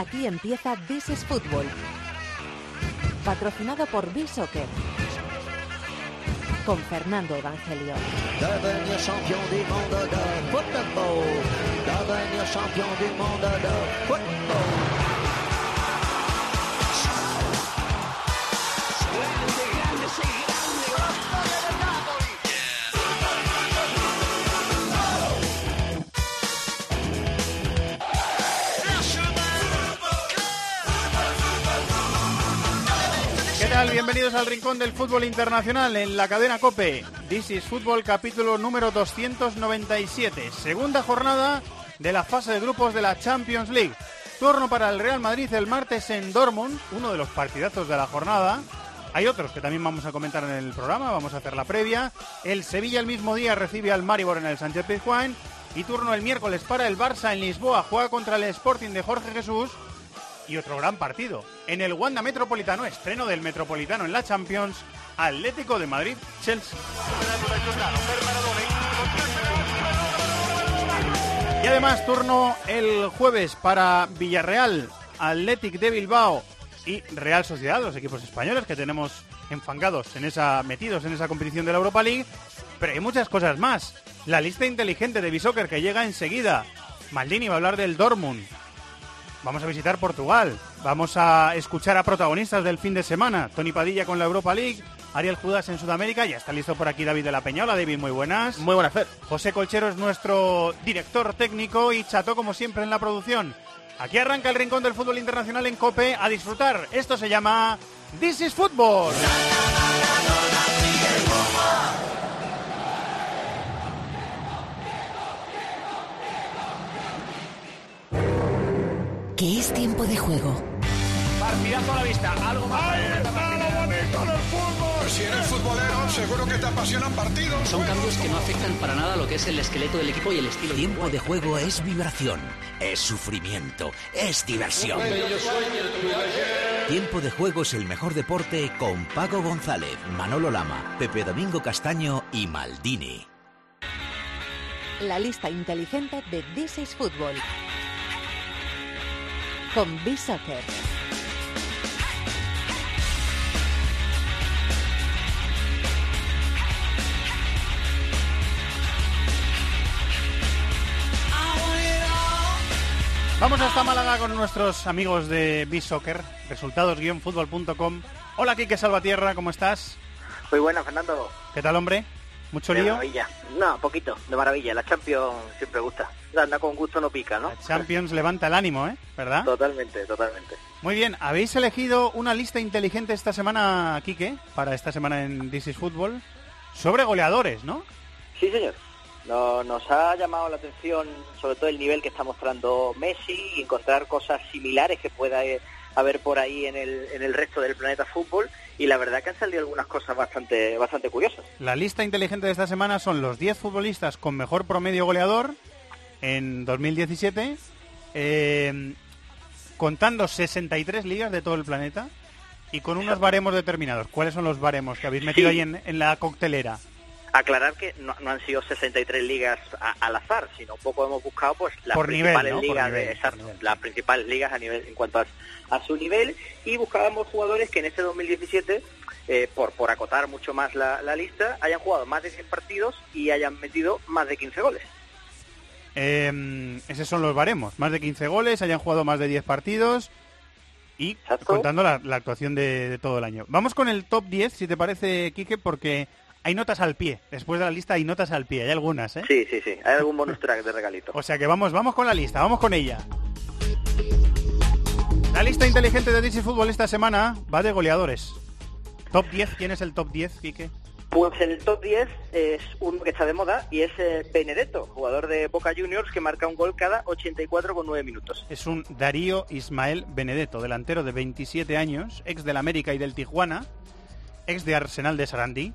Aquí empieza This. Patrocinado por B-Soccer. Con Fernando Evangelio. Devenir champion du monde de football. Devenir champion du monde de football. ¿Qué Bienvenidos al Rincón del Fútbol Internacional en la cadena COPE. This is Fútbol capítulo número 297. Segunda jornada de la fase de grupos de la Champions League. Turno para el Real Madrid el martes en Dortmund, uno de los partidazos de la jornada. Hay otros que también vamos a comentar en el programa, vamos a hacer la previa. El Sevilla el mismo día recibe al Maribor en el Sánchez Pizjuán. Y turno el miércoles para el Barça en Lisboa, juega contra el Sporting de Jorge Jesús y otro gran partido. En el Wanda Metropolitano, estreno del Metropolitano en la Champions, Atlético de Madrid, Chelsea. Y además turno el jueves para Villarreal, Athletic de Bilbao y Real Sociedad, los equipos españoles que tenemos enfangados en esa metidos en esa competición de la Europa League, pero hay muchas cosas más. La lista inteligente de Bisoccer que llega enseguida. Maldini va a hablar del Dortmund, Vamos a visitar Portugal. Vamos a escuchar a protagonistas del fin de semana. Tony Padilla con la Europa League. Ariel Judas en Sudamérica. Ya está listo por aquí David de la Peñola. David, muy buenas. Muy buena Fer. José Colchero es nuestro director técnico y Chato, como siempre, en la producción. Aquí arranca el rincón del fútbol internacional en Cope a disfrutar. Esto se llama This is Football. Que es tiempo de juego. Partidazo a la vista. Algo más. Si eres futbolero, seguro que te apasionan partidos. Son cambios que no afectan para nada lo que es el esqueleto del equipo y el estilo. Tiempo de juego es vibración, es sufrimiento, es diversión. Tiempo de juego es el mejor deporte con Paco González, Manolo Lama, Pepe Domingo Castaño y Maldini. La lista inteligente de This is Football. Con B-Soccer. Vamos hasta Málaga con nuestros amigos de B-Soccer, resultados-fútbol.com. Hola, Quique Salvatierra, ¿cómo estás? Muy buena, Fernando. ¿Qué tal, hombre? ¿Mucho De lío? maravilla. No, poquito, de maravilla. La Champions siempre gusta. Anda con gusto no pica, ¿no? La Champions levanta el ánimo, ¿eh? ¿Verdad? Totalmente, totalmente. Muy bien, habéis elegido una lista inteligente esta semana, Quique, para esta semana en This is Football, sobre goleadores, ¿no? Sí, señor. No- nos ha llamado la atención sobre todo el nivel que está mostrando Messi y encontrar cosas similares que pueda eh, haber por ahí en el, en el resto del planeta fútbol y la verdad que han salido algunas cosas bastante bastante curiosas. La lista inteligente de esta semana son los 10 futbolistas con mejor promedio goleador en 2017, eh, contando 63 ligas de todo el planeta y con unos baremos determinados. ¿Cuáles son los baremos que habéis metido Sí. ahí en, en la coctelera? Aclarar que no, no han sido 63 ligas a- al azar, sino un poco hemos buscado pues las Por nivel, principales ligas, nivel, de, nivel. las principales ligas a nivel en cuanto a, a su nivel y buscábamos jugadores que en este 2017 eh, por por acotar mucho más la, la lista hayan jugado más de 100 partidos y hayan metido más de 15 goles. Eh, esos son los baremos. Más de 15 goles, hayan jugado más de 10 partidos y Exacto. contando la, la actuación de, de todo el año. Vamos con el top 10, si te parece, Quique, porque hay notas al pie. Después de la lista hay notas al pie, hay algunas, ¿eh? Sí, sí, sí. Hay algún bonus track de regalito. O sea que vamos, vamos con la lista, vamos con ella. La lista inteligente de DC Fútbol esta semana va de goleadores. Top 10, ¿quién es el top 10, Quique? Pues el top 10 es uno que está de moda y es eh, Benedetto, jugador de Boca Juniors que marca un gol cada 84,9 minutos. Es un Darío Ismael Benedetto, delantero de 27 años, ex del América y del Tijuana, ex de Arsenal de Sarandí.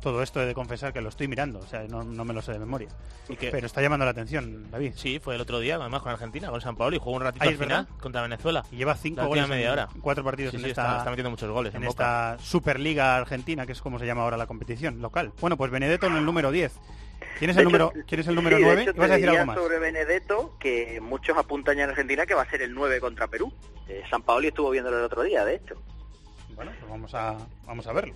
Todo esto he de confesar que lo estoy mirando, o sea, no, no me lo sé de memoria. ¿Y qué? Pero está llamando la atención, David. Sí, fue el otro día, además con Argentina, con San Pablo y jugó un ratito al final verdad. contra Venezuela. Y lleva cinco goles media en hora. cuatro partidos Sí, en sí, esta, está, está metiendo muchos goles en esta Superliga Argentina, que es como se llama ahora la competición local. Bueno, pues Benedetto en el número 10. ¿Quién es el hecho, número, ¿quién es el número sí, de 9? hecho, ¿Vas a decir algo más? sobre Benedetto, que muchos apuntan ya en Argentina que va a ser el 9 contra Perú. Eh, San Paoli estuvo viéndolo el otro día, de hecho. Bueno, pues vamos a, vamos a verlo.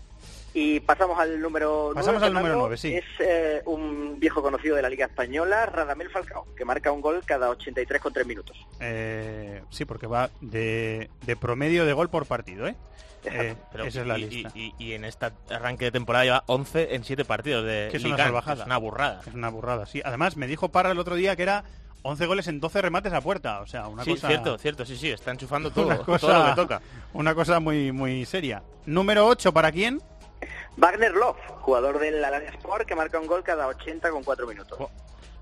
Y pasamos al número Pasamos 9, al número Fernando. nueve, sí. Es eh, un viejo conocido de la Liga Española, Radamel Falcao, que marca un gol cada 83 con 3 minutos. Eh, sí, porque va de, de promedio de gol por partido, ¿eh? Eh, Pero- esa es la y, lista. Y, y- y en este arranque de temporada lleva 11 en 7 partidos de Que es una Liga, salvajada. Es una burrada. Es una burrada, sí. Además, me dijo Parra el otro día que era 11 goles en 12 remates a puerta. O sea, una sí, cosa... cierto, cierto, sí, sí, está enchufando todo, una cosa, todo lo que toca. Una cosa muy, muy seria. Número 8, ¿para quién? Wagner Love, jugador del Alanya Sport, que marca un gol cada 80 con 4 minutos.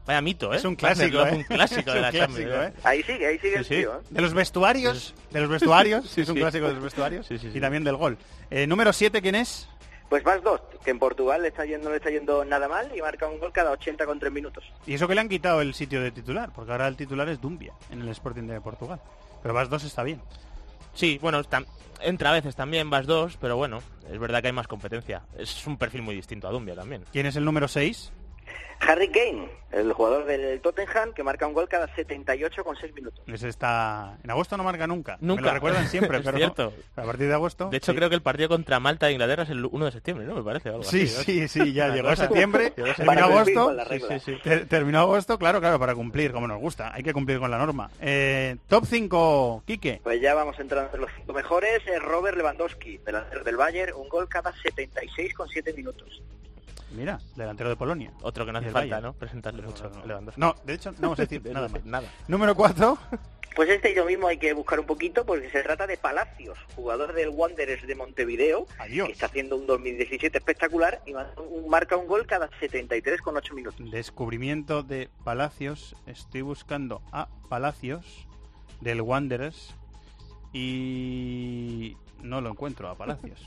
Vaya mito, ¿eh? Es un clásico, Wagner Love, ¿eh? Un clásico de un la clásico, Champions. ¿eh? Ahí sigue, ahí sigue el Sí, tío. ¿eh? De los vestuarios. De los vestuarios, sí, es un clásico de los vestuarios. Sí, sí, sí. Y también del gol. Eh, número 7, ¿quién es? Pues Vas Dost, que en Portugal le está yendo, no le está yendo nada mal y marca un gol cada 80 con 3 minutos. Y eso que le han quitado el sitio de titular, porque ahora el titular es Dumbia en el Sporting de Portugal. Pero Vas 2 está bien. Sí, bueno, entra a veces también, vas dos, pero bueno, es verdad que hay más competencia. Es un perfil muy distinto a Dumbia también. ¿Quién es el número 6? Harry Kane, el jugador del Tottenham, que marca un gol cada 78 con 6 minutos. Ese está... En agosto no marca nunca. Me Nunca. lo recuerdan siempre, Es pero cierto. a partir de agosto... De hecho, sí. creo que el partido contra Malta de Inglaterra es el 1 de septiembre, ¿no? Me parece. algo Sí, así, ¿no? sí, sí, ya llegó cosa- septiembre, terminó agosto, con la Sí, regla. sí, sí. ter- terminó agosto, claro, claro, para cumplir, como nos gusta, hay que cumplir con la norma. Eh, top 5, Quique. Pues ya vamos entrando entre los cinco mejores. Es Robert Lewandowski, delantero del Bayern, un gol cada 76 con 7 minutos. Mira, delantero de Polonia. Otro que no hace falta, Bayern. ¿no? Presentarle mucho. No. No, de hecho, no vamos a decir nada más. Nada. Número 4, Pues este yo mismo hay que buscar un poquito porque se trata de Palacios, jugador del Wanderers de Montevideo, Adiós. que está haciendo un 2017 espectacular y marca un- marca un gol cada 73 con 8 minutos. descubrimiento de Palacios. Estoy buscando a Palacios del Wanderers y no lo encuentro a Palacios.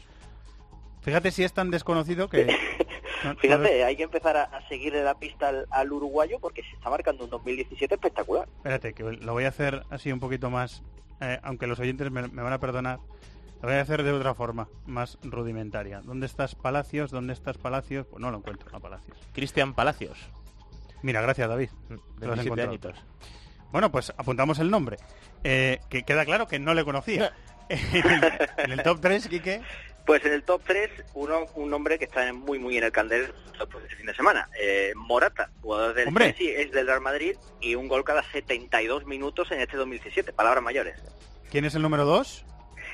Fíjate si es tan desconocido que... no- no Fíjate, hay que empezar a, a seguirle la pista al, al uruguayo porque se está marcando un 2017 espectacular. Espérate, que lo voy a hacer así un poquito más, eh, aunque los oyentes me, me van a perdonar, lo voy a hacer de otra forma, más rudimentaria. ¿Dónde estás Palacios? ¿Dónde estás Palacios? Pues no lo encuentro a Palacios. Cristian Palacios. Mira, gracias David. Lo has 27 encontrado. añitos. Bueno, pues apuntamos el nombre. Eh, que queda claro que no le conocía. en, el, en el top 3, Quique, Pues en el top 3, uno, un hombre que está muy muy en el candel este fin de semana. Eh, Morata, jugador del Hombre. Chelsea, es del Real Madrid y un gol cada 72 minutos en este 2017. Palabras mayores. ¿quién es el número 2?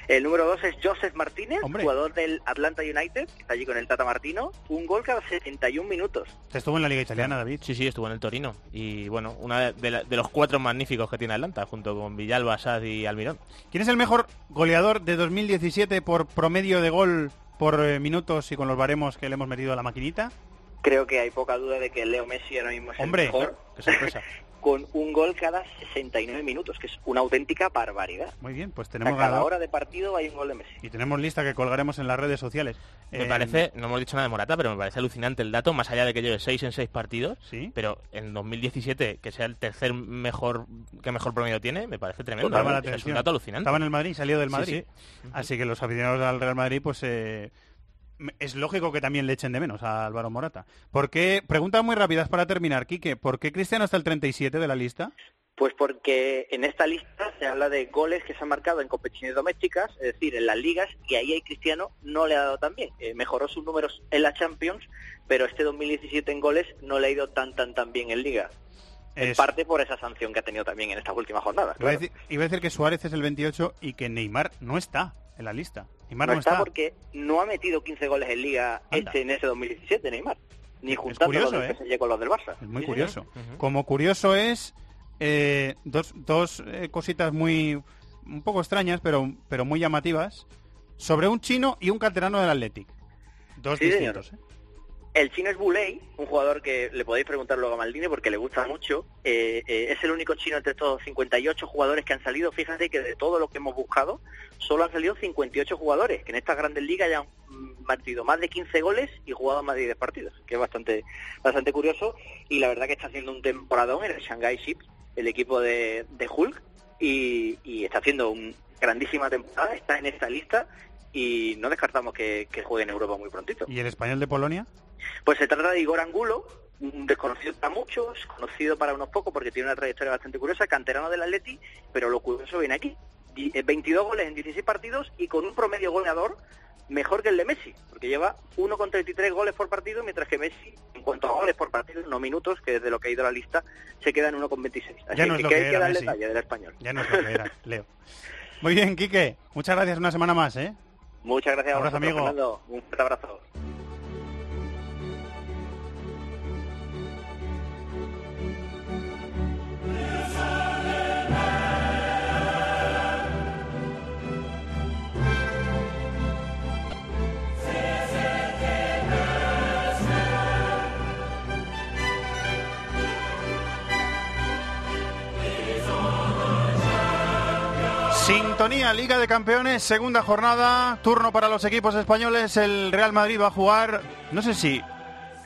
El número 2 es Joseph Martínez, Hombre. jugador del Atlanta United, que está allí con el Tata Martino. Un gol cada 71 minutos. Estuvo en la Liga Italiana, David. Sí, sí, estuvo en el Torino. Y bueno, una de, la- de los cuatro magníficos que tiene Atlanta, junto con Villalba, Sad y Almirón. ¿Quién es el mejor goleador de 2017 por promedio de gol por eh, minutos y con los baremos que le hemos metido a la maquinita? Creo que hay poca duda de que Leo Messi ahora mismo es Hombre, el mejor, Qué sorpresa. con un gol cada 69 minutos, que es una auténtica barbaridad. Muy bien, pues A tenemos cada ganador. hora de partido hay un gol de Messi. Y tenemos lista que colgaremos en las redes sociales. Me Eh, parece, no hemos dicho nada de Morata, pero me parece alucinante el dato, más allá de que lleve 6 en 6 partidos. Sí. Pero en 2017, que sea el tercer mejor que mejor promedio tiene, me parece tremendo. Llama la Es un dato alucinante. Estaba en el Madrid, salió del Sí, Madrid. sí. Así que los aficionados al Real Madrid, pues eh, es lógico que también le echen de menos a Álvaro Morata. ¿Por qué? Preguntas muy rápidas para terminar, Quique. ¿Por qué Cristiano está el 37 de la lista? Pues porque en esta lista se habla de goles que se han marcado en competiciones domésticas, es decir, en las ligas, y ahí el Cristiano no le ha dado tan bien. Eh, mejoró sus números en la Champions, pero este 2017 en goles no le ha ido tan tan tan bien en liga. En Es- parte por esa sanción que ha tenido también en estas últimas jornadas. Iba a, claro. decir, iba a decir que Suárez es el 28 y que Neymar no está en la lista. Neymar no, no, está, porque no ha metido 15 goles en liga Anda. este en ese 2017, Neymar. Ni juntando curioso, los del ¿eh? PSG con los del Barça. Es muy Sí, curioso. Como curioso es eh, dos, dos eh, cositas muy un poco extrañas, pero, pero muy llamativas, sobre un chino y un canterano del Athletic. Dos distintos. ¿eh? El chino es Buley, un jugador que le podéis preguntar luego a Maldini porque le gusta mucho. Eh, eh, es el único chino entre estos 58 jugadores que han salido. Fíjate que de todo lo que hemos buscado, solo han salido 58 jugadores, que en estas grandes ligas ya han mm, metido más de 15 goles y jugado más de 10 partidos, que es bastante, bastante curioso. Y la verdad que está haciendo un temporadón en el Shanghai Ships, el equipo de, Hulk, y, y está haciendo una grandísima temporada, está en esta lista y no descartamos que, que juegue en Europa muy prontito. ¿Y el español de Polonia? Pues se trata de Igor Angulo, desconocido para muchos, conocido para unos pocos porque tiene una trayectoria bastante curiosa, canterano del Atleti, pero lo curioso viene aquí. Di- eh, 22 goles en 16 partidos y con un promedio goleador mejor que el de Messi, porque lleva 1,33 goles por partido, mientras que Messi, en cuanto a goles por partido, no minutos, que desde lo que ha ido la lista, se queda en 1,26. Así Ya no es que, lo que que hay que era darle Messi. talla del español. Ya no es lo que era, Leo. Muy bien, Quique. Muchas gracias una semana más, ¿eh? Muchas gracias a vosotros, amigo. Fernando. Un fuerte abrazo. Sintonía, Liga de Campeones, segunda jornada, turno para los equipos españoles. El Real Madrid va a jugar, no sé si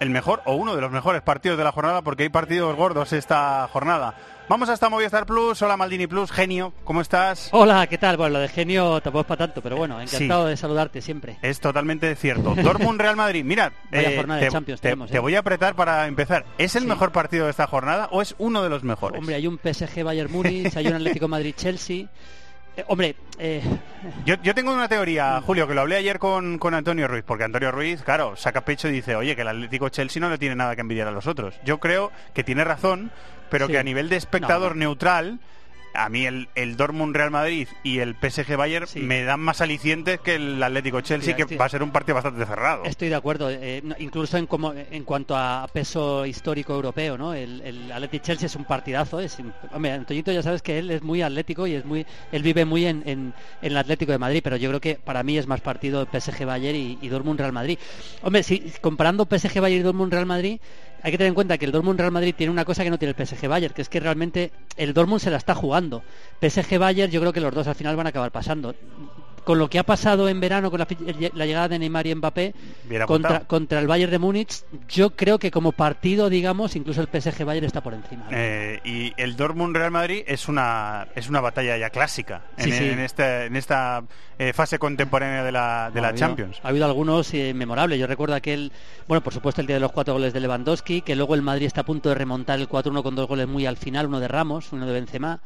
el mejor o uno de los mejores partidos de la jornada, porque hay partidos gordos esta jornada. Vamos hasta Movistar Plus. Hola Maldini Plus, genio, ¿cómo estás? Hola, ¿qué tal? Bueno, lo de genio tampoco es para tanto, pero bueno, encantado Sí. de saludarte siempre. Es totalmente cierto. Dortmund Real Madrid. Mira, eh, jornada de te, Champions te- tenemos, te ¿eh? voy a apretar para empezar. ¿Es el Sí. mejor partido de esta jornada o es uno de los mejores? Hombre, hay un PSG Bayern Múnich, hay un Atlético Madrid-Chelsea. Eh, hombre, eh, Yo, yo tengo una teoría, Julio, que lo hablé ayer con, con Antonio Ruiz, porque Antonio Ruiz, claro, saca pecho y dice, oye, que el Atlético Chelsea no le tiene nada que envidiar a los otros. Yo creo que tiene razón, pero Sí. que a nivel de espectador No, no. neutral, a mí el, el Dortmund Real Madrid y el PSG Bayern Sí. me dan más alicientes que el Atlético Chelsea, Estoy- que estoy- va a ser un partido bastante cerrado. estoy de acuerdo. eh, incluso en, como, en cuanto a peso histórico europeo, ¿no? El, el Atlético Chelsea es un partidazo. Es, hombre, Antoñito ya sabes que él es muy atlético y es muy, él vive muy en, en- en el Atlético de Madrid, pero yo creo que para mí es más partido PSG Bayern y, y Dortmund Real Madrid. Hombre, si comparando PSG Bayern y Dortmund Real Madrid, hay que tener en cuenta que el Dortmund Real Madrid tiene una cosa que no tiene el PSG Bayern, que es que realmente el Dortmund se la está jugando. PSG Bayern, yo creo que los dos al final van a acabar pasando. Con lo que ha pasado en verano con la, la llegada de Neymar y Mbappé contra, contra el Bayern de Múnich, yo creo que como partido, digamos, incluso el PSG Bayern está por encima. ¿no? Eh, y el Dortmund Real Madrid es una es una batalla ya clásica en, Sí, sí. en este- en esta eh, fase contemporánea de la, de la habido- Champions. Ha habido algunos eh, memorables. Yo recuerdo aquel, bueno, por supuesto el día de los cuatro goles de Lewandowski, que luego el Madrid está a punto de remontar el 4-1 con dos goles muy al final, uno de Ramos, uno de Benzema.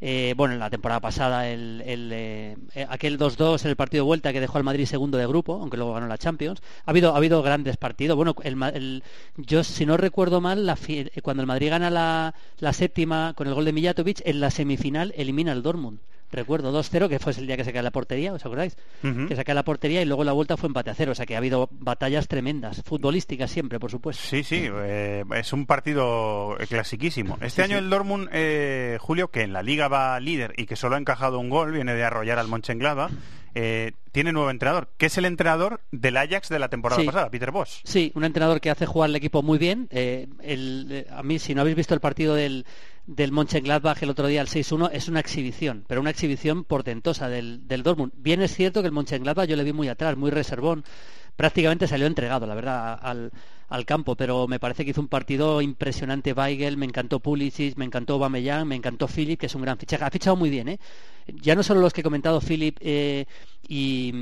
Eh, bueno, en la temporada pasada el, el, eh, eh, aquel 2-2 en el partido de vuelta que dejó al Madrid segundo de grupo, aunque luego ganó la Champions. Ha habido, ha habido grandes partidos. Bueno, el, yo si no recuerdo mal, la eh, cuando el Madrid gana la, la séptima con el gol de Mijatovic, en la semifinal elimina al Dortmund. Recuerdo 2-0, que fue el día que se cae la portería, ¿os acordáis? Que saca la portería y luego la vuelta fue empate a cero. O sea que ha habido batallas tremendas, futbolísticas siempre, por supuesto. Sí, sí, eh, es un partido clasiquísimo. Este año sí. el Dortmund, eh, Julio, que en la liga va líder y que solo ha encajado un gol, viene de arrollar al Mönchengladbach, eh, tiene nuevo entrenador, que es el entrenador del Ajax de la temporada Sí. pasada, Peter Bosch. Sí, un entrenador que hace jugar al equipo muy bien. Eh, el- eh, a mí, si no habéis visto el partido del, del Mönchengladbach el otro día, el 6-1, es una exhibición, pero una exhibición portentosa del, del Dortmund. Bien es cierto que el Mönchengladbach yo le vi muy atrás, muy reservón. Prácticamente salió entregado, la verdad, al, al campo, pero me parece que hizo un partido impresionante Weigel, me encantó Pulisic, me encantó Aubameyang, me encantó Philip, que es un gran fichaje. Ha fichado muy bien, ¿eh? Ya no solo los que he comentado, Philip eh, y,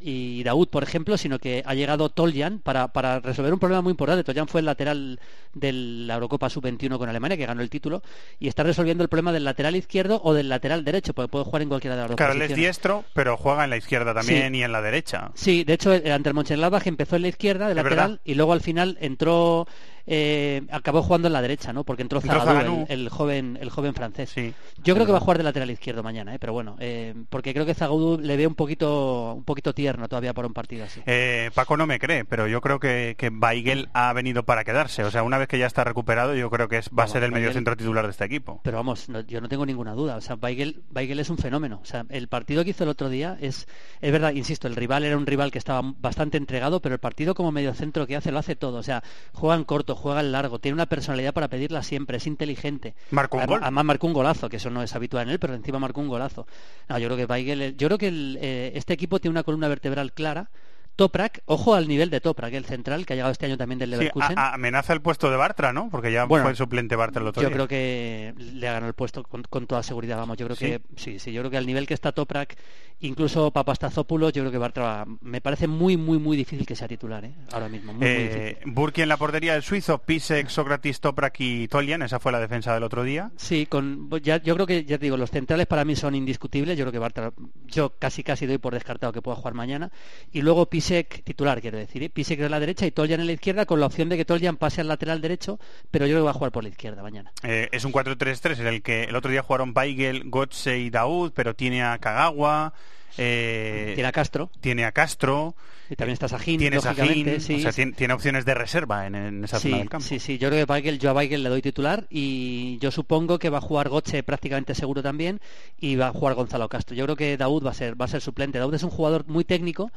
y Daud, por ejemplo, sino que ha llegado Toljan para, para resolver un problema muy importante. Toljan fue el lateral de la Eurocopa Sub-21 con Alemania, que ganó el título, y está resolviendo el problema del lateral izquierdo o del lateral derecho, porque puede jugar en cualquiera de las dos Claro, es diestro, pero juega en la izquierda también Sí. y en la derecha. Sí, de hecho, eh, ante el Mönchengladbach empezó en la izquierda, de lateral, verdad. y luego al final entró, eh, acabó jugando en la derecha, ¿no? Porque entró Entró Zagadou, Zagadou. el, el joven, el joven francés. Sí. Yo creo que va a jugar de lateral izquierdo mañana, ¿eh? pero bueno, eh, porque creo que Zagadou le ve un poquito, un poquito tierno todavía para un partido así. Eh, Paco no me cree, pero yo creo que, que Weigel ha venido para quedarse. O sea, una vez que ya está recuperado, yo creo que es, va a ser el medio Weigl- centro titular de este equipo. Pero vamos, no- yo no tengo ninguna duda. O sea, Weigel, Weigel es un fenómeno. O sea, el partido que hizo el otro día es, es verdad, insisto, el rival era un rival que estaba bastante entregado, pero el partido como medio centro que hace lo hace todo. O sea, juega en corto, juega en largo, tiene una personalidad para pedirla siempre, es inteligente. Marcó un gol. Además marcó un golazo, que eso no es habitual en él, pero encima marcó un golazo. No, yo creo que Weigel, yo creo que el, eh, este equipo tiene una columna vertebral clara Toprak, ojo al nivel de Toprak, el central que ha llegado este año también del Sí, Leverkusen. a- a- amenaza el puesto de Bartra, ¿no? Porque ya Bueno, fue suplente Bartra el otro yo día. creo que le ha ganado el puesto con, con toda seguridad, vamos. Yo creo ¿Sí? que sí, sí, yo creo que al nivel que está Toprak, incluso Papastazopoulos, yo creo que Bartra me parece muy, muy, muy difícil que sea titular, ¿eh? Ahora mismo, muy, Eh, difícil. Burki en la portería del suizo, Pisek, Sócrates, Toprak y Tolian, esa fue la defensa del otro día. Sí, con, ya, yo creo que, ya te digo, los centrales para mí son indiscutibles. Yo creo que Bartra, yo casi casi doy por descartado que pueda jugar mañana. Y luego Pisek, titular, quiero decir. ¿eh? Pisek en la derecha y Toljan en la izquierda, con la opción de que Toljan pase al lateral derecho, pero yo creo que va a jugar por la izquierda mañana. Eh, es un 4-3-3 en el que el otro día jugaron Weigel, Gotze y Daud, pero tiene a Kagawa, eh, Tiene a Castro. tiene a Castro, Y también está Sajín, tiene lógicamente. Sajín, sí, o sea, sí. tiene, tiene opciones de reserva en, en esa zona Sí, del campo. sí, sí, yo creo que Weigel, yo a Weigel le doy titular y yo supongo que va a jugar Goche prácticamente seguro también y va a jugar Gonzalo Castro. Yo creo que Daud va a ser, va a ser suplente. Daud es un jugador muy técnico,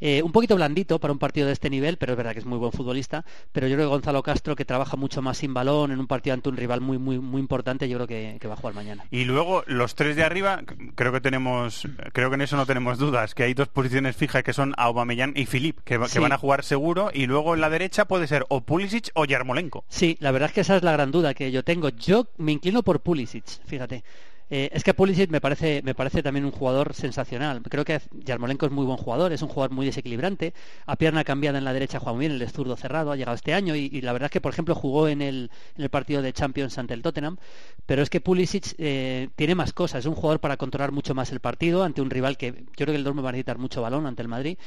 eh, un poquito blandito para un partido de este nivel, pero es verdad que es muy buen futbolista. Pero yo creo que Gonzalo Castro, que trabaja mucho más sin balón en un partido ante un rival muy, muy, muy importante, yo creo que, que va a jugar mañana. Y luego los tres de arriba, creo que tenemos, creo que en eso no tenemos dudas, que hay dos posiciones fijas que son Aubameyang y Filip, que, que Sí. van a jugar seguro, y luego en la derecha puede ser o Pulisic o Yarmolenko. Sí, la verdad es que esa es la gran duda que yo tengo. Yo me inclino por Pulisic, fíjate. Eh, es que Pulisic me parece, me parece también un jugador sensacional. Creo que Yarmolenko es muy buen jugador, es un jugador muy desequilibrante. A pierna cambiada en la derecha juega muy bien, el zurdo cerrado, ha llegado este año y, la verdad es que, por ejemplo, jugó en el, en el partido de Champions ante el Tottenham. Pero es que Pulisic eh, tiene más cosas, es un jugador para controlar mucho más el partido ante un rival que yo creo que el Dortmund va a necesitar mucho balón ante el Madrid.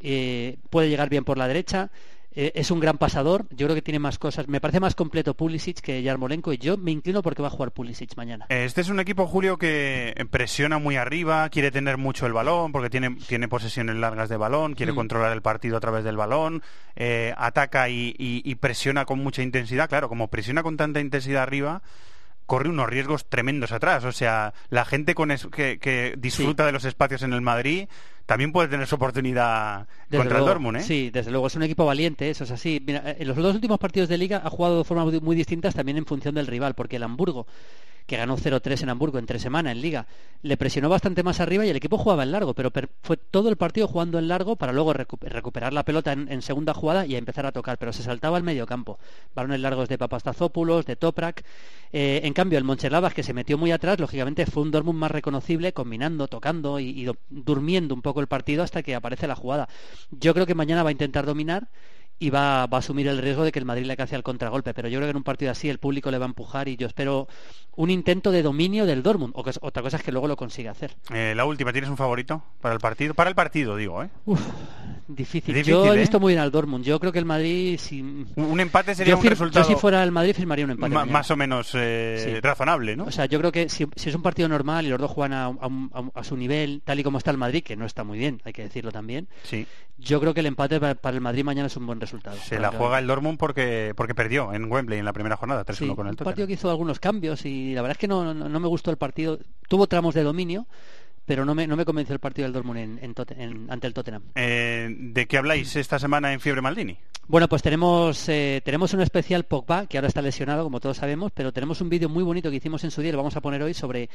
Eh, puede llegar bien por la derecha. Eh, es un gran pasador, yo creo que tiene más cosas. Me parece más completo Pulisic que Yarmolenko y yo me inclino porque va a jugar Pulisic mañana. Este es un equipo, Julio, que presiona muy arriba, quiere tener mucho el balón, porque tiene, tiene posesiones largas de balón, quiere Mm. controlar el partido a través del balón, eh, ataca y, y- y presiona con mucha intensidad. Claro, como presiona con tanta intensidad arriba, corre unos riesgos tremendos atrás. O sea, la gente con es- que, que disfruta de los espacios en el Madrid también puede tener su oportunidad Desde contra luego, el Dortmund, ¿eh? Sí, desde luego es un equipo valiente, eso es así. Mira, en los dos últimos partidos de liga ha jugado de formas muy, muy distintas también en función del rival, porque el Hamburgo, que ganó 0-3 en Hamburgo en tres semanas en liga, le presionó bastante más arriba y el equipo jugaba en largo, pero per- fue todo el partido jugando en largo para luego recu- recuperar la pelota en, segunda jugada y empezar a tocar, pero se saltaba al medio campo. Balones largos de Papastazopoulos, de Toprak. Eh, en cambio, el Monchengladbach, que se metió muy atrás, lógicamente fue un Dortmund más reconocible, combinando, tocando y, y do- durmiendo un poco el partido hasta que aparece la jugada. Yo creo que mañana va a intentar dominar y va, va a asumir el riesgo de que el Madrid le case al contragolpe, pero yo creo que en un partido así el público le va a empujar y yo espero un intento de dominio del Dortmund, o que otra cosa es que luego lo consiga hacer. Eh, la última, ¿tienes un favorito para el partido? Para el partido, digo, ¿eh? Uf, difícil. Difícil, Yo he ¿eh? visto muy bien al Dortmund. Yo creo que el Madrid, si... Un empate sería yo, un resultado yo si fuera el Madrid firmaría un empate. mañana. más o menos eh, Sí. razonable, ¿no? O sea, yo creo que si, si es un partido normal y los dos juegan a, a un- a un- a su nivel, tal y como está el Madrid, que no está muy bien, hay que decirlo también, sí. yo creo que el empate pa- para el Madrid mañana es un buen resultado. Se la juega el Dortmund porque porque perdió en Wembley en la primera jornada, 3-1 Sí, con el un Tottenham. partido que hizo algunos cambios y la verdad es que no, no, no me gustó el partido. Tuvo tramos de dominio, pero no me, no me convenció el partido del Dortmund en, en ante el Tottenham. Eh, ¿De qué habláis esta semana en Fiebre Maldini? Bueno, pues tenemos, eh, tenemos un especial Pogba, que ahora está lesionado, como todos sabemos, pero tenemos un vídeo muy bonito que hicimos en su día, lo vamos a poner hoy, sobre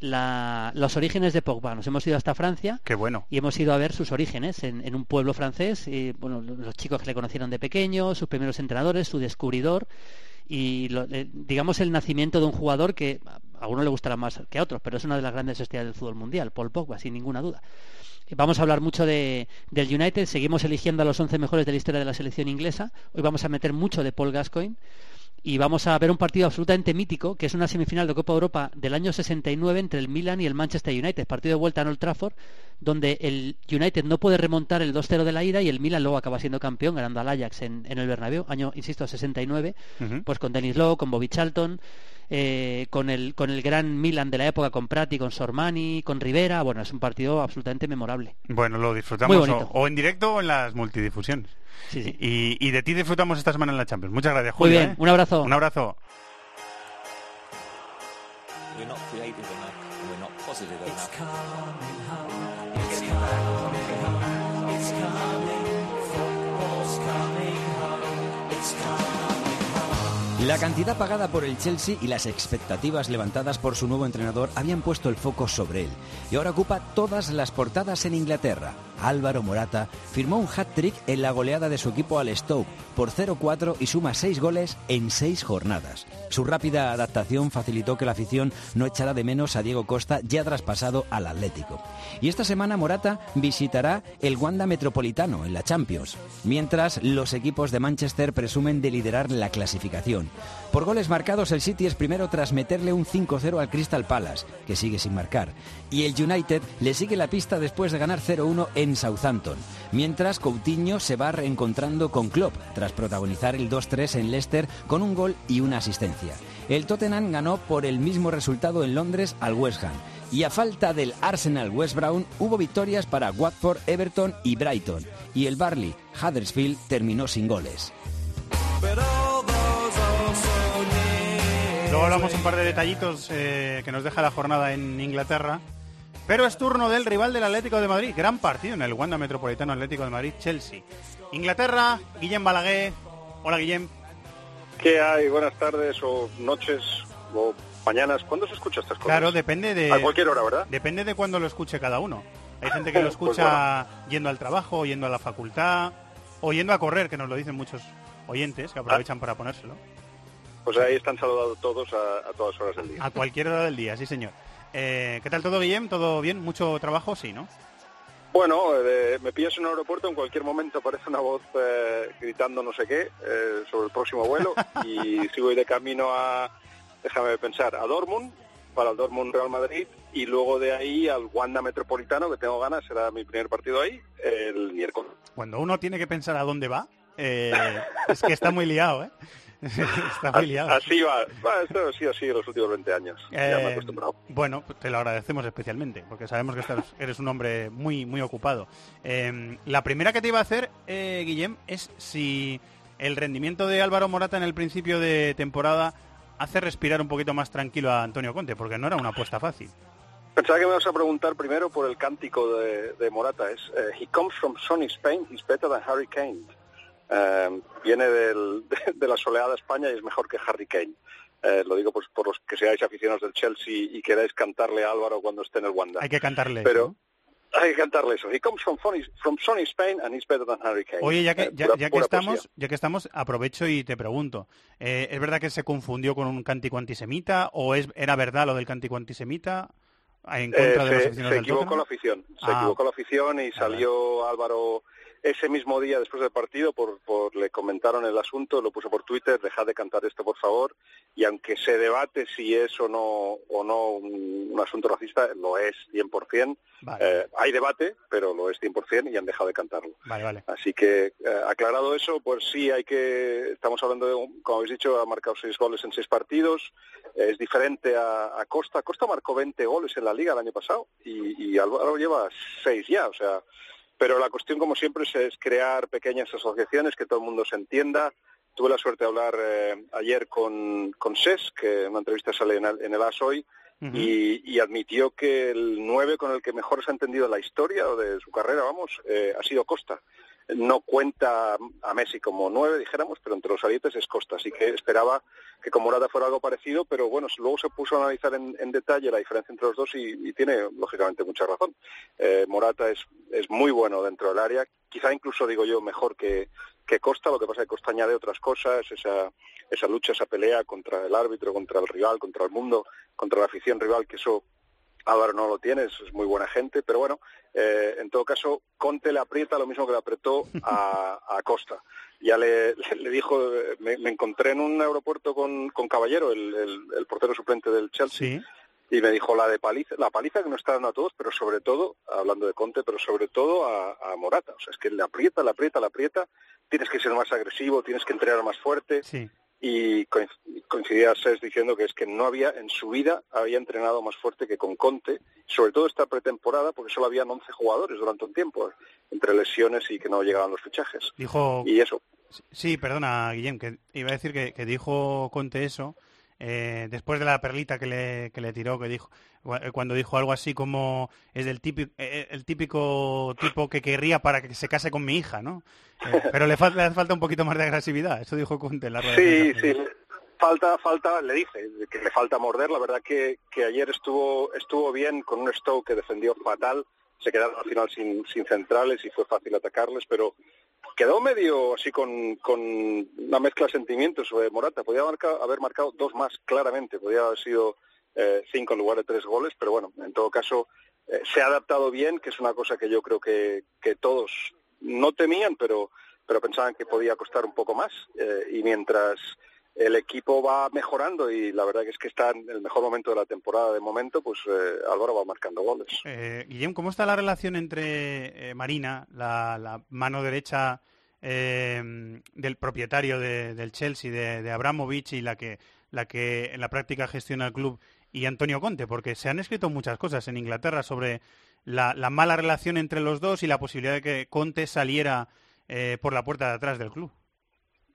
la- los orígenes de Pogba. Nos hemos ido hasta Francia Qué bueno. y hemos ido a ver sus orígenes en, en un pueblo francés, y, bueno, los chicos que le conocieron de pequeño, sus primeros entrenadores, su descubridor y lo- eh, digamos el nacimiento de un jugador que a uno le gustará más que a otros, pero es una de las grandes estrellas del fútbol mundial, Paul Pogba, sin ninguna duda. Vamos a hablar mucho de, del United, seguimos eligiendo a los 11 mejores de la historia de la selección inglesa. Hoy vamos a meter mucho de Paul Gascoigne y vamos a ver un partido absolutamente mítico, que es una semifinal de Copa Europa del año 69 entre el Milan y el Manchester United, partido de vuelta en Old Trafford, donde el United no puede remontar el 2-0 de la ida y el Milan luego acaba siendo campeón ganando al Ajax en, en el Bernabéu, año, insisto, 69, Ujú. pues con Dennis Lowe, con Bobby Charlton, eh, con, el, con el gran Milan de la época, con Prati, con Sormani, con Rivera, bueno, es un partido absolutamente memorable. Bueno, lo disfrutamos o, o en directo o en las multidifusiones. Sí, sí. Y, y de ti disfrutamos esta semana en la Champions. Muchas gracias, Muy Julio. bien, ¿eh? un abrazo. Un abrazo. La cantidad pagada por el Chelsea y las expectativas levantadas por su nuevo entrenador habían puesto el foco sobre él y ahora ocupa todas las portadas en Inglaterra. Álvaro Morata, firmó un hat-trick en la goleada de su equipo al Stoke por 0-4 y suma 6 goles en 6 jornadas. Su rápida adaptación facilitó que la afición no echara de menos a Diego Costa ya traspasado al Atlético. Y esta semana Morata visitará el Wanda Metropolitano en la Champions, mientras los equipos de Manchester presumen de liderar la clasificación. Por goles marcados el City es primero tras meterle un 5-0 al Crystal Palace, que sigue sin marcar, y el United le sigue la pista después de ganar 0-1 en Southampton, mientras Coutinho se va reencontrando con Klopp tras protagonizar el 2-3 en Leicester con un gol y una asistencia. El Tottenham ganó por el mismo resultado en Londres al West Ham. Y a falta del Arsenal West Brown hubo victorias para Watford, Everton y Brighton. Y el Barley Huddersfield terminó sin goles. Luego hablamos un par de detallitos eh, que nos deja la jornada en Inglaterra. Pero es turno del rival del Atlético de Madrid. Gran partido en el Wanda Metropolitano Atlético de Madrid-Chelsea. Inglaterra, Guillem Balaguer. Hola, Guillem. ¿Qué hay? Buenas tardes o noches o mañanas. ¿Cuándo se escucha estas cosas? Claro, depende de... A cualquier hora, ¿verdad? Depende de cuándo lo escuche cada uno. Hay gente que lo Pues escucha yendo al trabajo, yendo a la facultad, o yendo a correr, que nos lo dicen muchos oyentes que aprovechan para ponérselo. Pues ahí están saludados todos a, a todas horas del día. A cualquier hora del día, sí señor. Eh, ¿Qué tal todo, Guillem? ¿Todo bien? ¿Mucho trabajo? Sí, ¿no? Bueno, eh, me pillas en un aeropuerto, en cualquier momento aparece una voz eh, gritando no sé qué eh, sobre el próximo vuelo y sigo de camino a, déjame pensar, a Dortmund, para el Dortmund Real Madrid y luego de ahí al Wanda Metropolitano, que tengo ganas, será mi primer partido ahí, el miércoles. Cuando uno tiene que pensar a dónde va, eh, es que está muy liado, ¿eh? está muy liado. Así va, va, esto ha sido así los últimos 20 años, ya me he Eh, acostumbrado. bueno, te lo agradecemos especialmente, porque sabemos que estás- eres un hombre muy, muy ocupado. Eh, la primera que te iba a hacer, eh, Guillem, es si el rendimiento de Álvaro Morata en el principio de temporada hace respirar un poquito más tranquilo a Antonio Conte, porque no era una apuesta fácil. Pensaba que me vas a preguntar primero por el cántico de, de Morata. Es eh, He comes from sunny Spain, he's better than Harry Kane. Eh, viene del- de, de la soleada España y es mejor que Harry Kane. Eh, lo digo pues, por los que seáis aficionados del Chelsea y queráis cantarle a Álvaro cuando esté en el Wanda. Hay que cantarle Pero eso, hay que cantarle eso. He comes from sunny, from sunny Spain and he's better than Harry Kane. Oye, ya que, Eh, ya, pura- ya que estamos, poesía. ya que estamos, aprovecho y te pregunto. eh, ¿Es verdad que se confundió con un cántico antisemita o es era verdad lo del cántico antisemita en contra Eh, de los se, aficionados se del equivocó Tottenham? la afición, se Ah. equivocó la afición y salió Álvaro ese mismo día después del partido, por, por- le comentaron el asunto, lo puso por Twitter, dejad de cantar esto por favor, y aunque se debate si es o no, o no un, un asunto racista, lo es 100%, Vale. Eh, hay debate, pero lo es 100% y han dejado de cantarlo. Vale, vale. Así que, eh, aclarado eso, pues sí, hay que, estamos hablando de, un- como habéis dicho, ha marcado seis goles en seis partidos, es diferente a, a Costa. Costa marcó 20 goles en la liga el año pasado y, y Álvaro lleva seis ya, o sea, pero la cuestión, como siempre, es, crear pequeñas asociaciones, que todo el mundo se entienda. Tuve la suerte de hablar eh, ayer con, con SES, que en una entrevista sale en el, en el AS hoy, y, y admitió que el 9 con el que mejor se ha entendido la historia o de su carrera, vamos, eh, ha sido Costa. No cuenta a Messi como 9, dijéramos, pero entre los arietes es Costa. Así que esperaba que con Morata fuera algo parecido, pero bueno, luego se puso a analizar en, detalle la diferencia entre los dos y, y tiene, lógicamente, mucha razón. Eh, Morata es, es muy bueno dentro del área, quizá incluso, digo yo, mejor que, que Costa, lo que pasa es que Costa añade otras cosas, esa, esa lucha, esa pelea contra el árbitro, contra el rival, contra el mundo, contra la afición rival, que eso Álvaro no lo tiene, es, muy buena gente, pero bueno, eh, en todo caso, Conte le aprieta lo mismo que le apretó a, a Costa. Ya le, le- dijo, me, me encontré en un aeropuerto con, con Caballero, el, el- el portero suplente del Chelsea, y me dijo la de paliza, la paliza que nos está dando a todos, pero sobre todo, hablando de Conte, pero sobre todo a, a Morata. O sea, es que le aprieta, le aprieta, le aprieta, tienes que ser más agresivo, tienes que entrenar más fuerte. Y coinc- coincidía Ses diciendo que es que no había, en su vida, había entrenado más fuerte que con Conte, sobre todo esta pretemporada, porque solo habían 11 jugadores durante un tiempo, entre lesiones y que no llegaban los fichajes. Dijo... Y eso, Sí, perdona, Guillem, que iba a decir que, que dijo Conte eso eh, después de la perlita que le, que le tiró, que dijo cuando dijo algo así como es del típico, el típico tipo que querría para que se case con mi hija, ¿no? Eh, pero le, falta, le hace falta un poquito más de agresividad. Eso dijo Conte en la rueda de Sí, sí. Falta, falta, le dice que le falta morder. La verdad que, que ayer estuvo, estuvo bien con un Stoke que defendió fatal, se quedaron al final sin, sin centrales y fue fácil atacarles, pero quedó medio así con, con una mezcla de sentimientos sobre Morata. Podía haber marcado dos más claramente, podía haber sido eh, cinco en lugar de tres goles, pero bueno, en todo caso eh, se ha adaptado bien, que es una cosa que yo creo que, que todos no temían, pero, pero pensaban que podía costar un poco más. Eh, y mientras el equipo va mejorando y la verdad que es que está en el mejor momento de la temporada de momento, pues eh, Álvaro va marcando goles. Eh, Guillem, ¿cómo está la relación entre eh, Marina, la, mano derecha del propietario del Chelsea, de, de Abramovich y la que, la que en la práctica gestiona el club, y Antonio Conte? Porque se han escrito muchas cosas en Inglaterra sobre la, la mala relación entre los dos y la posibilidad de que Conte saliera por la puerta de atrás del club.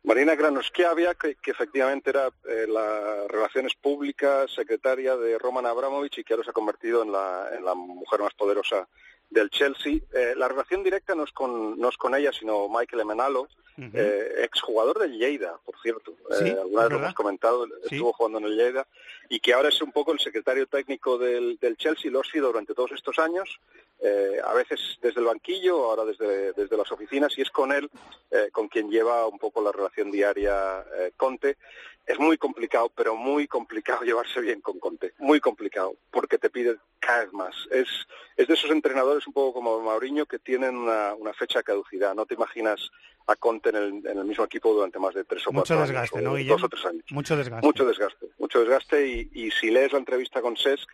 Marina Granoschiavia, que, que efectivamente era eh, la Relaciones Públicas, secretaria de Roman Abramovich y que ahora se ha convertido en la mujer más poderosa del Chelsea. Eh, la relación directa no es, con, no es con ella, sino Michael Emenalo, eh, exjugador del Lleida, por cierto. Eh, alguna vez lo hemos comentado, estuvo jugando en el Lleida, y que ahora es un poco el secretario técnico del, del Chelsea, lo ha sido durante todos estos años, eh, a veces desde el banquillo, ahora desde, desde las oficinas, y es con él eh, con quien lleva un poco la relación diaria Conte. Es muy complicado, pero muy complicado llevarse bien con Conte, muy complicado, porque te pide cada vez más. Es, es de esos entrenadores un poco como Mauriño que tienen una, una fecha de caducidad. No te imaginas a Conte en el, en el, mismo equipo durante más de tres o mucho cuatro desgaste, años, ¿no, o dos o tres años. Mucho desgaste. Mucho desgaste, mucho desgaste y, y si lees la entrevista con Sesc,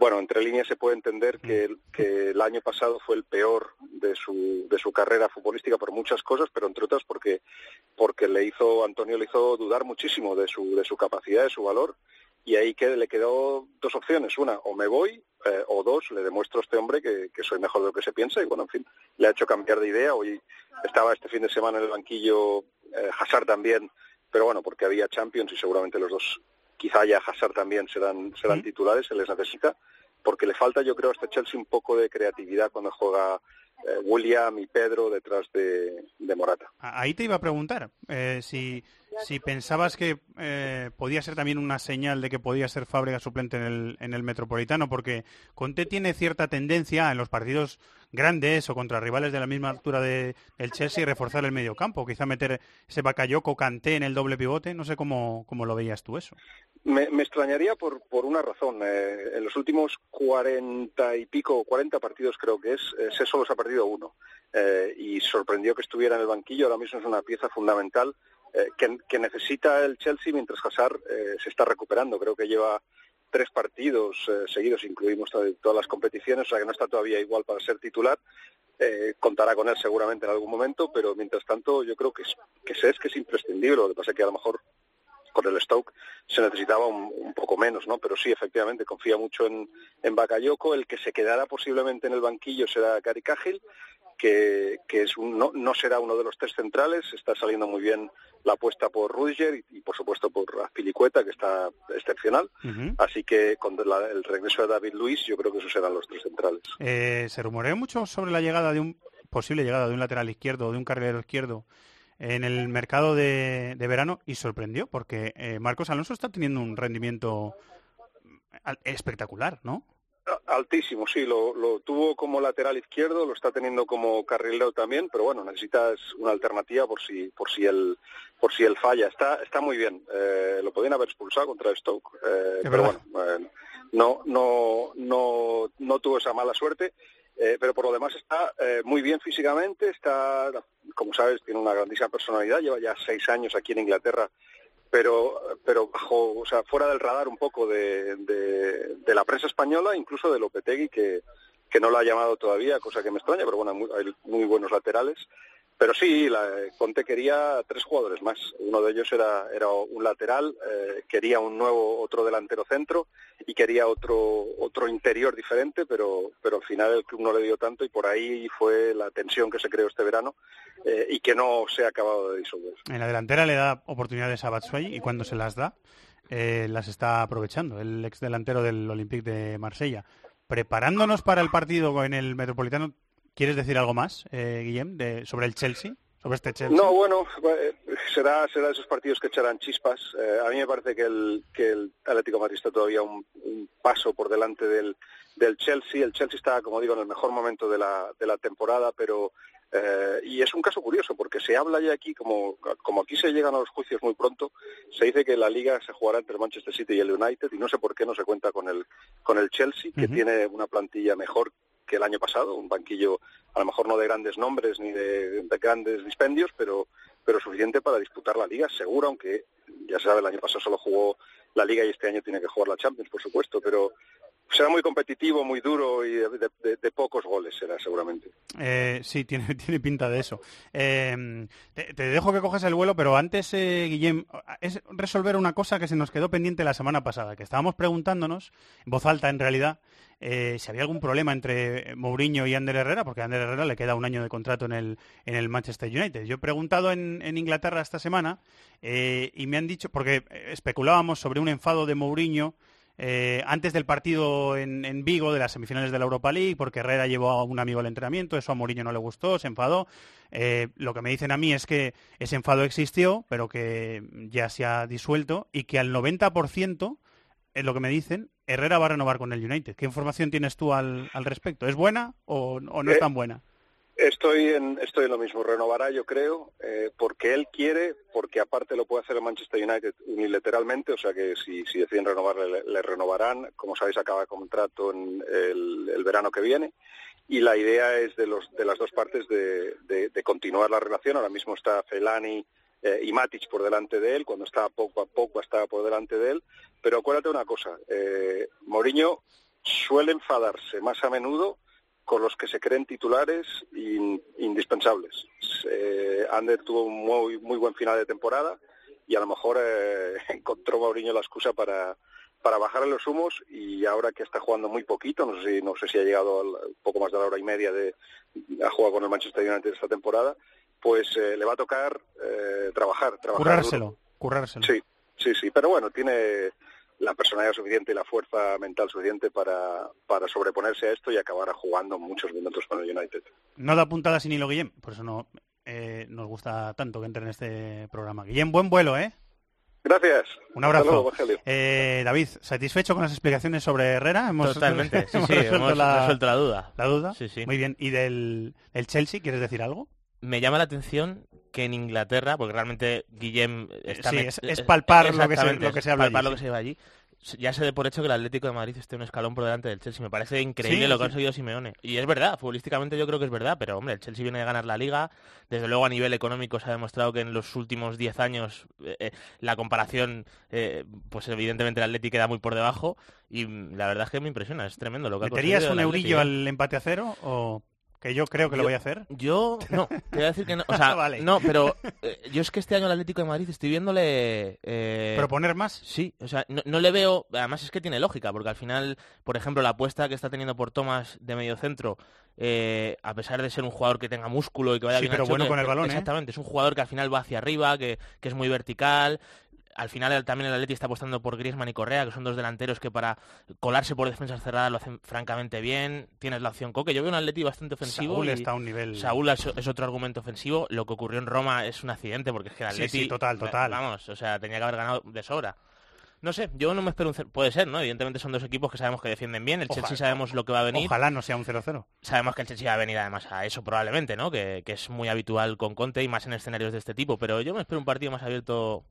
bueno, entre líneas se puede entender que, que, el año pasado fue el peor de su, de su carrera futbolística por muchas cosas, pero entre otras porque, porque le hizo, Antonio le hizo dudar muchísimo de su, de su capacidad, de su valor, y ahí que le quedó dos opciones. Una, o me voy, eh, o dos, le demuestro a este hombre que, que, soy mejor de lo que se piensa, y bueno, en fin, le ha hecho cambiar de idea. Hoy estaba este fin de semana en el banquillo eh, Hazard también, pero bueno, porque había Champions y seguramente los dos quizá ya Hazard también serán, serán titulares, se les necesita, porque le falta yo creo a este Chelsea un poco de creatividad cuando juega eh, William y Pedro detrás de, Morata. Ahí te iba a preguntar eh, si, si pensabas que eh, podía ser también una señal de que podía ser Fábrega suplente en el, en el Metropolitano, porque Conte tiene cierta tendencia en los partidos grandes o contra rivales de la misma altura de, del Chelsea reforzar el medio campo, quizá meter ese Bakayoko Canté en el doble pivote, no sé cómo, cómo lo veías tú eso. Me, me extrañaría por, por una razón. Eh, en los últimos cuarenta y pico, cuarenta partidos creo que es, ese solo se ha perdido uno. Eh, y sorprendió que estuviera en el banquillo, ahora mismo es una pieza fundamental eh, que, necesita el Chelsea mientras Hazard eh, se está recuperando. Creo que lleva tres partidos eh, seguidos, incluimos todas las competiciones, o sea que no está todavía igual para ser titular. Eh, contará con él seguramente en algún momento, pero mientras tanto yo creo que, es, que es que es imprescindible. Lo que pasa es que a lo mejor con el Stoke se necesitaba un, un, poco menos, ¿no? Pero sí, efectivamente, confía mucho en, en Bakayoko. El que se quedará posiblemente en el banquillo será Gary Cahill, que, que es un, no, no, será uno de los tres centrales. Está saliendo muy bien la apuesta por Rudiger y, y por supuesto por Azpilicueta, que está excepcional. Uh -huh. Así que con la, el regreso de David Luis, yo creo que esos serán los tres centrales. Eh, se rumorea mucho sobre la llegada de un posible llegada de un lateral izquierdo o de un carrilero izquierdo en el mercado de, de verano y sorprendió porque eh, Marcos Alonso está teniendo un rendimiento espectacular, ¿no? Altísimo, sí, lo, lo, tuvo como lateral izquierdo, lo está teniendo como carrilero también, pero bueno, necesitas una alternativa por si por si él por si él falla. Está está muy bien. Eh, lo podían haber expulsado contra Stoke, eh, pero bueno, eh, no no no no tuvo esa mala suerte. Eh, pero por lo demás está eh, muy bien físicamente, está, como sabes, tiene una grandísima personalidad, lleva ya seis años aquí en Inglaterra pero pero bajo o sea fuera del radar un poco de, de, la prensa española incluso de Lopetegui que que no lo ha llamado todavía cosa que me extraña pero bueno hay muy buenos laterales pero sí, la, Conte quería tres jugadores más. Uno de ellos era, un lateral, eh, quería un nuevo otro delantero centro y quería otro otro interior diferente, pero pero al final el club no le dio tanto y por ahí fue la tensión que se creó este verano eh, y que no se ha acabado de disolver. En la delantera le da oportunidades a Batshuayi y cuando se las da eh, las está aprovechando. El ex delantero del Olympique de Marsella. Preparándonos para el partido en el Metropolitano ¿Quieres decir algo más, eh, Guillem, de, sobre el Chelsea? sobre este Chelsea. No, bueno, eh, será será de esos partidos que echarán chispas. Eh, a mí me parece que el, que el Atlético de Madrid está todavía un, un paso por delante del, del Chelsea. El Chelsea está, como digo, en el mejor momento de la, de la temporada, pero eh, y es un caso curioso porque se habla ya aquí, como, como aquí se llegan a los juicios muy pronto, se dice que la liga se jugará entre el Manchester City y el United y no sé por qué no se cuenta con el, con el Chelsea, que tiene una plantilla mejor que el año pasado, un banquillo a lo mejor no de grandes nombres ni de, de grandes dispendios, pero, pero suficiente para disputar la liga, seguro, aunque ya se sabe, el año pasado solo jugó la liga y este año tiene que jugar la Champions, por supuesto, pero será muy competitivo, muy duro y de, pocos goles será seguramente. Eh, sí, tiene, tiene pinta de eso. Eh, te, dejo que cojas el vuelo, pero antes, eh, Guillem, es resolver una cosa que se nos quedó pendiente la semana pasada, que estábamos preguntándonos, en voz alta en realidad, eh, si había algún problema entre Mourinho y Ander Herrera, porque a Ander Herrera le queda un año de contrato en el, en el Manchester United. Yo he preguntado en, Inglaterra esta semana eh, y me han dicho, porque especulábamos sobre un enfado de Mourinho eh, antes del partido en, en Vigo de las semifinales de la Europa League, porque Herrera llevó a un amigo al entrenamiento, eso a Mourinho no le gustó, se enfadó. Eh, lo que me dicen a mí es que ese enfado existió, pero que ya se ha disuelto y que al 90%, es lo que me dicen, Herrera va a renovar con el United. ¿Qué información tienes tú al, al respecto? ¿Es buena o, o no es Eh, tan buena? Estoy en, estoy en lo mismo. Renovará, yo creo, eh, porque él quiere, porque aparte lo puede hacer el Manchester United unilateralmente, o sea que si, deciden renovarle, le, renovarán. Como sabéis, acaba contrato en el, el verano que viene. Y la idea es de, los, de las dos partes de, de- de continuar la relación. Ahora mismo está Felani eh, y Matic por delante de él, cuando estaba poco a poco estaba por delante de él. Pero acuérdate una cosa, eh, Mourinho suele enfadarse más a menudo con los que se creen titulares in- indispensables. Eh, Ander tuvo un muy, muy buen final de temporada y a lo mejor eh, encontró Mourinho la excusa para, para bajarle los humos y ahora que está jugando muy poquito, no sé si, no sé si ha llegado al poco más de la hora y media de a jugar con el Manchester United esta temporada, pues eh, le va a tocar eh, trabajar, trabajar. Currárselo, currárselo. Sí, sí, sí, pero bueno, tiene la personalidad suficiente y la fuerza mental suficiente para, para sobreponerse a esto y acabar jugando muchos minutos con el United. No da puntada sin hilo, Guillem. Por eso no eh, nos gusta tanto que entre en este programa. Guillem, buen vuelo, ¿eh? Gracias. Un abrazo. luego. Eh, David, ¿satisfecho con las explicaciones sobre Herrera? Hemos, Totalmente, sí, hemos sí, resuelto hemos la, resuelto la duda. ¿La duda? Sí, sí. Muy bien. ¿Y del el Chelsea quieres decir algo? Me llama la atención que en Inglaterra, porque realmente Guillem está Sí, es- es palpar lo que se- lo que es se habla palpar allí, lo que sí. se lleva allí. Ya se dé por hecho que el Atlético de Madrid esté un escalón por delante del Chelsea. Me parece increíble Sí, lo que ha conseguido Simeone. Y es verdad, futbolísticamente yo creo que es verdad, pero hombre, el Chelsea viene de ganar la Liga. Desde luego a nivel económico se ha demostrado que en los últimos 10 años eh, eh, la comparación, eh, pues evidentemente el Atlético queda muy por debajo. Y mm, la verdad es que me impresiona, es tremendo lo que ha ¿Meterías conseguido un eurillo al empate a cero o que yo creo que lo voy a hacer? Yo, no, te voy a decir que no. O sea, Vale. no, pero eh, yo es que este año al Atlético de Madrid estoy viéndole... eh, ¿Proponer más? Sí, o sea, no, no le veo... Además es que tiene lógica, porque al final, por ejemplo, la apuesta que está teniendo por Thomas de medio centro, eh, a pesar de ser un jugador que tenga músculo y que vaya Sí, bien pero bueno choque, con el balón. Exactamente, es un jugador que al final va hacia arriba, que, que es muy vertical... Al final también el Atleti está apostando por Griezmann y Correa, que son dos delanteros que para colarse por defensas cerradas lo hacen francamente bien. Tienes la opción Coque. Yo veo un Atleti bastante ofensivo. Saúl y- está a un nivel... Saúl es, es otro argumento ofensivo. Lo que ocurrió en Roma es un accidente porque es que el Sí, Atleti... sí, total, total. Vamos, o sea, tenía que haber ganado de sobra. No sé, yo no me espero un... Puede ser, ¿no? Evidentemente son dos equipos que sabemos que defienden bien. El Ojalá. Chelsea sabemos lo que va a venir. Ojalá no sea un 0-0. Sabemos que el Chelsea va a venir además a eso probablemente, ¿no? Que, que es muy habitual con Conte y más en escenarios de este tipo. Pero yo me espero un partido más abierto...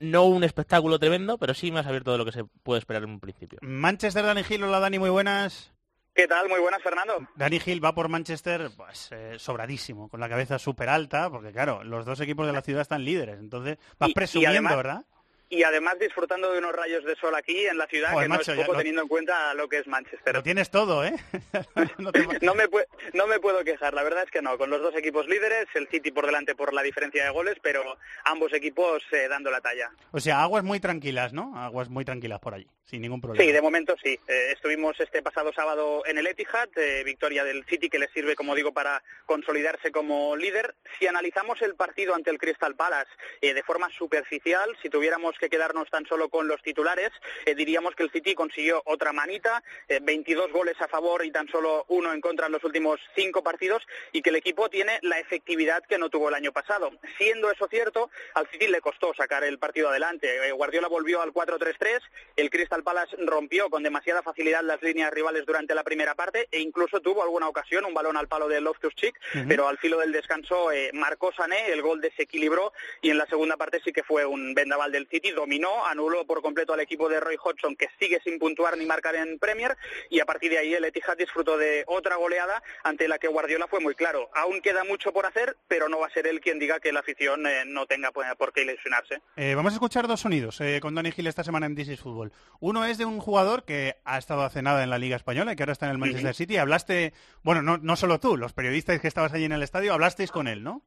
No un espectáculo tremendo, pero sí más abierto de lo que se puede esperar en un principio. Manchester, Dani Gil. Hola, Dani, muy buenas. ¿Qué tal? Muy buenas, Fernando. Dani Gil va por Manchester pues eh, sobradísimo, con la cabeza súper alta, porque claro, los dos equipos de la ciudad están líderes, entonces vas Y- y presumiendo, además- ¿verdad? Y además disfrutando de unos rayos de sol aquí en la ciudad, Joder, que no macho, es poco teniendo en cuenta lo que es Manchester. Lo tienes todo, ¿eh? No me, no me puedo quejar, la verdad es que no. Con los dos equipos líderes, el City por delante por la diferencia de goles, pero ambos equipos eh, dando la talla. O sea, aguas muy tranquilas, ¿no? Aguas muy tranquilas por allí. Sin ningún problema. Sí, de momento sí. Eh, estuvimos este pasado sábado en el Etihad, eh, victoria del City que le sirve, como digo, para consolidarse como líder. Si analizamos el partido ante el Crystal Palace eh, de forma superficial, si tuviéramos que quedarnos tan solo con los titulares, diríamos que el City consiguió otra manita, 22 goles a favor y tan solo uno en contra en los últimos cinco partidos y que el equipo tiene la efectividad que no tuvo el año pasado. Siendo eso cierto, al City le costó sacar el partido adelante. Guardiola volvió al 4-3-3, el Crystal Crystal Palace rompió con demasiada facilidad las líneas rivales durante la primera parte e incluso tuvo alguna ocasión un balón al palo de Loftus-Cheek, pero al filo del descanso eh, marcó Sané, el gol desequilibró y en la segunda parte sí que fue un vendaval del City, dominó, anuló por completo al equipo de Roy Hodgson que sigue sin puntuar ni marcar en Premier y a partir de ahí el Etihad disfrutó de otra goleada ante la que Guardiola fue muy claro. Aún queda mucho por hacer, pero no va a ser él quien diga que la afición eh, no tenga por qué ilusionarse. Eh, vamos a escuchar dos sonidos con Dani Gil esta semana en This Fútbol. Uno es de un jugador que ha estado hace nada en la Liga Española y que ahora está en el Manchester City. Hablaste, bueno, no, no solo tú, los periodistas que estabas allí en el estadio, hablasteis con él, ¿no?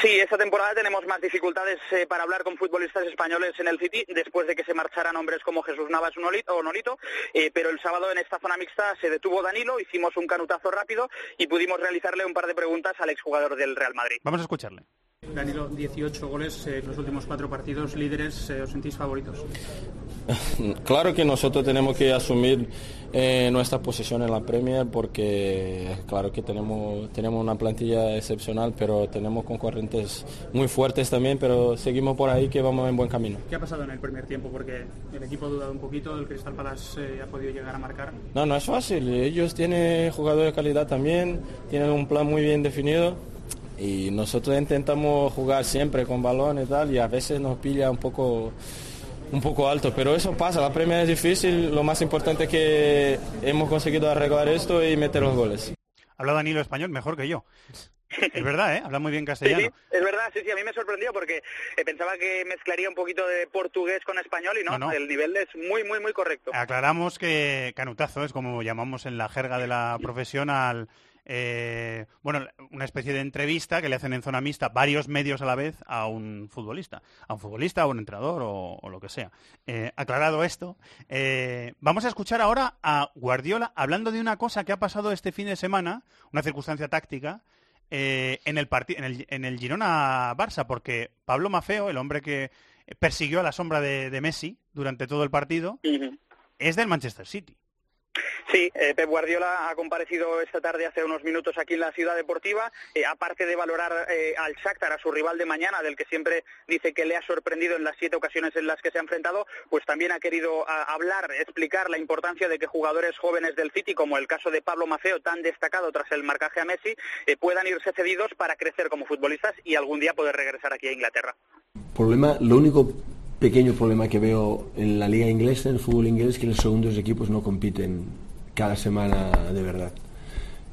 Sí, esta temporada tenemos más dificultades eh, para hablar con futbolistas españoles en el City después de que se marcharan hombres como Jesús Navas o Nolito, eh, pero el sábado en esta zona mixta se detuvo Danilo, hicimos un canutazo rápido y pudimos realizarle un par de preguntas al exjugador del Real Madrid. Vamos a escucharle. Danilo, 18 goles en los últimos cuatro partidos, líderes, ¿os sentís favoritos? Claro que nosotros tenemos que asumir eh, nuestra posición en la Premier porque claro que tenemos, tenemos una plantilla excepcional, pero tenemos concurrentes muy fuertes también, pero seguimos por ahí que vamos en buen camino. ¿Qué ha pasado en el primer tiempo? Porque el equipo ha dudado un poquito, el Crystal Palace eh, ha podido llegar a marcar. No, no es fácil, ellos tienen jugadores de calidad también, tienen un plan muy bien definido y nosotros intentamos jugar siempre con balón y tal y a veces nos pilla un poco un poco alto, pero eso pasa, la premia es difícil, lo más importante es que hemos conseguido arreglar esto y meter los goles. Habla Danilo español mejor que yo. Es verdad, ¿eh? Habla muy bien castellano. Sí, es verdad, sí, sí, a mí me sorprendió porque eh, pensaba que mezclaría un poquito de portugués con español y no, el nivel es muy, muy, muy correcto. Aclaramos que canutazo es como llamamos en la jerga de la profesión al eh, bueno, una especie de entrevista que le hacen en zona mixta varios medios a la vez a un futbolista, a un futbolista, a un entrenador o, lo que sea. Eh, aclarado esto, eh, vamos a escuchar ahora a Guardiola hablando de una cosa que ha pasado este fin de semana, una circunstancia táctica, en, el en, el, en el Girona Barça, porque Pablo Mafeo, el hombre que persiguió a la sombra de, Messi durante todo el partido, es del Manchester City. Sí, eh, Pep Guardiola ha comparecido esta tarde hace unos minutos aquí en la ciudad deportiva. Eh, aparte de valorar eh, al Shakhtar, a su rival de mañana, del que siempre dice que le ha sorprendido en las siete ocasiones en las que se ha enfrentado, pues también ha querido hablar, explicar la importancia de que jugadores jóvenes del City, como el caso de Pablo Maceo, tan destacado tras el marcaje a Messi, puedan irse cedidos para crecer como futbolistas y algún día poder regresar aquí a Inglaterra. Problema, lo único pequeño problema que veo en la liga inglesa, en el fútbol inglés, es que los segundos equipos no compiten cada semana de verdad.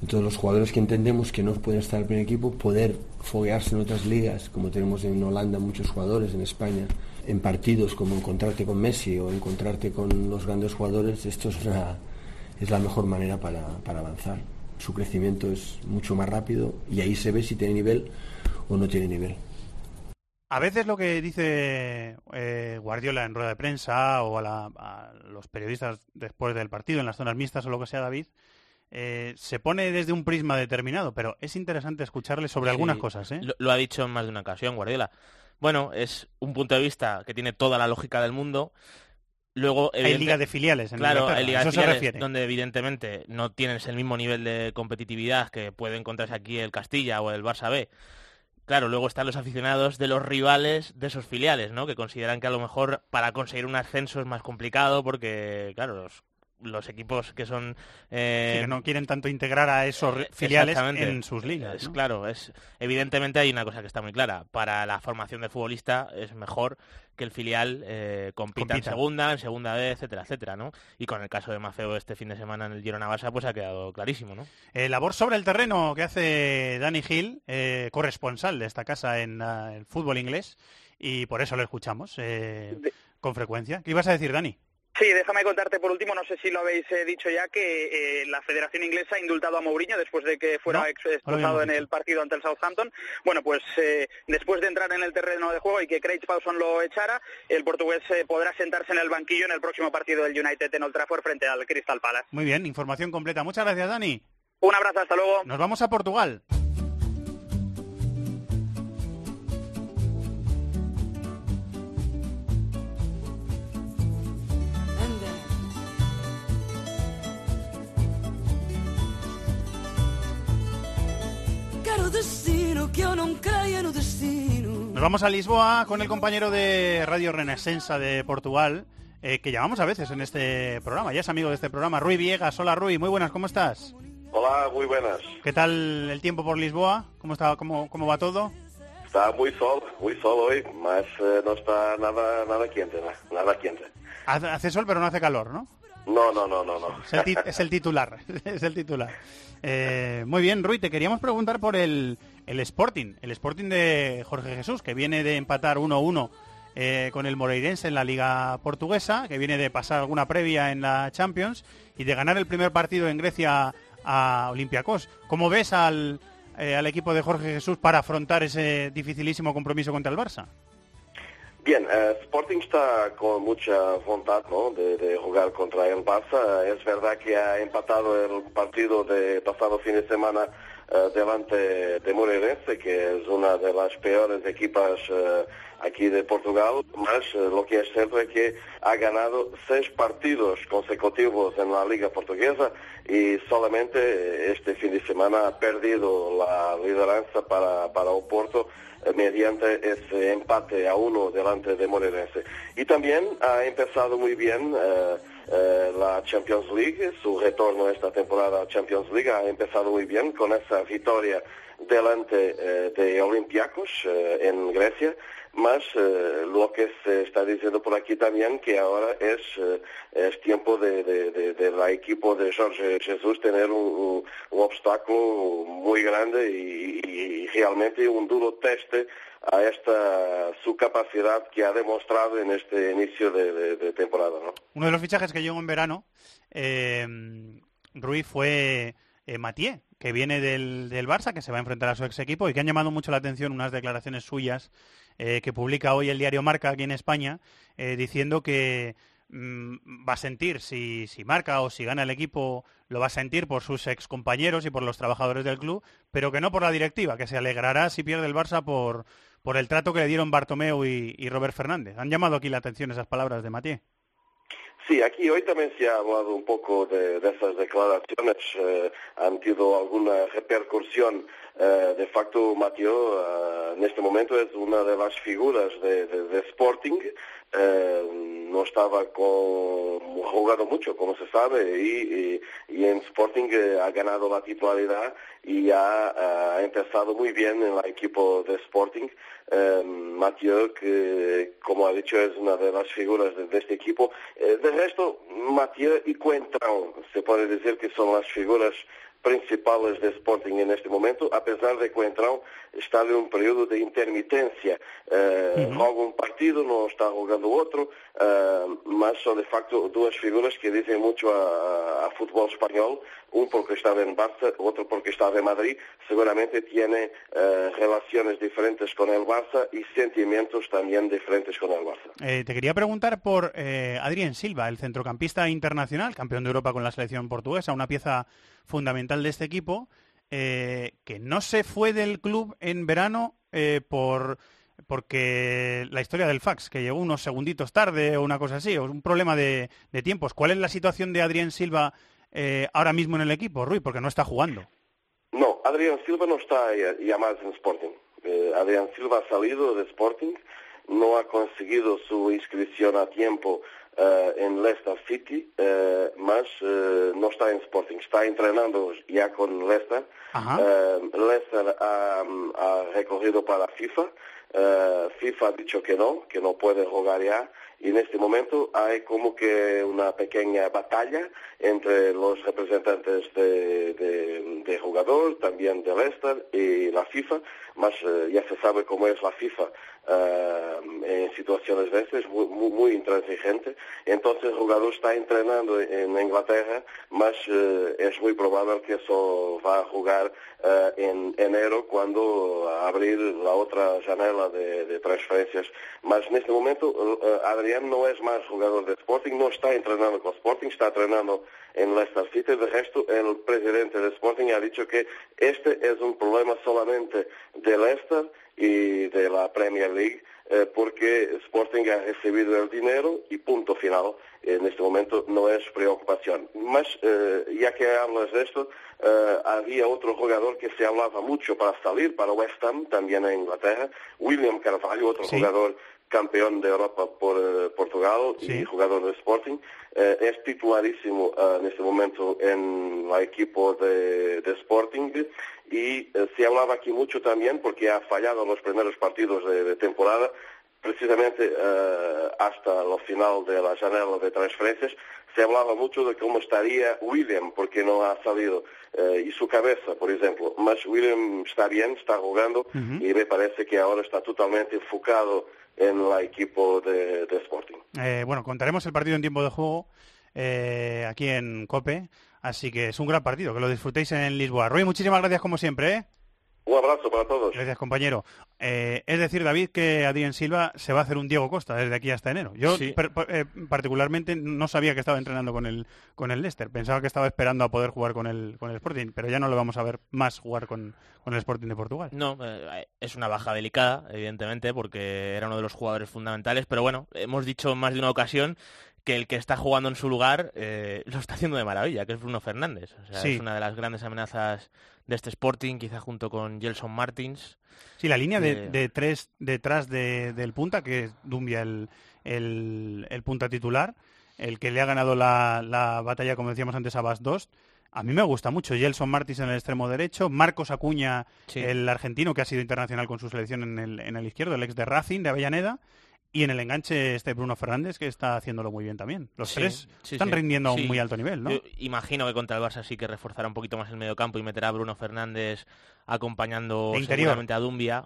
Entonces los jugadores que entendemos que no pueden estar en el primer equipo, poder foguearse en otras ligas, como tenemos en Holanda muchos jugadores, en España, en partidos como encontrarte con Messi o encontrarte con los grandes jugadores, esto es, es la mejor manera para, para avanzar. Su crecimiento es mucho más rápido y ahí se ve si tiene nivel o no tiene nivel. A veces lo que dice eh, Guardiola en rueda de prensa o a, los periodistas después del partido, en las zonas mixtas o lo que sea, David, eh, se pone desde un prisma determinado, pero es interesante escucharle sobre algunas cosas. ¿eh? Lo, ha dicho en más de una ocasión Guardiola. Bueno, es un punto de vista que tiene toda la lógica del mundo. Luego, hay liga de filiales en claro, hay liga de filiales donde evidentemente no tienes el mismo nivel de competitividad que puede encontrarse aquí el Castilla o el Barça B Claro, luego están los aficionados de los rivales de esos filiales, ¿no? Que consideran que a lo mejor para conseguir un ascenso es más complicado porque, claro, los los equipos que son eh, que no quieren tanto integrar a esos eh, filiales en sus ligas claro es evidentemente hay una cosa que está muy clara. Para la formación del futbolista es mejor que el filial eh, compita, en segunda en segunda vez etcétera etcétera no y con el caso de Mafeo este fin de semana en el Girona Barça pues ha quedado clarísimo no labor sobre el terreno que hace Dani Gil corresponsal de esta casa en el fútbol inglés y por eso lo escuchamos con frecuencia. Qué ibas a decir Dani Sí, déjame contarte por último, no sé si lo habéis eh, dicho ya, que eh, la Federación Inglesa ha indultado a Mourinho después de que fuera No, expulsado en el partido ante el Southampton. Bueno, pues eh, después de entrar en el terreno de juego y que Craig Pawson lo echara, el portugués podrá sentarse en el banquillo en el próximo partido del United en Old Trafford frente al Crystal Palace. Muy bien, información completa. Muchas gracias, Dani. Un abrazo, hasta luego. Nos vamos a Portugal. Nos vamos a Lisboa con el compañero de Radio Renesensa de Portugal, eh, que llamamos a veces en este programa. Ya es amigo de este programa, Rui Viegas. Hola, Rui. Muy buenas, ¿cómo estás? Hola, muy buenas. ¿Qué tal el tiempo por Lisboa? ¿Cómo, está, cómo, cómo va todo? Está muy sol, muy sol hoy, mas eh, no está nada nada quente, na- nada quente. Hace, hace sol, pero no hace calor, ¿no? No, no, no, no, no. Es el, titular. es el titular. Eh, muy bien, Rui, te queríamos preguntar por el, el Sporting. El Sporting de Jorge Jesús, que viene de empatar 1-1 eh, con el Moreirense en la Liga Portuguesa, que viene de pasar alguna previa en la Champions y de ganar el primer partido en Grecia a Olympiacos. ¿Cómo ves al, eh, al equipo de Jorge Jesús para afrontar ese dificilísimo compromiso contra el Barça? Bien, eh, Sporting está con mucha voluntad ¿no? de, jugar contra el Barça. Es verdad que ha empatado el partido de pasado fin de semana eh, delante de Moreirense, que es una de las peores equipas eh, aquí de Portugal, mas eh, lo que es cierto es que ha ganado seis partidos consecutivos en la Liga Portuguesa y solamente este fin de semana ha perdido la lideranza para, para Oporto mediante ese empate a uno delante de Moreirense. Y también ha empezado muy bien eh, eh, la Champions League, su retorno esta temporada a Champions League ha empezado muy bien con esa victoria delante eh, de Olympiacos eh, en Grecia, más eh, lo que se está diciendo por aquí también que ahora es, eh, es tiempo de, de, de, la equipo de Jorge Jesús tener un, un- obstáculo muy grande y, realmente un duro teste a esta su capacidad que ha demostrado en este inicio de, temporada. ¿no? Uno de los fichajes que llegó en verano, eh, Rui, fue eh, Mathieu, que viene del, del Barça, que se va a enfrentar a su ex equipo y que han llamado mucho la atención unas declaraciones suyas eh, que publica hoy el diario Marca aquí en España, eh, diciendo que mm, va a sentir si, si marca o si gana el equipo, lo va a sentir por sus ex compañeros y por los trabajadores del club, pero que no por la directiva, que se alegrará si pierde el Barça por, por el trato que le dieron Bartomeu y, y Robert Fernández. Han llamado aquí la atención esas palabras de Mathieu. Sí, aquí hoy también se ha hablado un poco de, de esas declaraciones. eh, han tenido alguna repercusión. Eh, de facto, Mateo eh, en este momento es una de las figuras de, de- de Sporting. Eh, no estaba con, jugando mucho, como se sabe, y en Sporting eh, ha ganado la titularidad y ha, ha empezado muy bien en el equipo de Sporting. Eh, Mathieu, que como ha dicho es una de las figuras de, este equipo. Eh, de resto, Mathieu y Coentrão se puede decir que son las figuras principales de Sporting en este momento, a pesar de que Coentrão está en un periodo de intermitencia. Eh, Juega un partido, no está jugando otro, eh, mas son de facto dos figuras que dicen mucho a, a fútbol español, un porque estaba en Barça, otro porque estaba en Madrid, seguramente tiene eh, relaciones diferentes con el Barça y sentimientos también diferentes con el Barça. Eh, te quería preguntar por eh, Adrien Silva, el centrocampista internacional, campeón de Europa con la selección portuguesa, una pieza fundamental de este equipo, eh, que no se fue del club en verano eh, por porque la historia del fax, que llegó unos segunditos tarde o una cosa así, o un problema de, de tiempos. ¿Cuál es la situación de Adrien Silva eh, ahora mismo en el equipo, Rui? Porque no está jugando. No, Adrián Silva no está ya, ya más en Sporting. Eh, Adrián Silva ha salido de Sporting, no ha conseguido su inscripción a tiempo eh, en Leicester City, eh, más eh, no está en Sporting, está entrenando ya con Leicester. Leicester ha, ha recogido para FIFA. FIFA ha dicho que no, que no puede jugar ya. Y en este momento hay como que una pequeña batalla entre los representantes de, de, de jugador, también de Leicester y la FIFA, más eh, ya se sabe cómo es la FIFA eh, en situaciones de estas, muy, muy, muy intransigente. Entonces el jugador está entrenando en Inglaterra, más eh, es muy probable que eso va a jugar eh, en enero cuando abrir la otra janela de, de transferencias. Más en este momento eh, Adrián no es más jugador de Sporting, no está entrenando con Sporting, está entrenando en Leicester City. De resto, el presidente de Sporting ha dicho que este es un problema solamente de Leicester y de la Premier League eh, porque Sporting ha recibido el dinero y punto final. En este momento no es preocupación. Más, eh, ya que hablas de esto, eh, había otro jugador que se hablaba mucho para salir para West Ham, también en Inglaterra, William Carvalho, otro Sí. jugador campeón de Europa por eh, Portugal y jugador de Sporting. Eh, es titularísimo eh, en este momento en el equipo de, de Sporting. Y eh, se hablaba aquí mucho también porque ha fallado en los primeros partidos de, de temporada precisamente eh, hasta el final de la janela de transferencias. Se hablaba mucho de cómo estaría William porque no ha salido eh, y su cabeza por ejemplo. Más William está bien está jugando y me parece que ahora está totalmente enfocado en el equipo de, de Sporting Eh, bueno, contaremos el partido en tiempo de juego eh, aquí en COPE, así que es un gran partido, que lo disfrutéis en Lisboa. Roy, muchísimas gracias como siempre. ¿eh? Un abrazo para todos Gracias, compañero. Eh, es decir, David, que Adrián Silva se va a hacer un Diego Costa desde aquí hasta enero. Yo Sí. per- per- eh, particularmente no sabía que estaba entrenando con el, con el Leicester. Pensaba que estaba esperando a poder jugar con el, con el Sporting, pero ya no le vamos a ver más jugar con, con el Sporting de Portugal. No, eh, es una baja delicada, evidentemente, porque era uno de los jugadores fundamentales, pero bueno, hemos dicho en más de una ocasión que el que está jugando en su lugar eh, lo está haciendo de maravilla, que es Bruno Fernández. O sea, Sí. es una de las grandes amenazas de este Sporting, quizá junto con Gelson Martins. Sí, la línea de, Eh, de tres detrás de- del punta, que es Dumbia el, el, el punta titular, el que le ha ganado la, la batalla, como decíamos antes, a Bas Dost. A mí me gusta mucho Gelson Martins en el extremo derecho, Marcos Acuña, Sí. el argentino que ha sido internacional con su selección en el, en el izquierdo, el ex de Racing, de Avellaneda, y en el enganche este Bruno Fernández, que está haciéndolo muy bien también. Los Sí, tres sí, están sí. rindiendo a un muy alto nivel, ¿no? Yo imagino que contra el Barça sí que reforzará un poquito más el medio campo y meterá a Bruno Fernández acompañando seguramente a Dumbia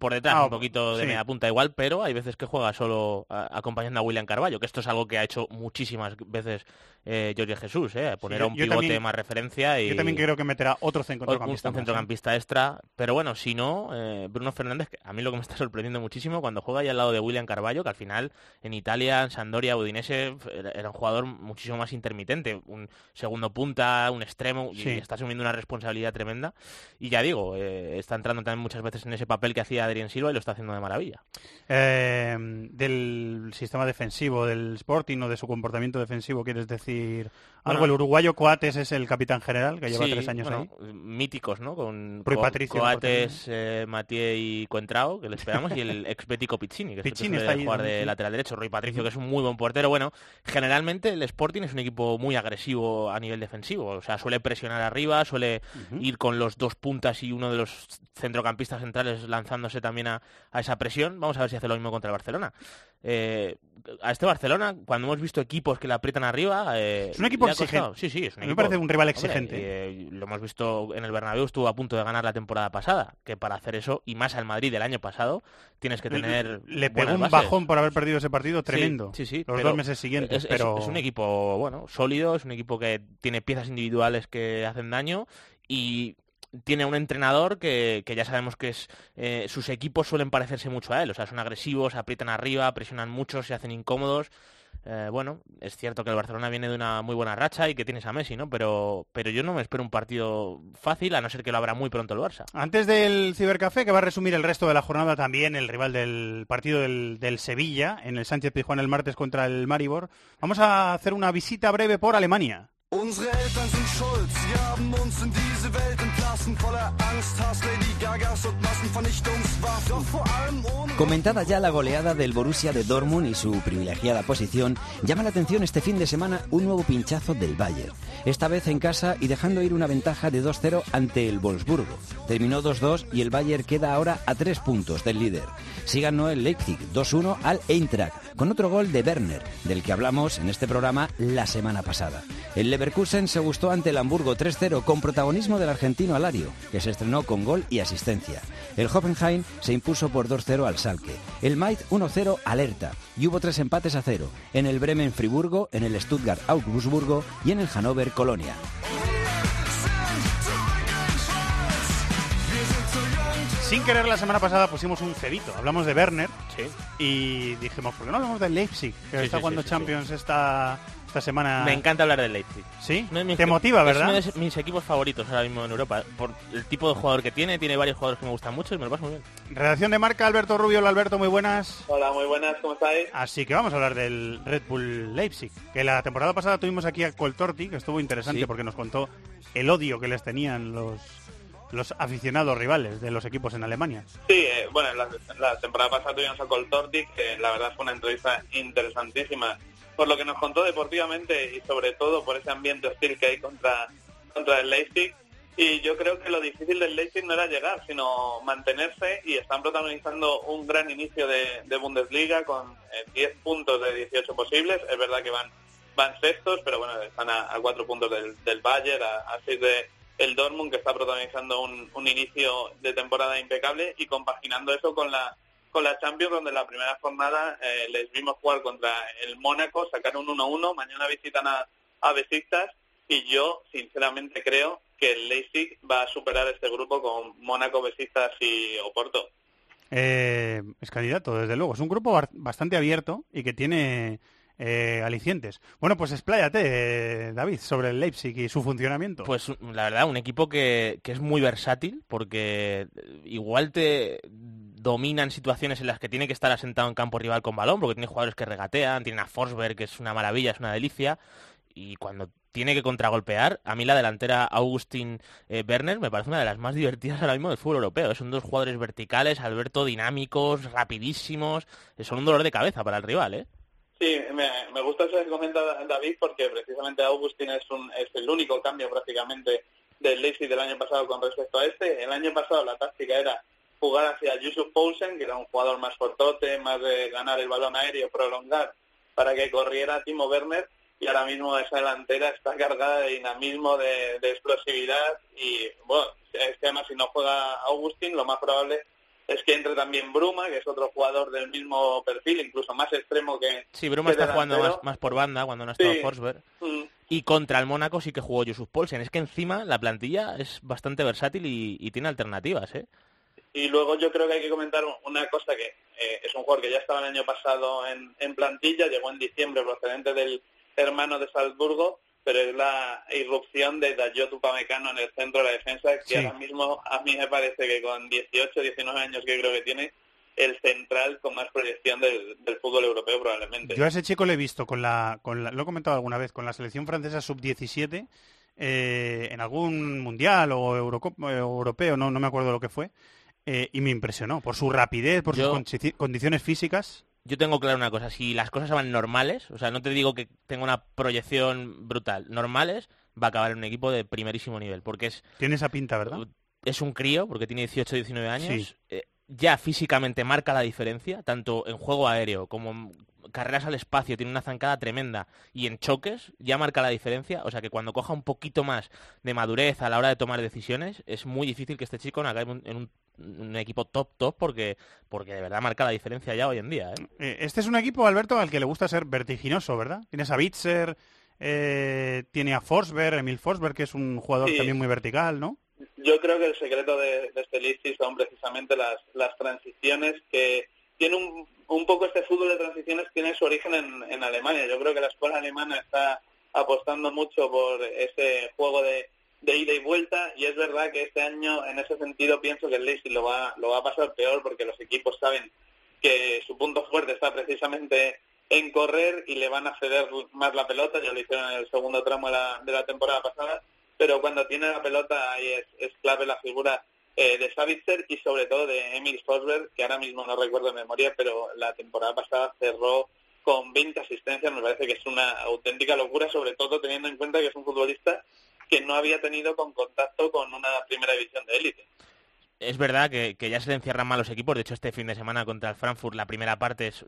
por detrás Ah, un poquito de sí. media punta igual, pero hay veces que juega solo a- acompañando a William Carballo, que esto es algo que ha hecho muchísimas veces eh, Jorge Jesús, eh, poner yo- a un pivote también- más referencia y Yo también creo que meterá otro un, centrocampista. un ¿eh? centrocampista extra, pero bueno, si no, eh, Bruno Fernández, que a mí lo que me está sorprendiendo muchísimo cuando juega ahí al lado de William Carballo, que al final en Italia, en Sampdoria, Udinese, era un jugador muchísimo más intermitente, un segundo punta, un extremo, y está asumiendo una responsabilidad tremenda. Y ya digo, eh, está entrando también muchas veces en ese papel que hacía Adrián Silva y lo está haciendo de maravilla. Eh, del sistema defensivo del Sporting o de su comportamiento defensivo, ¿quieres decir algo? El uruguayo Coates es el capitán general, que lleva Sí, tres años bueno, ahí. Míticos, ¿no? Con Rui Patricio, Coates, eh, Matié y Cuentrao, que le esperamos, y el ex Bético Piccini, que Piccini es está ahí jugar de sí. lateral derecho. Rui Patricio, que es un muy buen portero. Bueno, generalmente el Sporting es un equipo muy agresivo a nivel defensivo. O sea, suele presionar arriba, suele ir con los dos puntas y uno de los centrocampistas centrales lanzándose también a, a esa presión. Vamos a ver si hace lo mismo contra el Barcelona. Eh, a este Barcelona, cuando hemos visto equipos que le aprietan arriba... eh, Es un equipo exigente. Sí, sí, es un A mí me parece un rival Hombre, exigente. eh, lo hemos visto en el Bernabéu, estuvo a punto de ganar la temporada pasada, que para hacer eso, y más al Madrid del año pasado, tienes que tener Le pegó un bases. bajón por haber perdido ese partido tremendo. Sí, sí, Los dos meses siguientes. es, es- pero... es un equipo, bueno, sólido, es un equipo que tiene piezas individuales que hacen daño y tiene un entrenador que, que ya sabemos que es eh, sus equipos suelen parecerse mucho a él, o sea, son agresivos, aprietan arriba, presionan mucho, se hacen incómodos. Eh, bueno, es cierto que el Barcelona viene de una muy buena racha y que tienes a Messi, ¿no? Pero, pero yo no me espero un partido fácil, a no ser que lo abra muy pronto el Barça. Antes del Cibercafé, que va a resumir el resto de la jornada también, el rival del partido del, del Sevilla, en el Sánchez Pizjuán el martes contra el Maribor, vamos a hacer una visita breve por Alemania. Comentada ya la goleada del Borussia de Dortmund y su privilegiada posición, llama la atención este fin de semana un nuevo pinchazo del Bayern. Esta vez en casa y dejando ir una ventaja de 2-0 ante el Wolfsburgo. Terminó 2-2 y el Bayern queda ahora a tres puntos del líder. Sí ganó el Leipzig 2-1 al Eintracht, con otro gol de Werner, del que hablamos en este programa la semana pasada. El Leverkusen se gustó ante el Hamburgo 3-0 con protagonismo del argentino Que se estrenó con gol y asistencia. El Hoffenheim se impuso por 2-0 al Salke. El Mainz 1-0 alerta y hubo tres empates a cero en el Bremen Friburgo, en el Stuttgart Augsburgo y en el Hannover Colonia. Sin querer la semana pasada pusimos un cebito, hablamos de Werner y dijimos, ¿por qué no hablamos del Leipzig? Que Sí, está sí, jugando sí, sí, Champions Esta, esta semana. Me encanta hablar del Leipzig. ¿Sí? Te motiva, ¿verdad? Es uno de mis equipos favoritos ahora mismo en Europa. Por el tipo de jugador que tiene, tiene varios jugadores que me gustan mucho y me lo paso muy bien. Redacción de marca, Alberto Rubio. Hola, Alberto, muy buenas. Hola, muy buenas, ¿cómo estáis? Así que vamos a hablar del Red Bull Leipzig, que la temporada pasada tuvimos aquí a Coltorti, que estuvo interesante Sí. porque nos contó el odio que les tenían los, los aficionados rivales de los equipos en Alemania. Sí, eh, bueno, la, la temporada pasada tuvimos a Coltorti, que la verdad fue una entrevista interesantísima por lo que nos contó deportivamente y sobre todo por ese ambiente hostil que hay contra, contra el Leipzig. Y yo creo que lo difícil del Leipzig no era llegar, sino mantenerse y están protagonizando un gran inicio de, de Bundesliga con eh, 10 puntos de 18 posibles. Es verdad que van van sextos, pero bueno, están a, a cuatro puntos del, del Bayern, a, a seis de el Dortmund, que está protagonizando un, un inicio de temporada impecable y compaginando eso con la con la Champions, donde la primera jornada eh, les vimos jugar contra el Mónaco, sacaron 1-1, mañana visitan a, a Besiktas y yo sinceramente creo que el Leipzig va a superar este grupo con Mónaco, Besiktas y Oporto. Eh, es candidato, desde luego. Es un grupo bastante abierto y que tiene eh, alicientes. Bueno, pues expláyate, eh, David, sobre el Leipzig y su funcionamiento. Pues la verdad, un equipo que, que es muy versátil porque eh, igual te dominan situaciones en las que tiene que estar asentado en campo rival con balón, porque tiene jugadores que regatean, tiene a Forsberg, que es una maravilla, es una delicia, y cuando tiene que contragolpear, a mí la delantera Augustin eh, Werner me parece una de las más divertidas ahora mismo del fútbol europeo. Son dos jugadores verticales, Alberto, dinámicos, rapidísimos, eh, son un dolor de cabeza para el rival, ¿eh? Sí, me, me gusta eso que comenta David porque precisamente Augustin es, un, es el único cambio prácticamente del Leipzig del año pasado con respecto a este. El año pasado la táctica era jugar hacia Yusuf Poulsen, que era un jugador más fortote, más de ganar el balón aéreo, prolongar para que corriera Timo Werner y ahora mismo esa delantera está cargada de dinamismo, de, de explosividad y bueno, es que además si no juega Augustin lo más probable es que entre también Bruma, que es otro jugador del mismo perfil, incluso más extremo que Sí, Bruma que está jugando más, más por banda cuando no ha estado Sí. Forsberg. Mm. Y contra el Mónaco sí que jugó Yusuf Poulsen. Es que encima la plantilla es bastante versátil y, y tiene alternativas, ¿eh? Y luego yo creo que hay que comentar una cosa que eh, es un jugador que ya estaba el año pasado en, en plantilla, llegó en diciembre procedente del hermano de Salzburgo, pero es la irrupción de Dayot Upamecano en el centro de la defensa, que Sí. ahora mismo a mí me parece que con 18, 19 años que creo que tiene, el central con más proyección del, del fútbol europeo probablemente. Yo a ese chico lo he visto con la, con la- lo he comentado alguna vez, con la selección francesa sub-17 eh, en algún mundial o Eurocop- eh, europeo, no, no me acuerdo lo que fue, eh, y me impresionó por su rapidez, por Yo- sus condici- condiciones físicas. Yo tengo claro una cosa, si las cosas van normales, o sea, no te digo que tenga una proyección brutal, normales, va a acabar en un equipo de primerísimo nivel, porque es, Tiene esa pinta, ¿verdad? es un crío, porque tiene 18 19 años, Sí. eh, ya físicamente marca la diferencia, tanto en juego aéreo como en carreras al espacio, tiene una zancada tremenda, y en choques ya marca la diferencia, o sea que cuando coja un poquito más de madurez a la hora de tomar decisiones, es muy difícil que este chico acabe en un, en un- un equipo top top, porque, porque de verdad marca la diferencia ya hoy en día, ¿eh? Eh, este es un equipo, Alberto, al que le gusta ser vertiginoso, ¿verdad? Tienes a Bitzer, eh, tiene a Forsberg, Emil Forsberg, que es un jugador Sí. también muy vertical, ¿no? Yo creo que el secreto de, de este Leipzig son precisamente las, las transiciones que tiene un, un poco este fútbol de transiciones tiene su origen en, en Alemania. Yo creo que la escuela alemana está apostando mucho por ese juego de, de ida y vuelta y es verdad que este año en ese sentido pienso que el Leipzig lo va, lo va a pasar peor porque los equipos saben que su punto fuerte está precisamente en correr y le van a ceder más la pelota, ya lo hicieron en el segundo tramo de la, de la temporada pasada, pero cuando tiene la pelota ahí es, es clave la figura eh, de Savitzer y sobre todo de Emil Forsberg, que ahora mismo no recuerdo de memoria, pero la temporada pasada cerró con 20 asistencias, me parece que es una auténtica locura, sobre todo teniendo en cuenta que es un futbolista que no había tenido con contacto con una primera división de élite es verdad que, ya se le encierran mal los equipos. De hecho, este fin de semana contra el Frankfurt, la primera parte es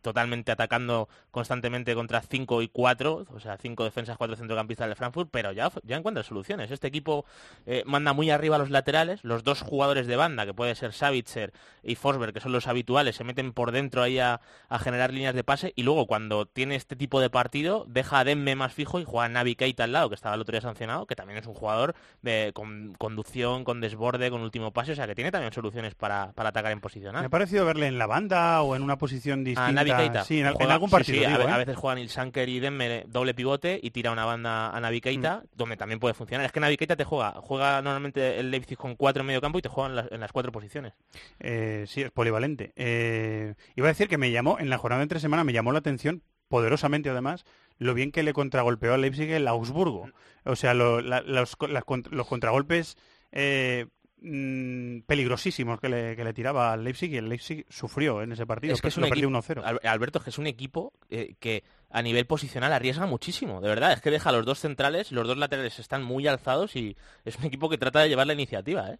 totalmente atacando constantemente contra 5 y 4, o sea, 5 defensas, 4 centrocampistas del Frankfurt, pero ya, ya encuentra soluciones. Este equipo eh, manda muy arriba a los laterales, los dos jugadores de banda, que puede ser Savitzer y Forsberg, que son los habituales, se meten por dentro ahí a, generar líneas de pase, y luego cuando tiene este tipo de partido, deja a Demme más fijo y juega a Navi Keita al lado, que estaba el otro día sancionado, que también es un jugador de, con conducción, con desborde, con último pase, o sea que tiene también soluciones para, atacar en posicional. Me ha parecido verle en la banda o en una posición distinta. A Sí, en, algún partido. a, ¿eh? veces juegan Il Sanker y Demme doble pivote y tira una banda a Navi Keita, mm. donde también puede funcionar. Es que Navi Keita te juega, juega normalmente el Leipzig con cuatro en medio campo y te juega en las, cuatro posiciones. Eh, sí, es polivalente. Eh, iba a decir que me llamó, en la jornada de entre semana me llamó la atención poderosamente además lo bien que le contragolpeó al Leipzig el Augsburgo. O sea, los, los, contragolpes eh, Mm, peligrosísimos que le, que le, tiraba al Leipzig y el Leipzig sufrió en ese partido. Es que es un equipo, 1-0. Alberto, que es un equipo eh, que a nivel posicional arriesga muchísimo, de verdad. Es que deja a los dos centrales, los dos laterales están muy alzados y es un equipo que trata de llevar la iniciativa, ¿eh?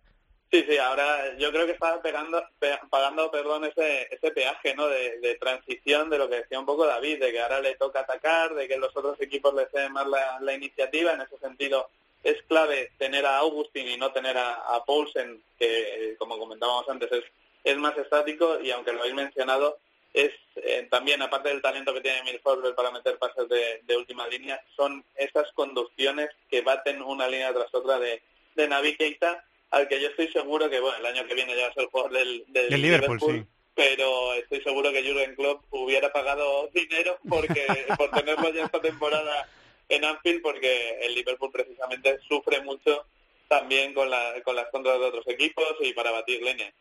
Sí, sí, ahora yo creo que está pegando, pagando perdón, ese, ese peaje ¿no? De, transición de lo que decía un poco David, de que ahora le toca atacar, de que los otros equipos le ceden más la, la iniciativa. En ese sentido, es clave tener a Augustin y no tener a, a Paulsen, que como comentábamos antes es, es más estático y aunque lo habéis mencionado, es eh, también, aparte del talento que tiene Emil Forsberg para meter pases de, última línea, son esas conducciones que baten una línea tras otra de, de Navi Keita, al que yo estoy seguro que, bueno, el año que viene ya va a ser el jugador del, del, Liverpool, pero estoy seguro que Jurgen Klopp hubiera pagado dinero porque por tenerlo ya esta temporada en Anfield porque el Liverpool precisamente sufre mucho también con, la, con las contras de otros equipos y para batir línea.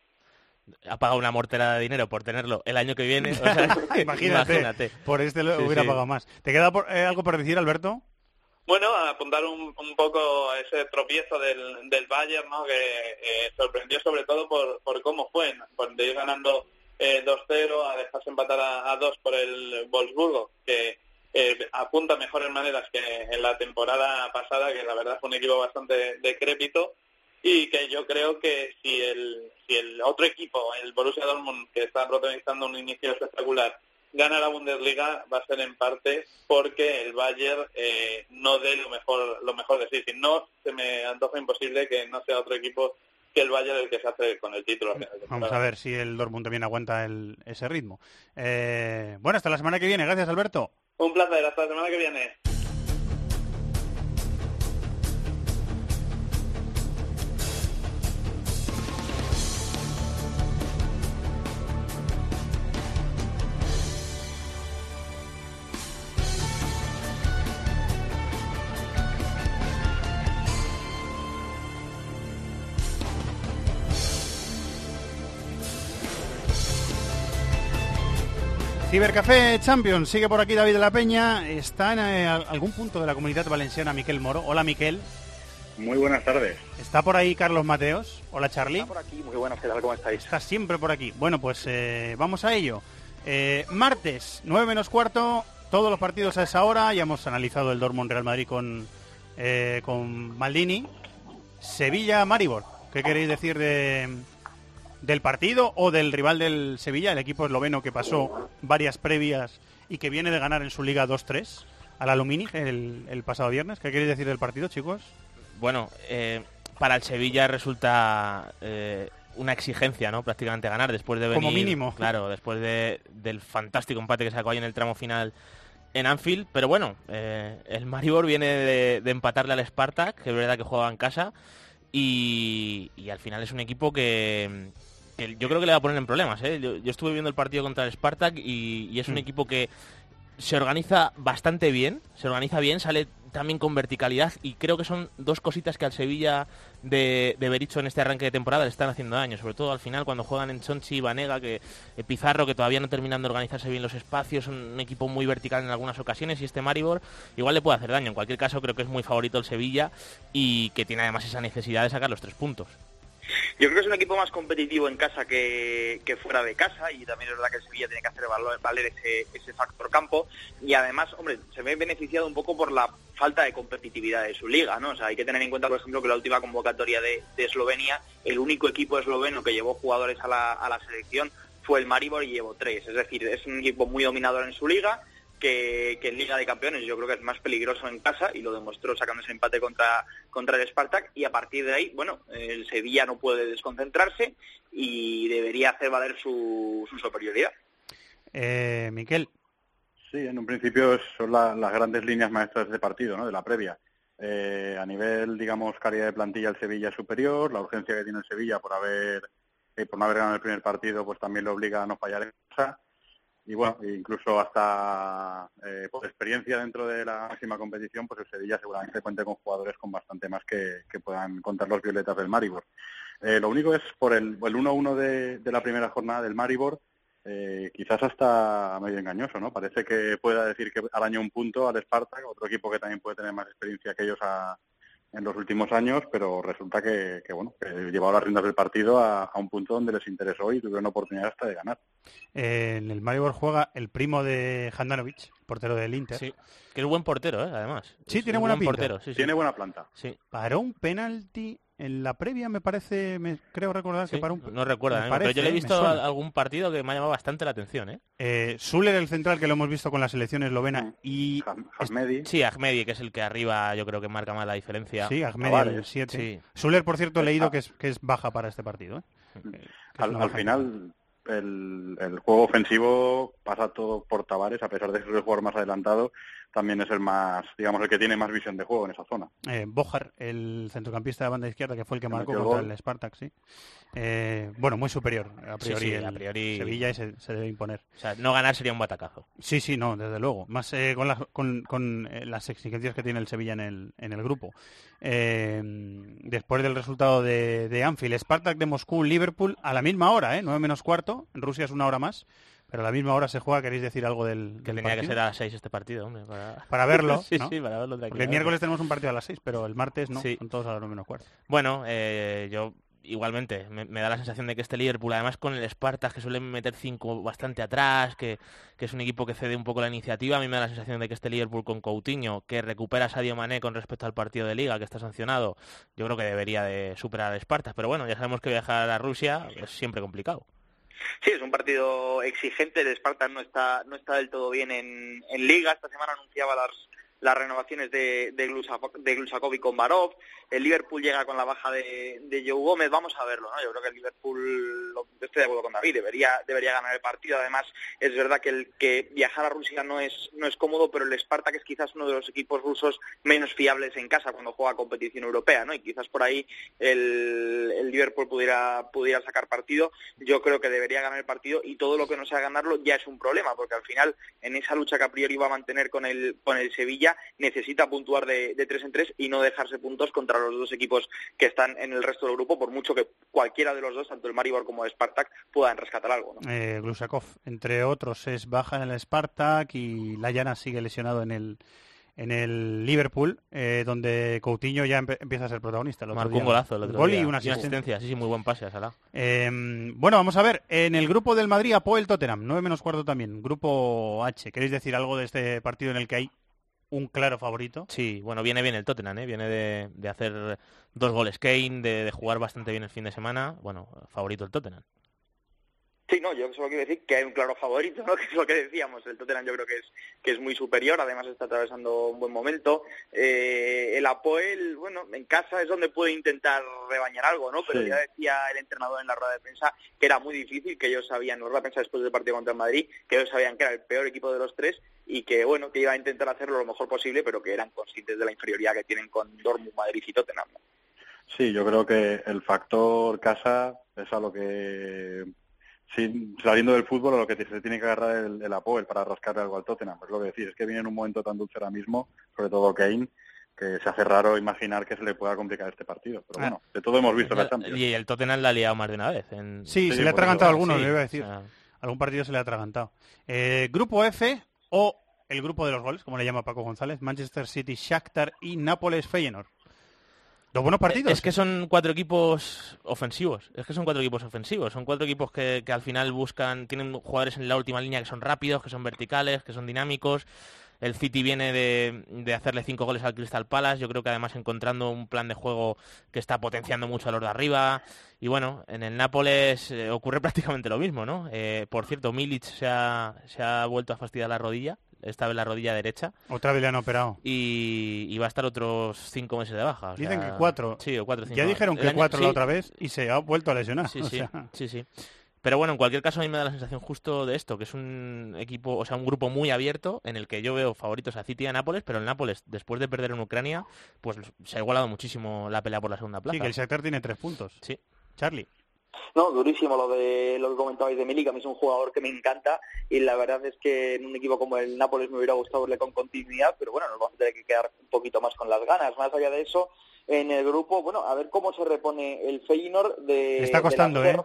Ha pagado una mortera de dinero por tenerlo el año que viene. imagínate, Por este lo hubiera pagado más. ¿Te queda eh, algo por decir, Alberto? Bueno, apuntar un, un poco a ese tropiezo del, del Bayern, ¿no? que eh, sorprendió sobre todo por, por cómo fue, por ir ganando eh, 2-0 a dejarse empatar a, a 2 por el Wolfsburgo, que eh, apunta mejores maneras que en la temporada pasada, que la verdad fue un equipo bastante decrépito y que yo creo que si el, si el otro equipo, el Borussia Dortmund, que está protagonizando un inicio espectacular, gana la Bundesliga, va a ser en parte porque el Bayern eh, no dé lo mejor, lo mejor de sí. Si no, se me antoja imposible que no sea otro equipo que el Bayern el que se hace con el título. Vamos a ver si el Dortmund también aguanta ese ritmo. Eh, bueno, hasta la semana que viene. Gracias, Alberto. Un placer, hasta la semana que viene. Cibercafé Champions, sigue por aquí David de la Peña. Está en eh, algún punto de la comunidad valenciana Miquel Moro. Hola Miquel. Muy buenas tardes. ¿Está por ahí Carlos Mateos? Hola Charlie. Está por aquí, muy buenas, ¿qué tal? ¿Cómo estáis? Está siempre por aquí. Bueno, pues eh, vamos a ello. Eh, martes, 9 menos cuarto, todos los partidos a esa hora. Ya hemos analizado el Dortmund Real Madrid con, con Maldini. Sevilla-Maribor. ¿Qué queréis decir de, del partido o del rival del Sevilla, el equipo esloveno que pasó varias previas y que viene de ganar en su liga 2-3 al Alumini el, el, pasado viernes. ¿Qué queréis decir del partido, chicos? Bueno, eh, para el Sevilla resulta eh, una exigencia, ¿no? Prácticamente ganar después de venir... Como mínimo. Claro, después de, del fantástico empate que sacó ahí en el tramo final en Anfield. Pero bueno, eh, el Maribor viene de, de, empatarle al Spartak, que es verdad que juega en casa. Y, y al final es un equipo que yo creo que le va a poner en problemas. ¿eh? Yo, estuve viendo el partido contra el Spartak y, es un mm. equipo que se organiza bastante bien, se organiza bien, sale también con verticalidad y creo que son dos cositas que al Sevilla de, de Bericho en este arranque de temporada le están haciendo daño, sobre todo al final cuando juegan en Chonchi y Vanega, que eh, Pizarro que todavía no terminan de organizarse bien los espacios, un equipo muy vertical en algunas ocasiones y este Maribor igual le puede hacer daño. En cualquier caso creo que es muy favorito el Sevilla y que tiene además esa necesidad de sacar los tres puntos. Yo creo que es un equipo más competitivo en casa que, fuera de casa y también es verdad que Sevilla tiene que hacer valer ese, ese factor campo y además, hombre, se ve beneficiado un poco por la falta de competitividad de su liga, ¿no? O sea, hay que tener en cuenta, por ejemplo, que la última convocatoria de, de Eslovenia, el único equipo esloveno que llevó jugadores a la, a la selección fue el Maribor y llevó tres. Es decir, es un equipo muy dominador en su liga, que, que, en Liga de Campeones yo creo que es más peligroso en casa y lo demostró sacando ese empate contra, contra el Spartak y a partir de ahí, bueno, el Sevilla no puede desconcentrarse y debería hacer valer su, su superioridad. Eh, Miquel. Sí, en un principio son la, las grandes líneas maestras de partido, ¿no? de la previa. Eh, a nivel, digamos, calidad de plantilla el Sevilla es superior, la urgencia que tiene el Sevilla por haber eh, por no haber ganado el primer partido pues también le obliga a no fallar en casa y bueno, incluso hasta eh, por experiencia dentro de la máxima competición, pues el Sevilla seguramente cuente con jugadores con bastante más que, que puedan contar los violetas del Maribor. Eh, lo único es por el 1-1 de, de, la primera jornada del Maribor, eh, quizás hasta medio engañoso, ¿no? Parece que pueda decir que al año un punto al Spartak, otro equipo que también puede tener más experiencia que ellos a, en los últimos años, pero resulta que, que bueno, que llevaba las riendas del partido a, a, un punto donde les interesó y tuvieron oportunidad hasta de ganar. Eh, en el Maribor juega el primo de Handanovic, portero del Inter. Sí, que es buen portero, ¿eh? además. Sí, es tiene buena buen pinta. portero. Sí, sí. Tiene buena planta. Sí. Paró un penalti en la previa, me parece, me creo recordar Sí, que paró un No recuerda, me ¿eh? parece, pero yo le he visto algún partido que me ha llamado bastante la atención. ¿eh? Eh, Zuller, el central, que lo hemos visto con la selección eslovena, y... Ahmedi. Sí, Ahmedi, que es el que arriba yo creo que marca más la diferencia. Sí, Ahmedi, Tavares. el 7. Sí. Zuller, por cierto, he Eh, leído ah. que es, que es baja para este partido. ¿eh? Al, al final, el, el juego ofensivo pasa todo por Tavares, a pesar de ser el jugador más adelantado, también es el más, digamos, el que tiene más visión de juego en esa zona. Eh, Bojar, el centrocampista de banda izquierda, que fue el que Que marcó contra gol. el Spartak, sí. Eh, bueno, muy superior, a priori, sí, el a priori- Sevilla y se, se debe imponer. O sea, no ganar sería un batacazo. Sí, sí, no, desde luego. Más eh, con, las- con, con, eh, las exigencias que tiene el Sevilla en el, en el grupo. Eh, después del resultado de, de Anfield, Spartak de Moscú, Liverpool, a la misma hora, ¿eh? 9 menos cuarto. En Rusia es una hora más, pero a la misma hora se juega. ¿Queréis decir algo del, Que del tenía que ser a las 6 este partido, hombre. Para, Para verlo, sí, ¿no? sí, para verlo Porque el miércoles tenemos un partido a las 6, pero el martes no, Sí. son todos a las 9 menos cuarto. Bueno, eh, yo igualmente me, me da la sensación de que este Liverpool, además con el Spartak que suele meter cinco bastante atrás, que, que es un equipo que cede un poco la iniciativa, a mí me da la sensación de que este Liverpool con Coutinho, que recupera a Sadio Mané con respecto al partido de Liga que está sancionado, yo creo que debería de superar al Spartak. Pero bueno, ya sabemos que viajar a Rusia es siempre complicado. Sí, es un partido exigente. El Spartak no está, no está del todo bien en, Liga. Esta semana anunciaba las, las renovaciones de, de, Glusakov, de Glusakov y Komarov. El Liverpool llega con la baja de, Joe Gómez. Vamos a verlo, ¿no? Yo creo que el Liverpool, lo- estoy de acuerdo con David, debería, debería ganar el partido. Además, es verdad que el que viajar a Rusia no es, no es cómodo, pero el Spartak es quizás uno de los equipos rusos menos fiables en casa cuando juega competición europea, ¿no? Y quizás por ahí el, el Liverpool pudiera, pudiera sacar partido. Yo creo que debería ganar el partido y todo lo que no sea ganarlo ya es un problema, porque al final en esa lucha que a priori va a mantener con el, con el Sevilla necesita puntuar de, de tres en tres y no dejarse puntos contra los dos equipos que están en el resto del grupo, por mucho que cualquiera de los dos, tanto el Maribor como el Spartak, puedan rescatar algo. ¿no? Eh, Glusakov, entre otros, es baja en el Spartak y Layana sigue lesionado en el en el Liverpool, eh, donde Coutinho ya empe- empieza a ser protagonista. el otro Marcó día. un golazo el otro Gol día. y una asistencia. Sí, sí, muy buen pase a Salah. Eh, bueno, vamos a ver. En el grupo del Madrid, Apoel Tottenham, 9 menos cuarto también. Grupo H. ¿Queréis decir algo de este partido en el que hay un claro favorito? Sí, bueno, viene bien el Tottenham, ¿eh? viene de, de hacer dos goles Kane, de, de jugar bastante bien el fin de semana. Bueno, favorito el Tottenham. Sí, no, yo solo quiero decir que hay un claro favorito, ¿no? que es lo que decíamos. El Tottenham yo creo que es que es muy superior, además está atravesando un buen momento. Eh, el Apoel, bueno, en casa es donde puede intentar rebañar algo, ¿no? Pero Sí. ya decía el entrenador en la rueda de prensa que era muy difícil, que ellos sabían, en la rueda de prensa después del partido contra el Madrid, que ellos sabían que era el peor equipo de los tres y que, bueno, que iba a intentar hacerlo lo mejor posible, pero que eran conscientes de la inferioridad que tienen con Dortmund, Madrid y Tottenham. Sí, yo creo que el factor casa es a lo que sin, saliendo del fútbol, a lo que se tiene que agarrar el, el Apoel para rascarle algo al Tottenham. Pues lo que decís es que viene en un momento tan dulce ahora mismo, sobre todo Kane, que se hace raro imaginar que se le pueda complicar este partido. Pero bueno, de todo hemos visto en la Champions. Y el Tottenham la ha liado más de una vez. en- Sí, se le ha atragantado alguno, le iba a decir. Algún partido se le ha atragantado. Eh, grupo F o el grupo de los goles, como le llama Paco González, Manchester City, Shakhtar y Nápoles Feyenoord. Dos buenos partidos. Es que son cuatro equipos ofensivos. Es que son cuatro equipos ofensivos. Son cuatro equipos que, al final buscan, tienen jugadores en la última línea que son rápidos, que son verticales, que son dinámicos. El City viene de, hacerle cinco goles al Crystal Palace. Yo creo que además encontrando un plan de juego que está potenciando mucho a los de arriba. Y bueno, en el Nápoles eh, ocurre prácticamente lo mismo, ¿no? Eh, por cierto, Milic se ha vuelto a fastidiar la rodilla. Esta vez la rodilla derecha. Otra vez le han operado. Y, y va a estar otros cinco meses de baja. o Dicen sea, que cuatro. Sí, o cuatro cinco. Ya dijeron que año- cuatro la otra vez y se ha vuelto a lesionar. Sí, o sí, sea, sí, sí. Pero bueno, en cualquier caso a mí me da la sensación justo de esto, que es un equipo, o sea, un grupo muy abierto en el que yo veo favoritos a City y a Nápoles, pero el Nápoles, después de perder en Ucrania, pues se ha igualado muchísimo la pelea por la segunda plaza. sí, que el Shakhtar tiene tres puntos. Sí. Charlie. No, durísimo lo de lo que comentabais de Milik, a mí es un jugador que me encanta y la verdad es que en un equipo como el Nápoles me hubiera gustado verle con continuidad, pero bueno, nos vamos a tener que quedar un poquito más con las ganas. Más allá de eso, en el grupo, bueno, a ver cómo se repone el Feyenoord de Le está de costando, ¿eh?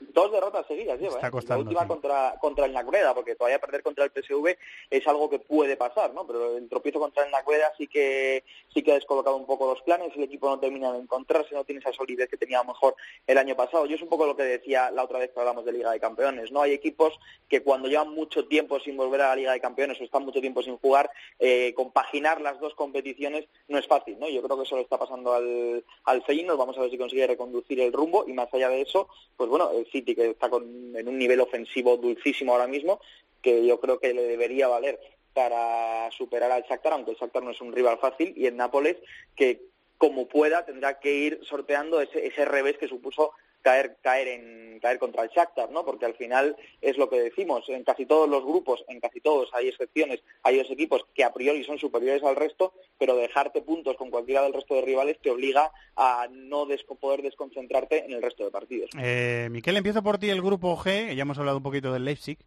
Dos derrotas seguidas lleva, Está ¿eh? La última sí. contra, contra el Nacueda, porque todavía perder contra el PSV es algo que puede pasar, ¿no? Pero el tropiezo contra el Nacueda sí que sí que ha descolocado un poco los planes, el equipo no termina de encontrarse, no tiene esa solidez que tenía mejor el año pasado. Yo es un poco lo que decía la otra vez que hablamos de Liga de Campeones, ¿no? Hay equipos que cuando llevan mucho tiempo sin volver a la Liga de Campeones o están mucho tiempo sin jugar, eh, compaginar las dos competiciones no es fácil, ¿no? Yo creo que eso le está pasando al, al Feyenoord, vamos a ver si consigue reconducir el rumbo y más allá de eso, pues bueno, el City que está con, en un nivel ofensivo dulcísimo ahora mismo, que yo creo que le debería valer para superar al Shakhtar, aunque el Shakhtar no es un rival fácil, y el Nápoles que como pueda tendrá que ir sorteando ese, ese revés que supuso caer caer en caer contra el Shakhtar, ¿no? Porque al final es lo que decimos, en casi todos los grupos, en casi todos hay excepciones, hay dos equipos que a priori son superiores al resto, pero dejarte puntos con cualquiera del resto de rivales te obliga a no poder desconcentrarte en el resto de partidos. Eh, Miquel, empiezo por ti el grupo G, ya hemos hablado un poquito del Leipzig,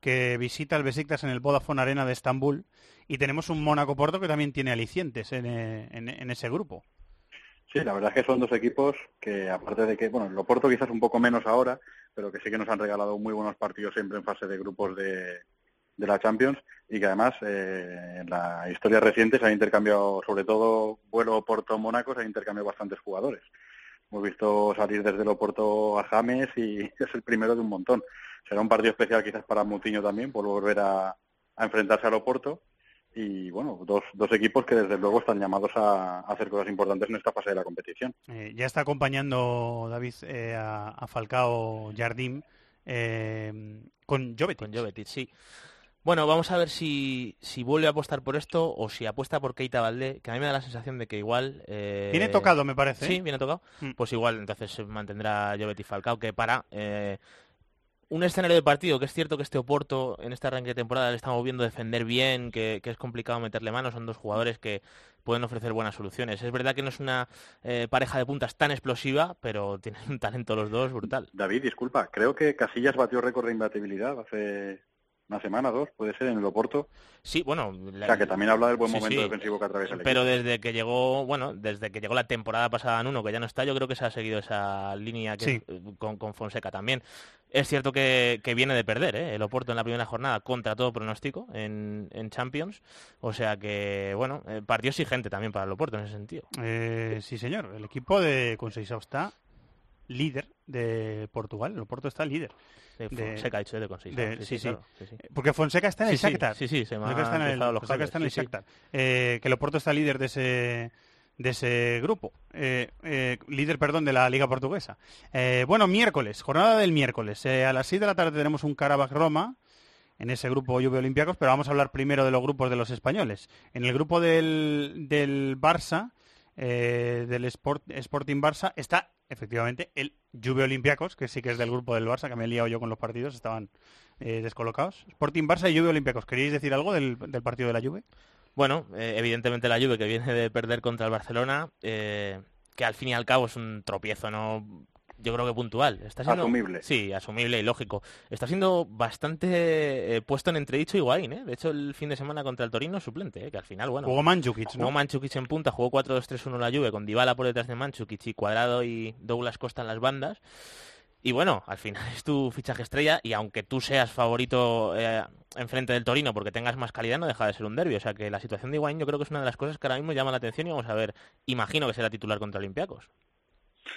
que visita el Besiktas en el Vodafone Arena de Estambul, y tenemos un Mónaco-Porto que también tiene alicientes en, eh, en ese grupo. Sí, la verdad es que son dos equipos que, aparte de que, bueno, el Oporto quizás un poco menos ahora, pero que sí que nos han regalado muy buenos partidos siempre en fase de grupos de, de la Champions y que además eh, en la historia reciente se han intercambiado, sobre todo vuelo Oporto-Mónaco, se han intercambiado bastantes jugadores. Hemos visto salir desde el Oporto a James y es el primero de un montón. Será un partido especial quizás para Mutiño también, por volver a, a enfrentarse al Oporto y bueno, dos, dos equipos que desde luego están llamados a, a hacer cosas importantes en esta fase de la competición. Eh, ya está acompañando David eh, a, a Falcao Jardim eh, con Jovetic. Con Jovetic, sí. Bueno, vamos a ver si, si vuelve a apostar por esto o si apuesta por Keita Valdé, que a mí me da la sensación de que igual... eh, Viene tocado, me parece, Sí, viene tocado. Mm. Pues igual entonces se mantendrá Jovetic Falcao, que para... un escenario de partido, que es cierto que este Oporto en este arranque de temporada le estamos viendo defender bien, que, que es complicado meterle mano, son dos jugadores que pueden ofrecer buenas soluciones. Es verdad que no es una eh, pareja de puntas tan explosiva, pero tienen un talento los dos brutal. David, disculpa, creo que Casillas batió récord de imbatibilidad hace una semana, dos, puede ser, en el Oporto. Sí, bueno... O sea, que también habla del buen Sí, momento sí. defensivo que atraviesa el Pero equipo. desde que llegó, bueno, desde que llegó la temporada pasada en uno, que ya no está, yo creo que se ha seguido esa línea que Sí. eh, con, con Fonseca también. Es cierto que, que viene de perder ¿eh? el Oporto en la primera jornada contra todo pronóstico en, en Champions. O sea que, bueno, eh, partido exigente también para el Oporto en ese sentido. Eh, sí, señor. El equipo de Conceição está líder de Portugal. El Oporto está líder. De Fonseca, de Conceição. de- Sí, sí, sí, claro. Porque Fonseca está en el Shakhtar. sí, sí, se me Fonseca está en el, cruzado los Fonseca cables, está en el sí, sí. Shakhtar. Eh, que el Oporto está líder de ese de ese grupo, Eh, eh, líder, perdón, de la Liga Portuguesa. Eh, bueno, miércoles, jornada del miércoles. Eh, a las 6 de la tarde tenemos un Karabakh Roma, en ese grupo Juve Olympiacos, pero vamos a hablar primero de los grupos de los españoles. En el grupo del, del Barça, eh, del Sport, Sporting Barça, está efectivamente el Juve Olympiacos, que sí que es del grupo del Barça, que me he liado yo con los partidos, estaban eh, descolocados. Sporting Barça y Juve Olympiacos. ¿Queréis decir algo del, del partido de la Juve? Bueno, eh, evidentemente la Juve que viene de perder contra el Barcelona, que al fin y al cabo es un tropiezo, ¿no? Yo creo que puntual. Está siendo, Asumible. Sí, asumible y lógico. Está siendo bastante eh, puesto en entredicho Higuaín, ¿eh? De hecho, el fin de semana contra el Torino suplente, ¿eh? que al final, bueno... Jugó Mandzukic, ¿no? Jugó en punta, jugó 4-2-3-1 la Juve, con Dybala por detrás de Mandzukic y Cuadrado y Douglas Costa en las bandas. Y bueno, al final es tu fichaje estrella y aunque tú seas favorito eh, enfrente del Torino porque tengas más calidad, no deja de ser un derbi. O sea que la situación de Higuaín yo creo que es una de las cosas que ahora mismo llama la atención y vamos a ver, imagino que será titular contra Olympiacos.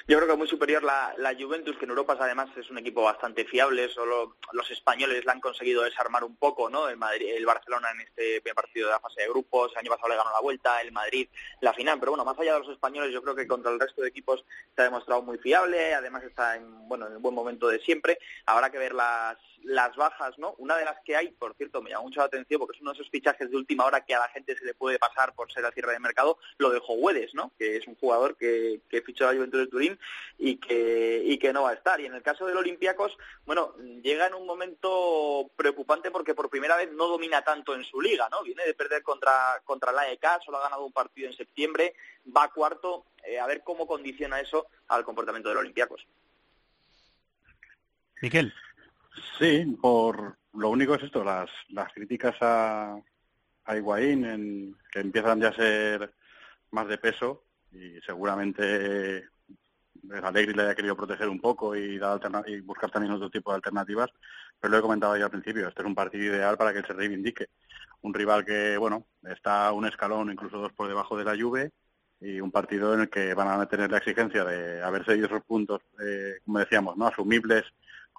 Yo creo que es muy superior la, la, Juventus, que en Europa además es un equipo bastante fiable, solo los españoles la han conseguido desarmar un poco, ¿no? El, Madrid, el Barcelona en este primer partido de la fase de grupos, el año pasado le ganó la vuelta, el Madrid la final, pero bueno, más allá de los españoles, yo creo que contra el resto de equipos se ha demostrado muy fiable, además está en, bueno, en el buen momento de siempre, habrá que ver las, las bajas, ¿no? Una de las que hay, por cierto, me llama mucho la atención porque es uno de esos fichajes de última hora que a la gente se le puede pasar por ser al cierre de mercado, lo de Joguedes, ¿no? Que es un jugador que, que fichó la Juventus Turín y que, y que no va a estar. Y en el caso del Olympiacos, bueno, llega en un momento preocupante porque por primera vez no domina tanto en su liga, ¿no? Viene de perder contra, contra la EK, solo ha ganado un partido en septiembre, va cuarto, eh, a ver cómo condiciona eso al comportamiento del Olympiacos. Miquel. Sí, por lo único es esto, las, las críticas a, a Higuaín, en, que empiezan ya a ser más de peso y seguramente el Alegri le haya querido proteger un poco y, dar y buscar también otro tipo de alternativas, pero lo he comentado ya al principio, este es un partido ideal para que él se reivindique. Un rival que, bueno, está un escalón, incluso dos por debajo de la Juve, y un partido en el que van a tener la exigencia de haber seguido esos puntos, eh, como decíamos, no asumibles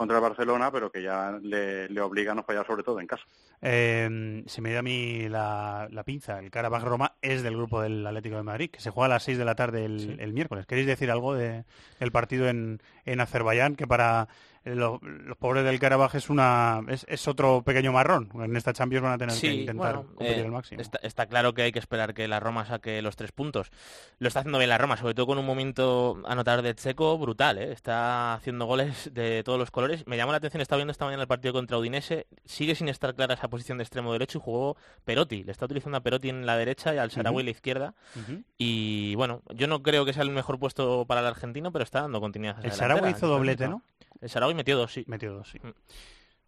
contra el Barcelona, pero que ya le, le obliga a no fallar sobre todo en casa. Eh, se me da a mí la, la pinza. El Karabakh Roma es del grupo del Atlético de Madrid, que se juega a las 6 de la tarde el, sí. el miércoles. ¿Queréis decir algo de, del partido en, en Azerbaiyán? Que para los, los pobres del Karabaj es una es, es, otro pequeño marrón. En esta Champions van a tener sí, que intentar bueno, competir eh, máximo. Está, está, claro que hay que esperar que la Roma saque los tres puntos. Lo está haciendo bien la Roma, sobre todo con un momento anotador de Checo brutal. ¿eh? Está haciendo goles de todos los colores. Me llamó la atención, estaba viendo esta mañana el partido contra Udinese. Sigue sin estar clara esa posición de extremo derecho y jugó Perotti. Le está utilizando a Perotti en la derecha y al Sarawi uh -huh. la izquierda. Uh -huh. Y bueno, yo no creo que sea el mejor puesto para el argentino, pero está dando continuidad. El Sarawi hizo doblete, ¿no? El Sarawi metió dos, sí. Metió dos, sí. Mm.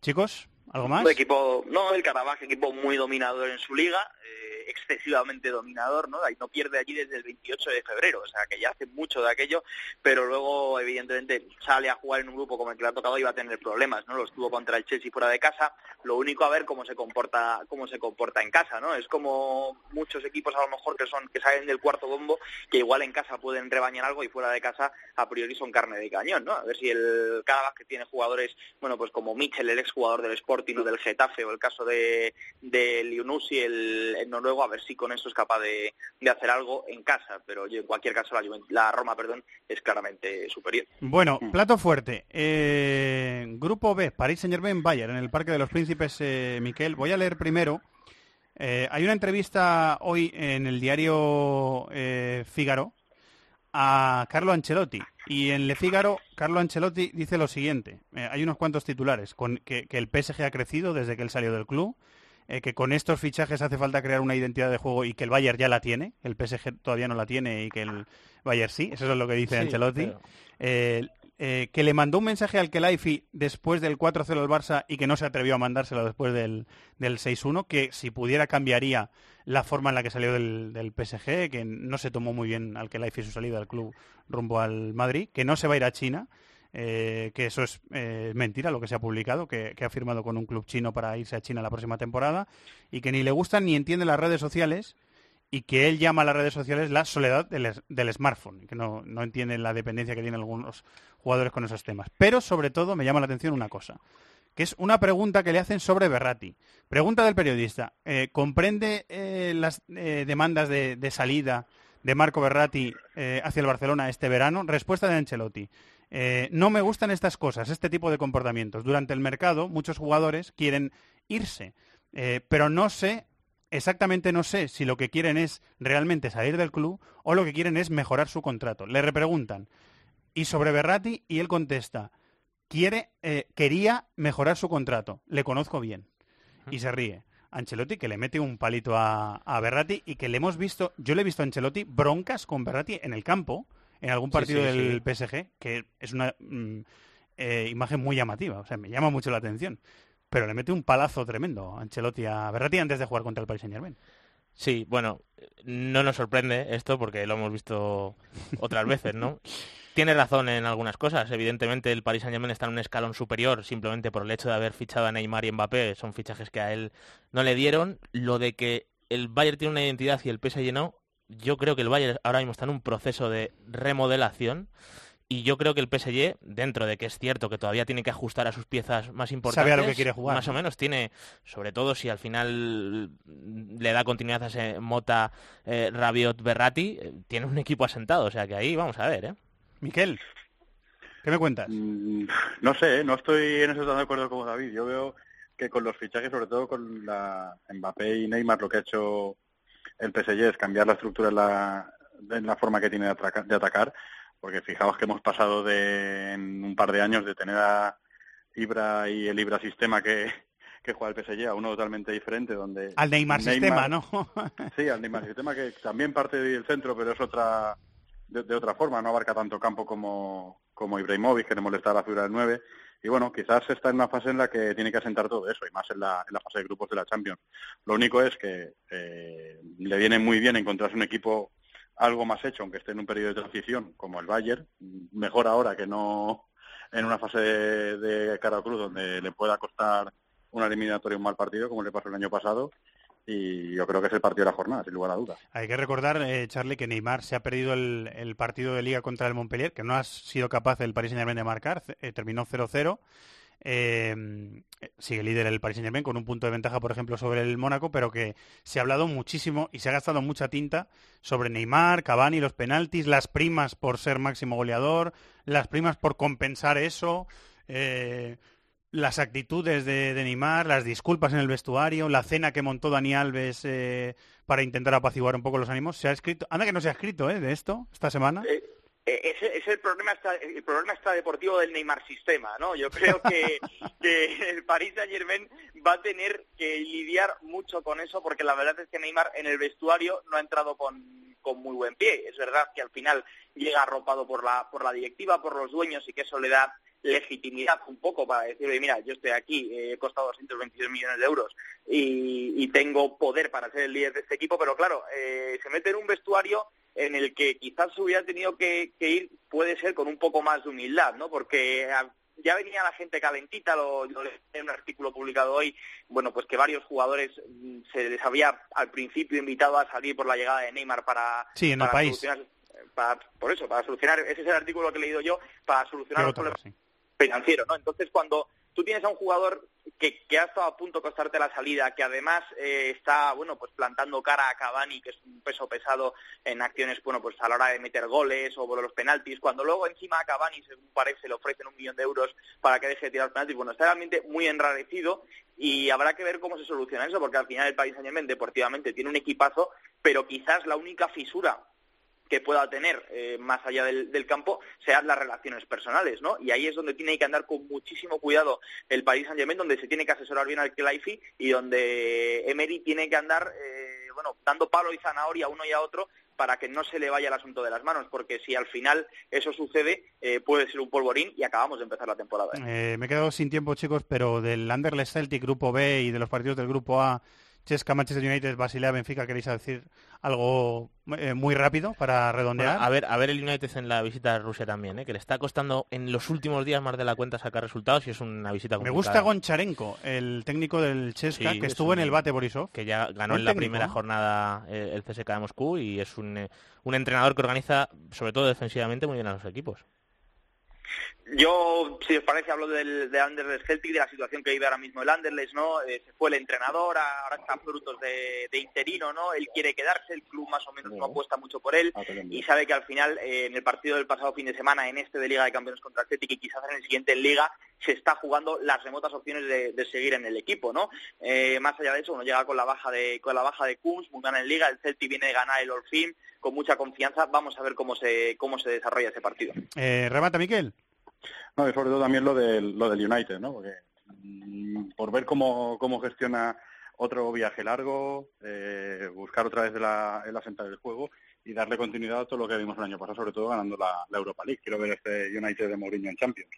Chicos, ¿algo más? Un equipo, no, el Carabaj, equipo muy dominador en su liga, eh, excesivamente dominador, ¿no? No pierde allí desde el 28 de febrero, o sea, que ya hace mucho de aquello, pero luego, evidentemente, sale a jugar en un grupo como el que le ha tocado y va a tener problemas, ¿no? Los tuvo contra el Chelsea fuera de casa, lo único a ver cómo se comporta, cómo se comporta en casa, ¿no? Es como muchos equipos a lo mejor que son, que salen del cuarto bombo, que igual en casa pueden rebañar algo y fuera de casa a priori son carne de cañón, ¿no? A ver si el Carabaj tiene jugadores, bueno, pues como Mitchell, el exjugador del Sporting o del Getafe, o el caso de, de Liunusi, el, el noruego, a ver si con eso es capaz de, de hacer algo en casa, pero yo, en cualquier caso la, la, Roma perdón, es claramente superior. Bueno, plato fuerte. Eh, grupo B, París Saint Germain Bayern, en el Parque de los Príncipes, eh, Miquel. Voy a leer primero. Eh, hay una entrevista hoy en el diario eh, Fígaro a Carlo Ancelotti. Y en Le Figaro, Carlo Ancelotti dice lo siguiente. Eh, hay unos cuantos titulares. Con que, que, el PSG ha crecido desde que él salió del club. Eh, que con estos fichajes hace falta crear una identidad de juego y que el Bayern ya la tiene. El PSG todavía no la tiene y que el Bayern sí. Eso es lo que dice sí, Ancelotti. Pero... Eh, que le mandó un mensaje al Kelaifi después del 4-0 al Barça y que no se atrevió a mandárselo después del, del 6-1, que si pudiera cambiaría la forma en la que salió del, del, PSG, que no se tomó muy bien al Kelaifi su salida del club rumbo al Madrid, que no se va a ir a China, eh, que eso es eh, mentira lo que se ha publicado, que, que, ha firmado con un club chino para irse a China la próxima temporada y que ni le gustan ni entiende las redes sociales y que él llama a las redes sociales la soledad del, del smartphone, que no, no, entiende la dependencia que tienen algunos jugadores con esos temas. Pero sobre todo me llama la atención una cosa, que es una pregunta que le hacen sobre Berratti. Pregunta del periodista, eh, ¿comprende eh, las eh, demandas de, de, salida de Marco Berratti hacia el Barcelona este verano? Respuesta de Ancelotti. no me gustan estas cosas, este tipo de comportamientos. Durante el mercado muchos jugadores quieren irse, pero no sé exactamente no sé si lo que quieren es realmente salir del club o lo que quieren es mejorar su contrato. Le repreguntan, y sobre Berratti, y él contesta, quiere, eh, quería mejorar su contrato, le conozco bien. Y se ríe. Ancelotti que le mete un palito a, a Berratti y que le hemos visto, yo le he visto a Ancelotti broncas con Berratti en el campo, en algún partido sí, del PSG, que es una mm, eh, imagen muy llamativa, o sea, me llama mucho la atención. Pero le mete un palazo tremendo a Ancelotti a Berratti antes de jugar contra el Paris Saint Germain. Sí, bueno, no nos sorprende esto porque lo hemos visto otras veces, ¿no? Tiene razón en algunas cosas. Evidentemente el Paris Saint-Germain está en un escalón superior simplemente por el hecho de haber fichado a Neymar y Mbappé. Son fichajes que a él no le dieron. Lo de que el Bayern tiene una identidad y el PSG no, yo creo que el Bayern ahora mismo está en un proceso de remodelación y yo creo que el PSG, dentro de que es cierto que todavía tiene que ajustar a sus piezas más importantes, Sabe a lo que quiere jugar, más o ¿no? menos tiene, sobre todo si al final le da continuidad a ese Mota, eh, Rabiot, Berratti, eh, tiene un equipo asentado, o sea que ahí vamos a ver, ¿eh? Miquel, ¿qué me cuentas? Mm, No sé, no estoy en eso tan de acuerdo como David. Yo veo que con los fichajes, sobre todo con la Mbappé y Neymar, lo que ha hecho el PSG es cambiar la estructura en la, en la forma que tiene de atacar, porque fijaos que hemos pasado de, en un par de años de tener a Ibra y el Ibra sistema que, que juega el PSG a uno totalmente diferente, donde Al Neymar, sistema, ¿no? Sí, al Neymar sistema que también parte del centro, pero es otra de, de otra forma, no abarca tanto campo como, como Ibrahimovic, que le molesta a la figura del 9. Y bueno, quizás está en una fase en la que tiene que asentar todo eso, y más en la, en la fase de grupos de la Champions. Lo único es que eh, le viene muy bien encontrarse un equipo algo más hecho, aunque esté en un periodo de transición, como el Bayern. Mejor ahora que no en una fase de, de cara a cruz donde le pueda costar una eliminatoria un mal partido, como le pasó el año pasado. Y yo creo que es el partido de la jornada, sin lugar a dudas. Hay que recordar, eh, Charlie, que Neymar se ha perdido el, el partido de liga contra el Montpellier, que no ha sido capaz el Paris Saint-Germain de marcar, eh, terminó 0-0. Eh, sigue líder el Paris Saint-Germain con un punto de ventaja, por ejemplo, sobre el Mónaco, pero que se ha hablado muchísimo y se ha gastado mucha tinta sobre Neymar, Cavani, los penaltis, las primas por ser máximo goleador, las primas por compensar eso. eh, las actitudes de, de Neymar, las disculpas en el vestuario, la cena que montó Dani Alves eh, para intentar apaciguar un poco los ánimos. ¿Se ha escrito? Anda que no se ha escrito ¿eh? de esto esta semana. Eh, ese es el problema extra- el problema extradeportivo del Neymar sistema, ¿no? Yo creo que, que el Paris Saint Germain va a tener que lidiar mucho con eso porque la verdad es que Neymar en el vestuario no ha entrado con, con muy buen pie. Es verdad que al final llega arropado por la por la directiva, por los dueños y que eso le da legitimidad un poco para decir, "Oye, mira, yo estoy aquí, eh, he costado 226 millones de euros y, y tengo poder para ser el líder de este equipo, pero claro, eh, se mete en un vestuario en el que quizás hubiera tenido que, que ir, puede ser con un poco más de humildad, ¿no? Porque ah, ya venía la gente calentita, lo, lo leí en un artículo publicado hoy, bueno, pues que varios jugadores mm, se les había al principio invitado a salir por la llegada de Neymar para, Sí, en el país. solucionar- para- por eso, para solucionar, ese es el artículo que he leído yo, para ¿Qué solucionar los problemas Sí. Financiero, ¿no? Entonces, cuando tú tienes a un jugador que, que ha estado a punto de costarte la salida, que además eh, está, bueno, pues plantando cara a Cavani, que es un peso pesado en acciones, bueno, pues a la hora de meter goles o por los penaltis, cuando luego encima a Cavani, según parece, le ofrecen un millón de euros para que deje de tirar penaltis, bueno, está realmente muy enrarecido y habrá que ver cómo se soluciona eso, porque al final el Paris Saint-Germain deportivamente tiene un equipazo, pero quizás la única fisura que pueda tener eh, más allá del, campo sean las relaciones personales, ¿no? Y ahí es donde tiene que andar con muchísimo cuidado el Paris Saint-Germain, donde se tiene que asesorar bien al Kelaifi y donde Emery tiene que andar, eh, bueno, dando palo y zanahoria a uno y a otro para que no se le vaya el asunto de las manos, porque si al final eso sucede, eh, puede ser un polvorín y acabamos de empezar la temporada. Eh, me he quedado sin tiempo, chicos, pero del Anderlecht Celtic Grupo B y de los partidos del Grupo A, Chesca, Manchester United, Basilea, Benfica, ¿queréis decir algo eh, muy rápido para redondear? Bueno, a ver, a ver el United en la visita a Rusia también, ¿eh? que le está costando en los últimos días más de la cuenta sacar resultados y es una visita Me complicada. gusta Goncharenko, el técnico del Chesca, Sí, que es estuvo en el Bate Borisov. que ya ganó en la técnico, primera ¿no? jornada eh, el CSK de Moscú y es un, un entrenador que organiza, sobre todo defensivamente, muy bien a los equipos. Yo, si os parece, hablo del, de Anderlecht Celtic, de la situación que vive ahora mismo el Anderlecht, ¿no? Eh, se fue el entrenador, ahora está frutos de, de interino, ¿no? Él quiere quedarse, el club más o menos no apuesta mucho por él y sabe que al final, eh, en el partido del pasado fin de semana, en este de Liga de Campeones contra el Celtic y quizás en el siguiente en Liga, se está jugando las remotas opciones de, de seguir en el equipo, ¿no? Eh, más allá de eso, uno llega con la baja de con la baja de Kunz, muy gana en Liga, el Celtic viene de ganar el Orfim con mucha confianza, vamos a ver cómo se cómo se desarrolla ese partido. Eh, remata, Miquel. No, y sobre todo también lo del, lo del United, ¿no? Porque mm, por ver cómo, cómo gestiona otro viaje largo, eh, buscar otra vez la, el asentar del juego y darle continuidad a todo lo que vimos el año pasado, sobre todo ganando la, la Europa League. Quiero ver este United de Mourinho en Champions.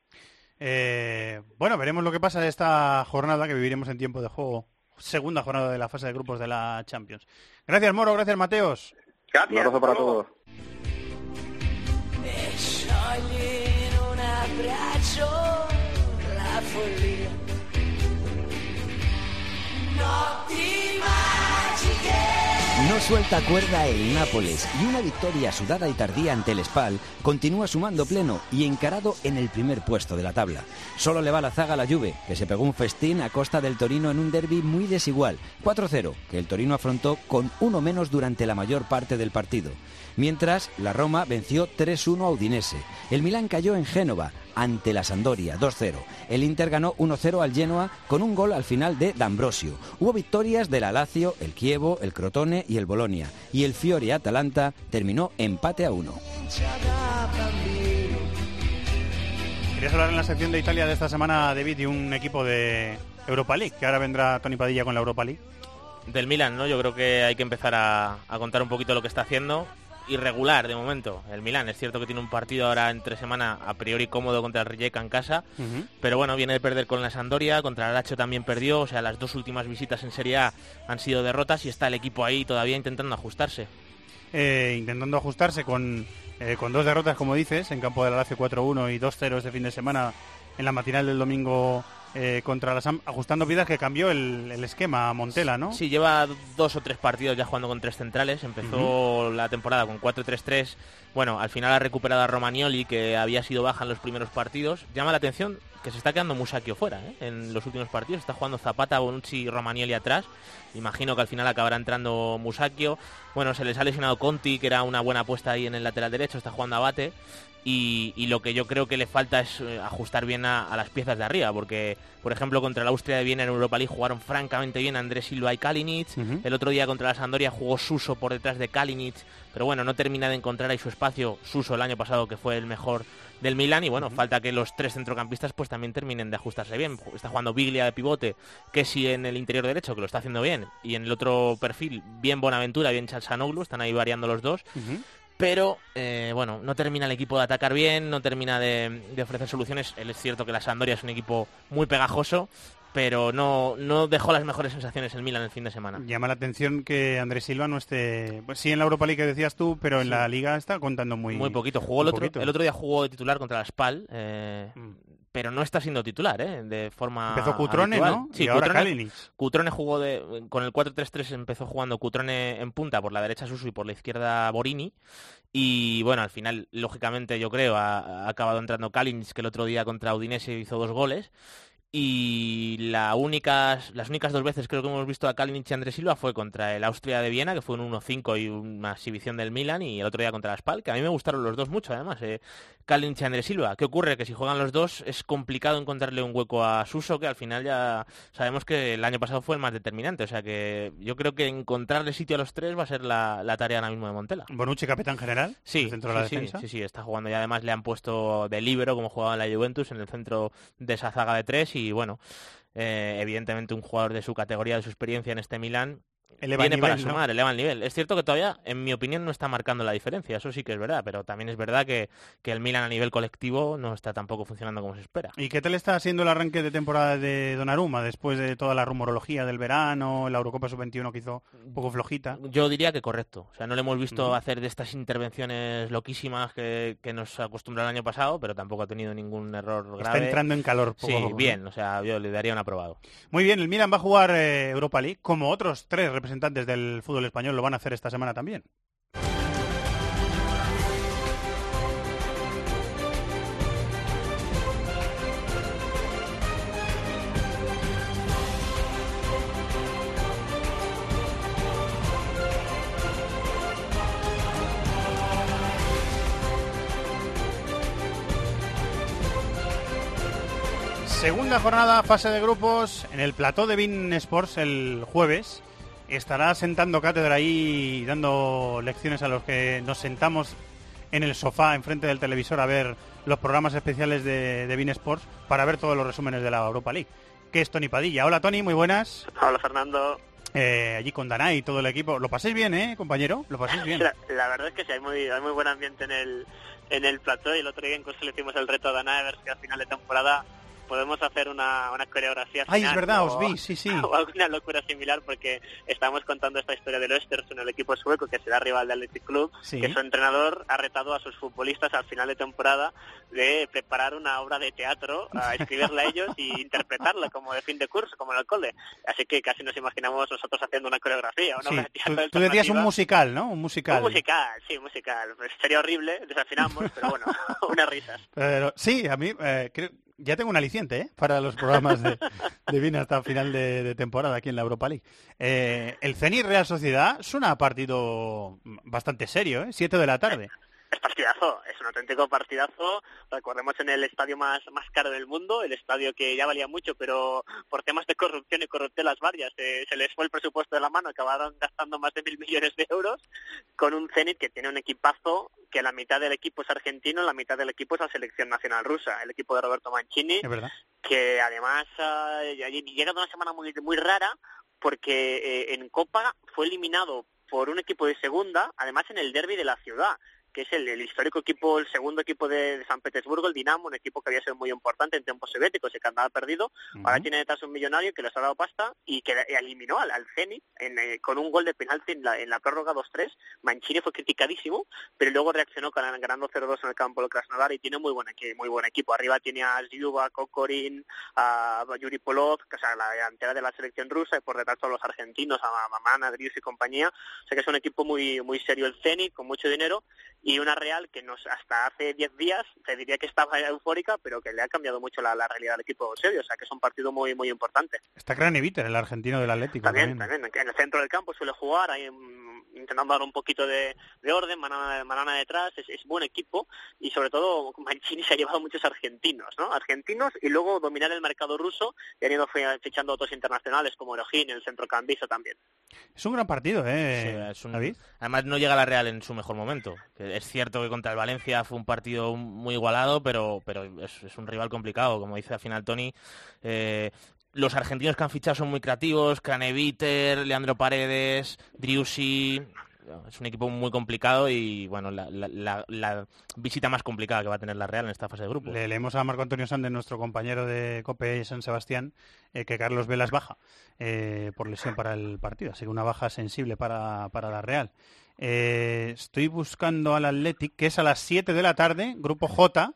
Eh, bueno, veremos lo que pasa de esta jornada que viviremos en tiempo de juego. Segunda jornada de la fase de grupos de la Champions. Gracias, Moro. Gracias, Mateos. Un abrazo para todos. la follia. No suelta cuerda el Nápoles y una victoria sudada y tardía ante el Spal continúa sumando pleno y encarado en el primer puesto de la tabla. Solo le va la zaga a la Juve, que se pegó un festín a costa del Torino en un derby muy desigual, 4-0, que el Torino afrontó con uno menos durante la mayor parte del partido. Mientras, la Roma venció 3-1 a Udinese. El Milán cayó en Génova ante la Sampdoria 2-0. El Inter ganó 1-0 al Genoa con un gol al final de D'Ambrosio. Hubo victorias del Alacio, el Chievo, el Crotone y el Bolonia. Y el Fiore Atalanta terminó empate a 1. Querías hablar en la sección de Italia de esta semana, David, y un equipo de Europa League, que ahora vendrá Tony Padilla con la Europa League. Del Milan, ¿no? Yo creo que hay que empezar a, a contar un poquito lo que está haciendo. Irregular de momento, el Milan. Es cierto que tiene un partido ahora entre semana a priori cómodo contra el Rijeka en casa, pero bueno, viene de perder con la Sampdoria, contra el Lazio también perdió, o sea, las dos últimas visitas en Serie A han sido derrotas y está el equipo ahí todavía intentando ajustarse. Eh, intentando ajustarse con, eh, con dos derrotas, como dices, en campo de la Lazio 4-1 y 2-0 este fin de semana en la matinal del domingo eh, contra la Sam, ajustando piezas que cambió el, el esquema Montela, ¿no? Sí, lleva dos o tres partidos ya jugando con tres centrales. Empezó la temporada con 4-3-3. Bueno, al final ha recuperado a Romagnoli, que había sido baja en los primeros partidos. Llama la atención que se está quedando Musacchio fuera ¿eh? en los últimos partidos. Está jugando Zapata, Bonucci y Romagnoli atrás. Imagino que al final acabará entrando Musacchio. Bueno, se les ha lesionado Conti, que era una buena apuesta ahí en el lateral derecho. Está jugando Abate. Y, y, lo que yo creo que le falta es eh, ajustar bien a, a, las piezas de arriba, porque, por ejemplo, contra la Austria de Viena en Europa League jugaron francamente bien Andrés Silva y Kalinic, uh -huh. el otro día contra la Sampdoria jugó Suso por detrás de Kalinic, pero bueno, no termina de encontrar ahí su espacio, Suso el año pasado que fue el mejor del Milan y bueno, uh -huh. falta que los tres centrocampistas pues también terminen de ajustarse bien, está jugando Biglia de pivote, que sí en el interior derecho, que lo está haciendo bien, y en el otro perfil, bien Bonaventura, bien Chalsanoglu, están ahí variando los dos, uh -huh pero eh, bueno, no termina el equipo de atacar bien, no termina de, de, ofrecer soluciones. Es cierto que la Sampdoria es un equipo muy pegajoso, pero no, no dejó las mejores sensaciones el Milan el fin de semana. Llama la atención que Andrés Silva no esté, pues sí en la Europa League que decías tú, pero en sí. la Liga está contando muy muy poquito. Jugó el otro, el otro día jugó de titular contra la Spal. Eh, mm pero no está siendo titular, ¿eh? De forma Empezó Cutrone, habitual. ¿no? Sí, y ahora Cutrone. Cutrone jugó de, con el 4-3-3 empezó jugando Cutrone en punta, por la derecha Susu y por la izquierda Borini. Y bueno, al final, lógicamente, yo creo, ha, ha acabado entrando Kalinic, que el otro día contra Udinese hizo dos goles. Y la únicas, las únicas dos veces creo que hemos visto a Kalinic y Andrés Silva fue contra el Austria de Viena, que fue un 1-5 y una exhibición del Milan, y el otro día contra la Spal, que a mí me gustaron los dos mucho, además. Eh. Kalinic y Andrés Silva. ¿Qué ocurre? Que si juegan los dos es complicado encontrarle un hueco a Suso, que al final ya sabemos que el año pasado fue el más determinante. O sea que yo creo que encontrarle sitio a los tres va a ser la, la tarea ahora mismo de Montela. Bonucci, capitán general. Sí, centro sí, de la sí, defensa. sí, sí, está jugando y además le han puesto de libero como jugaba en la Juventus en el centro de esa zaga de tres y bueno, eh, evidentemente un jugador de su categoría, de su experiencia en este Milán, eleva viene el nivel, para sumar, ¿no? eleva el nivel. Es cierto que todavía, en mi opinión, no está marcando la diferencia, eso sí que es verdad, pero también es verdad que, que el Milan a nivel colectivo no está tampoco funcionando como se espera. ¿Y qué tal está siendo el arranque de temporada de Donnarumma después de toda la rumorología del verano, la Eurocopa Sub-21 que hizo un poco flojita? Yo diría que correcto. O sea, no le hemos visto hacer de estas intervenciones loquísimas que, que nos acostumbró el año pasado, pero tampoco ha tenido ningún error grave. Está entrando en calor. Poco Sí, bien, o sea, yo le daría un aprobado. Muy bien, el Milan va a jugar eh, Europa League, como otros tres representantes del fútbol español lo van a hacer esta semana también. Segunda jornada, fase de grupos, en el plató de Bean Sports el jueves. Estará sentando cátedra ahí dando lecciones a los que nos sentamos en el sofá enfrente del televisor a ver los programas especiales de, de Bean Sports para ver todos los resúmenes de la Europa League. Que es Tony Padilla. Hola Tony, muy buenas. Hola Fernando. eh, allí con Danay y todo el equipo. ¿Lo paséis bien, eh, compañero? ¿Lo paséis bien? La, la verdad es que sí, hay muy, hay muy buen ambiente en el, en el plató y el otro día incluso le hicimos el reto a Danay a ver si al final de temporada podemos hacer una, una coreografía Ay, es verdad, o- os vi, sí, sí. o alguna locura similar porque estamos contando esta historia del Östersund, el equipo sueco que será rival del Athletic Club, Sí. que su entrenador ha retado a sus futbolistas al final de temporada de preparar una obra de teatro, a escribirla a ellos y interpretarla como de fin de curso, como en el cole. Así que casi nos imaginamos nosotros haciendo una coreografía, una Sí, tú, tú decías un musical, ¿no? Un musical. Un musical, sí, un musical. Pues sería horrible, desafinamos, pero bueno, unas risas. Pero sí, a mí eh, creo- ya tengo un aliciente ¿eh? para los programas de, de Vine hasta final de, temporada aquí en la Europa League. Eh, el Zenit Real Sociedad suena a partido bastante serio, ¿eh? Siete de la tarde. Es partidazo, es un auténtico partidazo. Recordemos en el estadio más, más caro del mundo, el estadio que ya valía mucho, pero por temas de corrupción y corruptelas varias eh, se les fue el presupuesto de la mano, acabaron gastando más de mil millones de euros con un Zenit que tiene un equipazo que la mitad del equipo es argentino, la mitad del equipo es la selección nacional rusa, el equipo de Roberto Mancini, que además ah, llega de una semana muy muy rara porque eh, en Copa fue eliminado por un equipo de segunda, además en el derby de la ciudad que es el, el histórico equipo, el segundo equipo de, de San Petersburgo, el Dinamo, un equipo que había sido muy importante en tiempos soviéticos y que andaba perdido. Ahora tiene detrás un millonario que les ha dado pasta y que eliminó al, al Zenit en, eh, con un gol de penalti en la, en la prórroga 2-3. Mancini fue criticadísimo, pero luego reaccionó con, ganando 0-2 en el campo del Krasnodar y tiene muy buen, muy buen equipo. Arriba tiene a Zyuba, Kokorin, a Yuri Polov, que, o sea, la delantera de la selección rusa y por detrás todos los argentinos, a Mamana, Drius y compañía. O sea que es un equipo muy muy serio el Zenit, con mucho dinero y una Real que nos hasta hace 10 días te diría que estaba eufórica, pero que le ha cambiado mucho la, la realidad del equipo serio. O sea que es un partido muy muy importante. Está Craneviter, el argentino del Atlético. También, También, también, en el centro del campo suele jugar, mm, intentando dar un poquito de, de orden, Manana, Manana detrás, es, es buen equipo y sobre todo Mancini se ha llevado muchos argentinos, ¿no? Argentinos y luego dominar el mercado ruso y han ido fi- fichando otros internacionales como Erojín, el centrocampista también. Es un gran partido, ¿eh? Sí, es un- David. Además no llega la Real en su mejor momento. Es cierto que contra el Valencia fue un partido muy igualado, pero, pero es, es un rival complicado. Como dice al final Tony, eh, los argentinos que han fichado son muy creativos. Craneviter, Leandro Paredes, Driussi... Es un equipo muy complicado y bueno, la, visita más complicada que va a tener la Real en esta fase de grupo. Le leemos a Marco Antonio Sández, nuestro compañero de COPE San Sebastián, eh, que Carlos Vela es baja eh, por lesión para el partido, así que una baja sensible para, para la Real. Eh, estoy buscando al Athletic, que es a las 7 de la tarde, grupo J.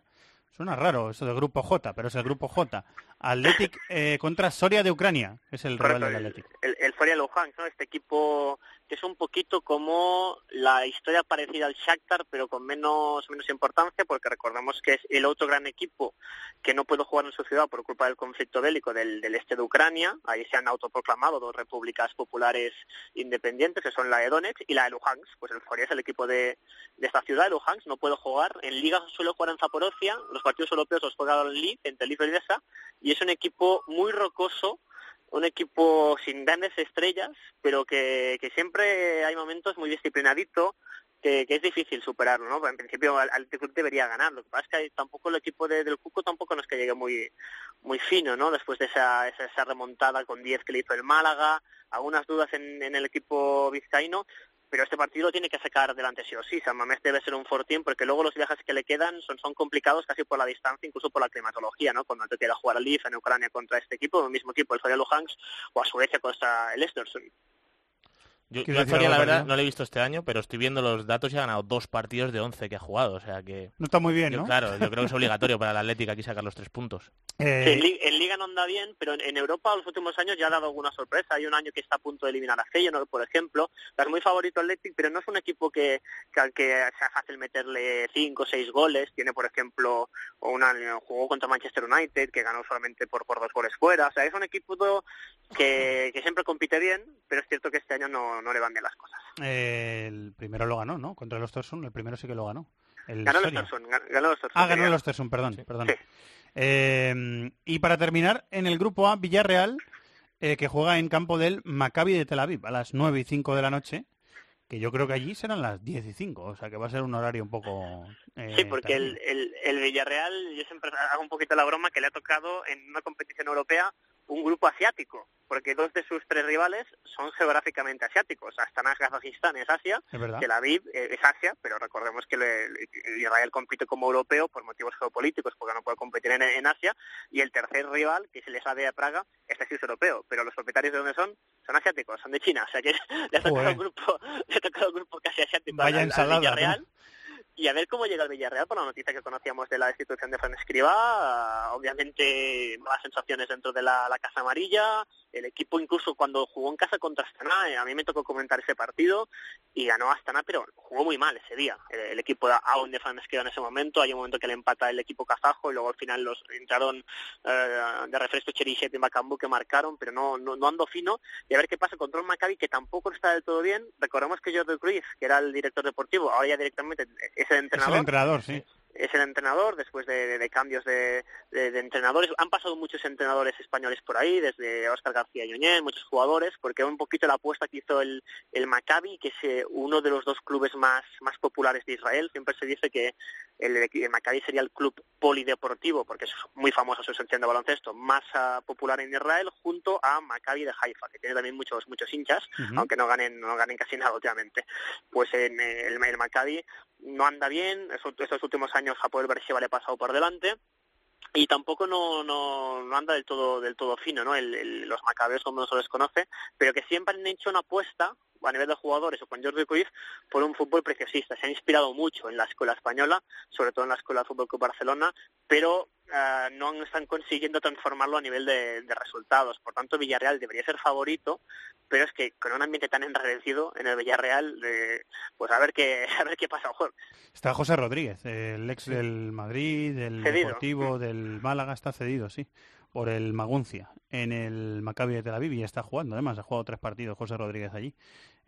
Suena raro eso de grupo J, pero es el grupo J. Athletic eh, contra Soria de Ucrania, es el rival del Athletic. el, el Foria Luhansk, ¿no? Este equipo es un poquito como la historia parecida al Shakhtar, pero con menos menos importancia, porque recordemos que es el otro gran equipo que no puede jugar en su ciudad por culpa del conflicto bélico del, del este de Ucrania. Ahí se han autoproclamado dos repúblicas populares independientes, que son la de Donetsk y la de Luhansk. Pues el Foria es el equipo de, de esta ciudad, Luhansk, no puede jugar. En Liga suele jugar en Zaporozhia, los partidos europeos los juega en Lviv, entre Lviv y Odessa, y es un equipo muy rocoso, un equipo sin grandes estrellas, pero que, que siempre hay momentos muy disciplinadito, que, que es difícil superarlo, ¿no? En principio al, al debería ganar, lo que pasa es que tampoco el equipo de- del Cuco tampoco no es que llegue muy muy fino, ¿no? Después de esa, esa, esa remontada con 10 que le hizo el Málaga, algunas dudas en, en el equipo vizcaíno, pero este partido lo tiene que sacar delante sí o sí. San Mamés debe ser un fortín porque luego los viajes que le quedan son, complicados casi por la distancia, incluso por la climatología, ¿no? Cuando te queda jugar al Lviv en Ucrania contra este equipo, el mismo equipo, el Soria Luhansk, o a Suecia contra el Östersund. Yo, yo ¿Quieres a decir Soria, algo, la verdad, no lo he visto este año, pero estoy viendo los datos y ha ganado dos partidos de 11 que ha jugado. O sea que. No está muy bien, Yo, ¿no? Claro, yo creo que es obligatorio para el Atlético aquí sacar los tres puntos. Sí, en, Li- en Liga no anda bien, pero en, en Europa los últimos años ya ha dado alguna sorpresa. Hay un año que está a punto de eliminar a Feyenoord, por ejemplo. Es muy favorito Athletic, pero no es un equipo que, que, al que sea fácil meterle cinco o seis goles. Tiene, por ejemplo, una, jugó contra Manchester United, que ganó solamente por, por dos goles fuera. O sea, es un equipo que, que siempre compite bien, pero es cierto que este año no, no le van bien las cosas. Eh, el primero lo ganó, ¿no? Contra el Ostersund, el primero sí que lo ganó. El Ganó. Östersund, gan- ganó el Östersund, Ah, ganó quería. el Ostersund, perdón. perdón. Eh, y para terminar, en el grupo A, Villarreal, eh, que juega en campo del Maccabi de Tel Aviv a las 9 y 5 de la noche, que yo creo que allí serán las 10 y 5, o sea que va a ser un horario un poco... eh, Sí, porque el, el Villarreal, yo siempre hago un poquito la broma que le ha tocado en una competición europea un grupo asiático, porque dos de sus tres rivales son geográficamente asiáticos. Astana, Kazajistán es Asia, Es. Tel Aviv eh, es Asia, pero recordemos que le- le- Israel compite como europeo por motivos geopolíticos, porque no puede competir en, en Asia, y el tercer rival, que es el de Praga, este sí es europeo, pero los propietarios de dónde son son asiáticos, son de China, o sea que le ha tocado un grupo, le ha tocado un grupo casi asiático Vaya al, al ensalada, Villarreal. ¿no? Y a ver cómo llega el Villarreal por la noticia que conocíamos de la destitución de Fran Escribá. Ah, Obviamente, malas sensaciones dentro de la, Casa Amarilla. El equipo, incluso cuando jugó en casa contra Astana, eh, a mí me tocó comentar ese partido y ganó Astana, pero jugó muy mal ese día. El, el equipo aún de Fran Escribá en ese momento. Hay un momento que le empata el equipo kazajo y luego al final los entraron eh, de refresco Cheryshev y Macambú que marcaron, pero no, no, no andó fino. Y a ver qué pasa contra un Maccabi que tampoco está del todo bien. Recordemos que Jordi Cruyff, que era el director deportivo, ahora ya directamente el Es el entrenador entrenador, sí. es el entrenador después de, de- de cambios de, entrenadores. Han pasado muchos entrenadores españoles por ahí, desde Óscar García Lloñé, muchos jugadores, porque un poquito la apuesta que hizo el, el Maccabi, que es eh, uno de los dos clubes más, más populares de Israel. Siempre se dice que el, el Maccabi sería el club polideportivo, porque es muy famosa su sección de baloncesto, más ah, popular en Israel, junto a Maccabi de Haifa, que tiene también muchos muchos hinchas, aunque no ganen no ganen casi nada últimamente. Pues en eh, el, el Maccabi no anda bien, estos, últimos años Hapoel Beersheba le ha pasado por delante y tampoco no, no, no anda del todo del todo fino, ¿no? El- el- los macabeos como no se les conoce, pero que siempre han hecho una apuesta a nivel de jugadores o con Jordi Cruyff por un fútbol preciosista. Se ha inspirado mucho en la escuela española, sobre todo en la escuela de fútbol Club Barcelona, pero ah, no están consiguiendo transformarlo a nivel de, de resultados. Por tanto, Villarreal debería ser favorito, pero es que con un ambiente tan enrarecido en el Villarreal, eh, pues a ver qué a ver qué pasa el jueves. Está José Rodríguez, el ex del Madrid, del Cedido. Deportivo, del Málaga, está cedido, sí, por el Maguncia, en el Maccabi de Tel Aviv y está jugando, además, ha jugado tres partidos José Rodríguez allí.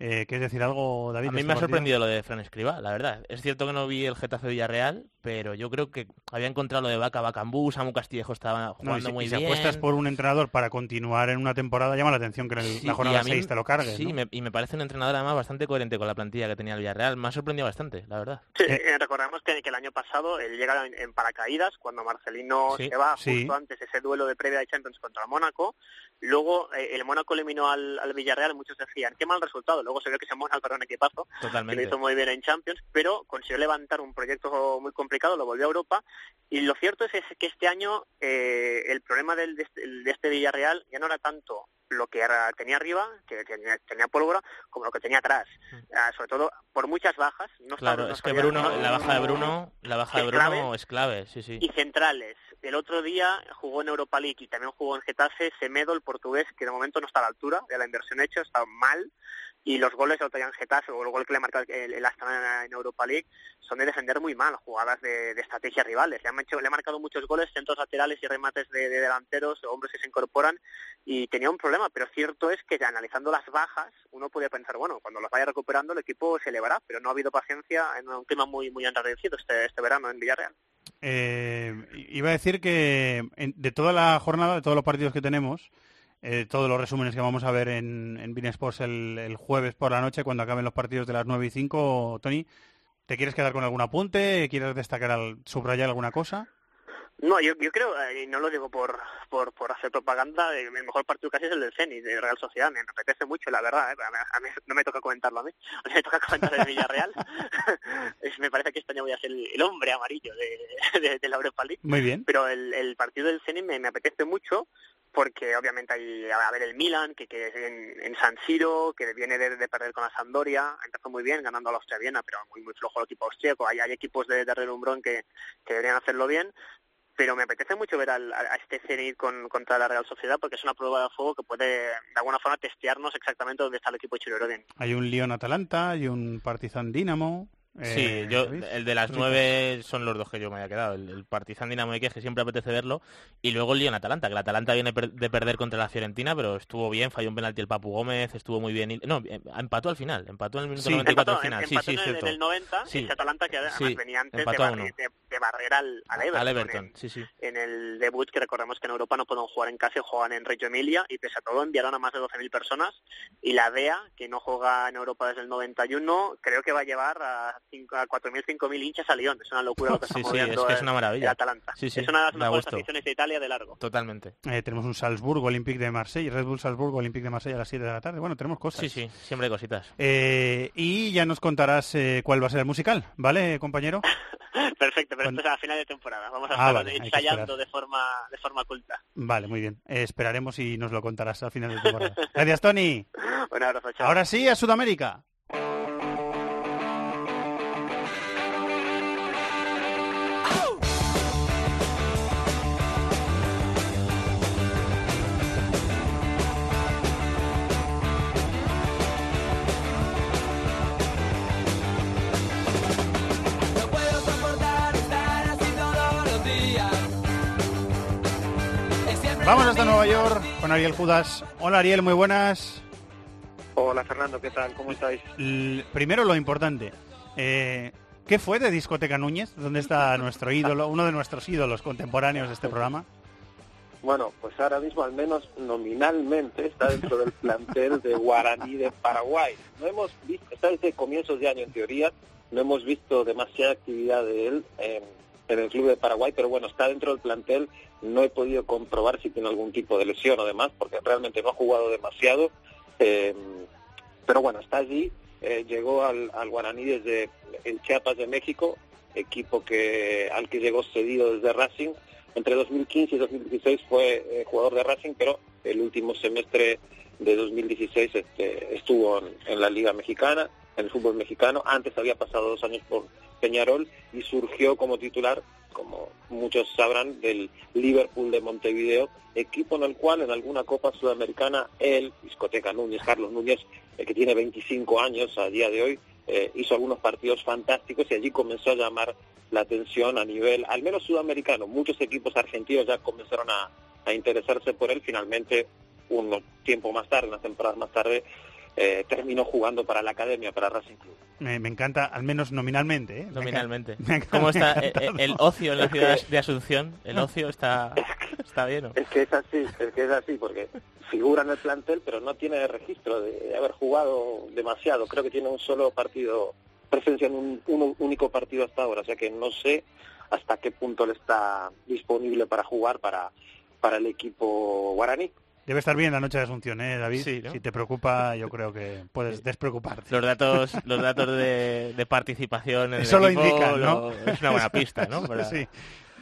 Eh, ¿Quieres decir algo, David? A mí este me ha partido? sorprendido lo de Fran Escribá, la verdad. Es cierto que no vi el Getafe Villarreal, pero yo creo que había encontrado lo de Vaca Bacambú, Samu Castillejo estaba No, y jugando si, muy y si bien. apuestas por un entrenador para continuar en una temporada, llama la atención que en Sí, la y jornada a mí- 6 te lo cargues, Sí, ¿no? me- y me parece un entrenador además bastante coherente con la plantilla que tenía el Villarreal. Me ha sorprendido bastante, la verdad. Sí, eh, recordemos que, que el año pasado él llega en, en paracaídas cuando Marcelino Sí, se va sí. justo antes ese duelo de previa de Champions contra el Mónaco. Luego eh, el Mónaco eliminó al, al Villarreal, muchos decían, qué mal resultado. Luego se vio que ese Mónaco era un equipazo, que Totalmente. lo hizo muy bien en Champions, pero consiguió levantar un proyecto muy complicado, lo volvió a Europa. Y lo cierto es, es que este año eh, el problema del, de, este, este Villarreal ya no era tanto lo que era- tenía arriba, que tenía, tenía pólvora, como lo que tenía atrás. Ah, sobre todo por muchas bajas. No Claro, es que Bruno, no- la baja de Bruno, la baja de Bruno clave. es clave, sí, sí. y centrales. El otro día jugó en Europa League y también jugó en Getafe Semedo, el portugués, que de momento no está a la altura de la inversión hecha, está mal. Y los goles que en Getafe o el gol que le marca el, el Astana en Europa League son de defender muy mal, jugadas de, de estrategia rivales. Le han, hecho, le ha marcado muchos goles, centros laterales y remates de, de delanteros, hombres que se incorporan y tenía un problema. Pero cierto es que analizando las bajas, uno podía pensar, bueno, cuando las vaya recuperando el equipo se elevará, pero no ha habido paciencia en un clima muy, muy enrarecido este, este verano en Villarreal. Eh, iba a decir que de toda la jornada, de todos los partidos que tenemos, eh, todos los resúmenes que vamos a ver en, en Bein Sports el, el jueves por la noche, cuando acaben los partidos de las 9 y 5, Tony, ¿te quieres quedar con algún apunte? ¿Quieres destacar, al, subrayar alguna cosa? No, yo, yo creo, eh, y no lo digo por, por, por hacer propaganda, eh, el mejor partido casi es el del Zenit, de Real Sociedad, me, apetece mucho, la verdad, eh, a, mí, a mí no me toca comentarlo a mí, me toca comentar el Villarreal, me parece que este año voy a ser el, hombre amarillo de, de, de la Europa League, Muy bien. pero el, el partido del Zenit me, me apetece mucho, porque obviamente hay a ver el Milan, que, que es en, San Siro, que viene de, de perder con la Sampdoria, empezó muy bien ganando a la Austria Viena, pero muy muy flojo el equipo austríaco, hay, equipos de, de relumbrón que, que deberían hacerlo bien, pero me apetece mucho ver al, a este Zenit con, contra la Real Sociedad porque es una prueba de fuego que puede de alguna forma testearnos exactamente dónde está el equipo de Chirorodin. Hay un Lyon-Atalanta, hay un Partizan Dinamo. Sí, eh, yo, el de las nueve son los dos que yo me había quedado. El, el Partizan Dinamo de Kiev, que siempre apetece verlo. Y luego el Lyon-Atalanta, que el Atalanta viene per- de perder contra la Fiorentina, pero estuvo bien, falló un penalti el Papu Gómez, estuvo muy bien. No, eh, empató al final, empató en el minuto Sí. 94 Empató, al final. em- sí, empató sí, en, el- en el 90 Sí. ese Atalanta que además Sí, venía antes de, uno. de- de barrer al, al Everton. Al Everton, en, sí, sí. en el debut, que recordemos que en Europa no pueden jugar en casa juegan en Reggio Emilia, y pese a todo enviaron a más de 12.000 personas, y la DEA, que no juega en Europa desde el 91, creo que va a llevar a, cinco- a 4.000, 5.000 hinchas a Lyon. Es una locura lo que está Sí, sí, moviendo es que es una maravilla. el Atalanta. Sí, sí, es una de las mejores gusto. aficiones de Italia de largo. Totalmente. Eh, tenemos un Salzburgo Olympique de Marsella, Red Bull Salzburgo Olympique de Marsella a las 7 de la tarde. Bueno, tenemos cosas. Sí, sí, siempre hay cositas. Eh, y ya nos contarás eh, cuál va a ser el musical, ¿vale, compañero? Perfecto, pero esto es a final de temporada. Vamos a Ah, estar vale, ensayando de forma, de forma culta. Vale, muy bien. Eh, esperaremos y nos lo contarás al final de temporada. Gracias, Tony. Un abrazo, chao. Ahora sí, a Sudamérica. Vamos hasta Nueva York con Ariel Judas. Hola, Ariel, muy buenas. Hola Fernando, ¿qué tal? ¿Cómo estáis? L- primero lo importante. Eh, ¿Qué fue de Discoteca Núñez? ¿Dónde está nuestro ídolo, uno de nuestros ídolos contemporáneos de este programa? Bueno, pues ahora mismo al menos nominalmente está dentro del plantel de Guaraní de Paraguay. No hemos visto, está desde comienzos de año en teoría, no hemos visto demasiada actividad de él en el club de Paraguay, pero bueno, está dentro del plantel. No he podido comprobar si tiene algún tipo de lesión o demás, porque realmente no ha jugado demasiado. Eh, pero bueno, está allí. eh, llegó al, al Guaraní desde el Chiapas de México, equipo que al que llegó cedido desde Racing. Entre 2015 y 2016 fue eh, jugador de Racing, pero el último semestre de 2016 este, estuvo en, en la Liga Mexicana, en el fútbol mexicano. Antes había pasado dos años por Peñarol y surgió como titular, como muchos sabrán, del Liverpool de Montevideo, equipo en el cual en alguna Copa Sudamericana él, Discoteca Núñez, Carlos Núñez, que tiene 25 años a día de hoy, eh, hizo algunos partidos fantásticos y allí comenzó a llamar la atención a nivel, al menos sudamericano. Muchos equipos argentinos ya comenzaron a, a interesarse por él. Finalmente, un tiempo más tarde, unas temporadas más tarde, eh, terminó jugando para la academia, para Racing Club. Me, me encanta, al menos nominalmente. ¿eh? Me Nominalmente. encanta- me encanta- ¿Cómo está eh, el ocio en la Es ciudad que- de Asunción? El ocio está, está bien. Es que es así, es que es así, porque figura en el plantel, pero no tiene registro de haber jugado demasiado. Creo que tiene un solo partido, presencia en un, un único partido hasta ahora, o sea que no sé hasta qué punto le está disponible para jugar para, para el equipo guaraní. Debe estar bien la noche de Asunción, ¿eh, David? Sí, ¿no? Si te preocupa, yo creo que puedes despreocuparte. Los datos, los datos de, de participación en Eso el lo equipo indican, ¿no? lo- es una buena pista, ¿no? Para- Sí.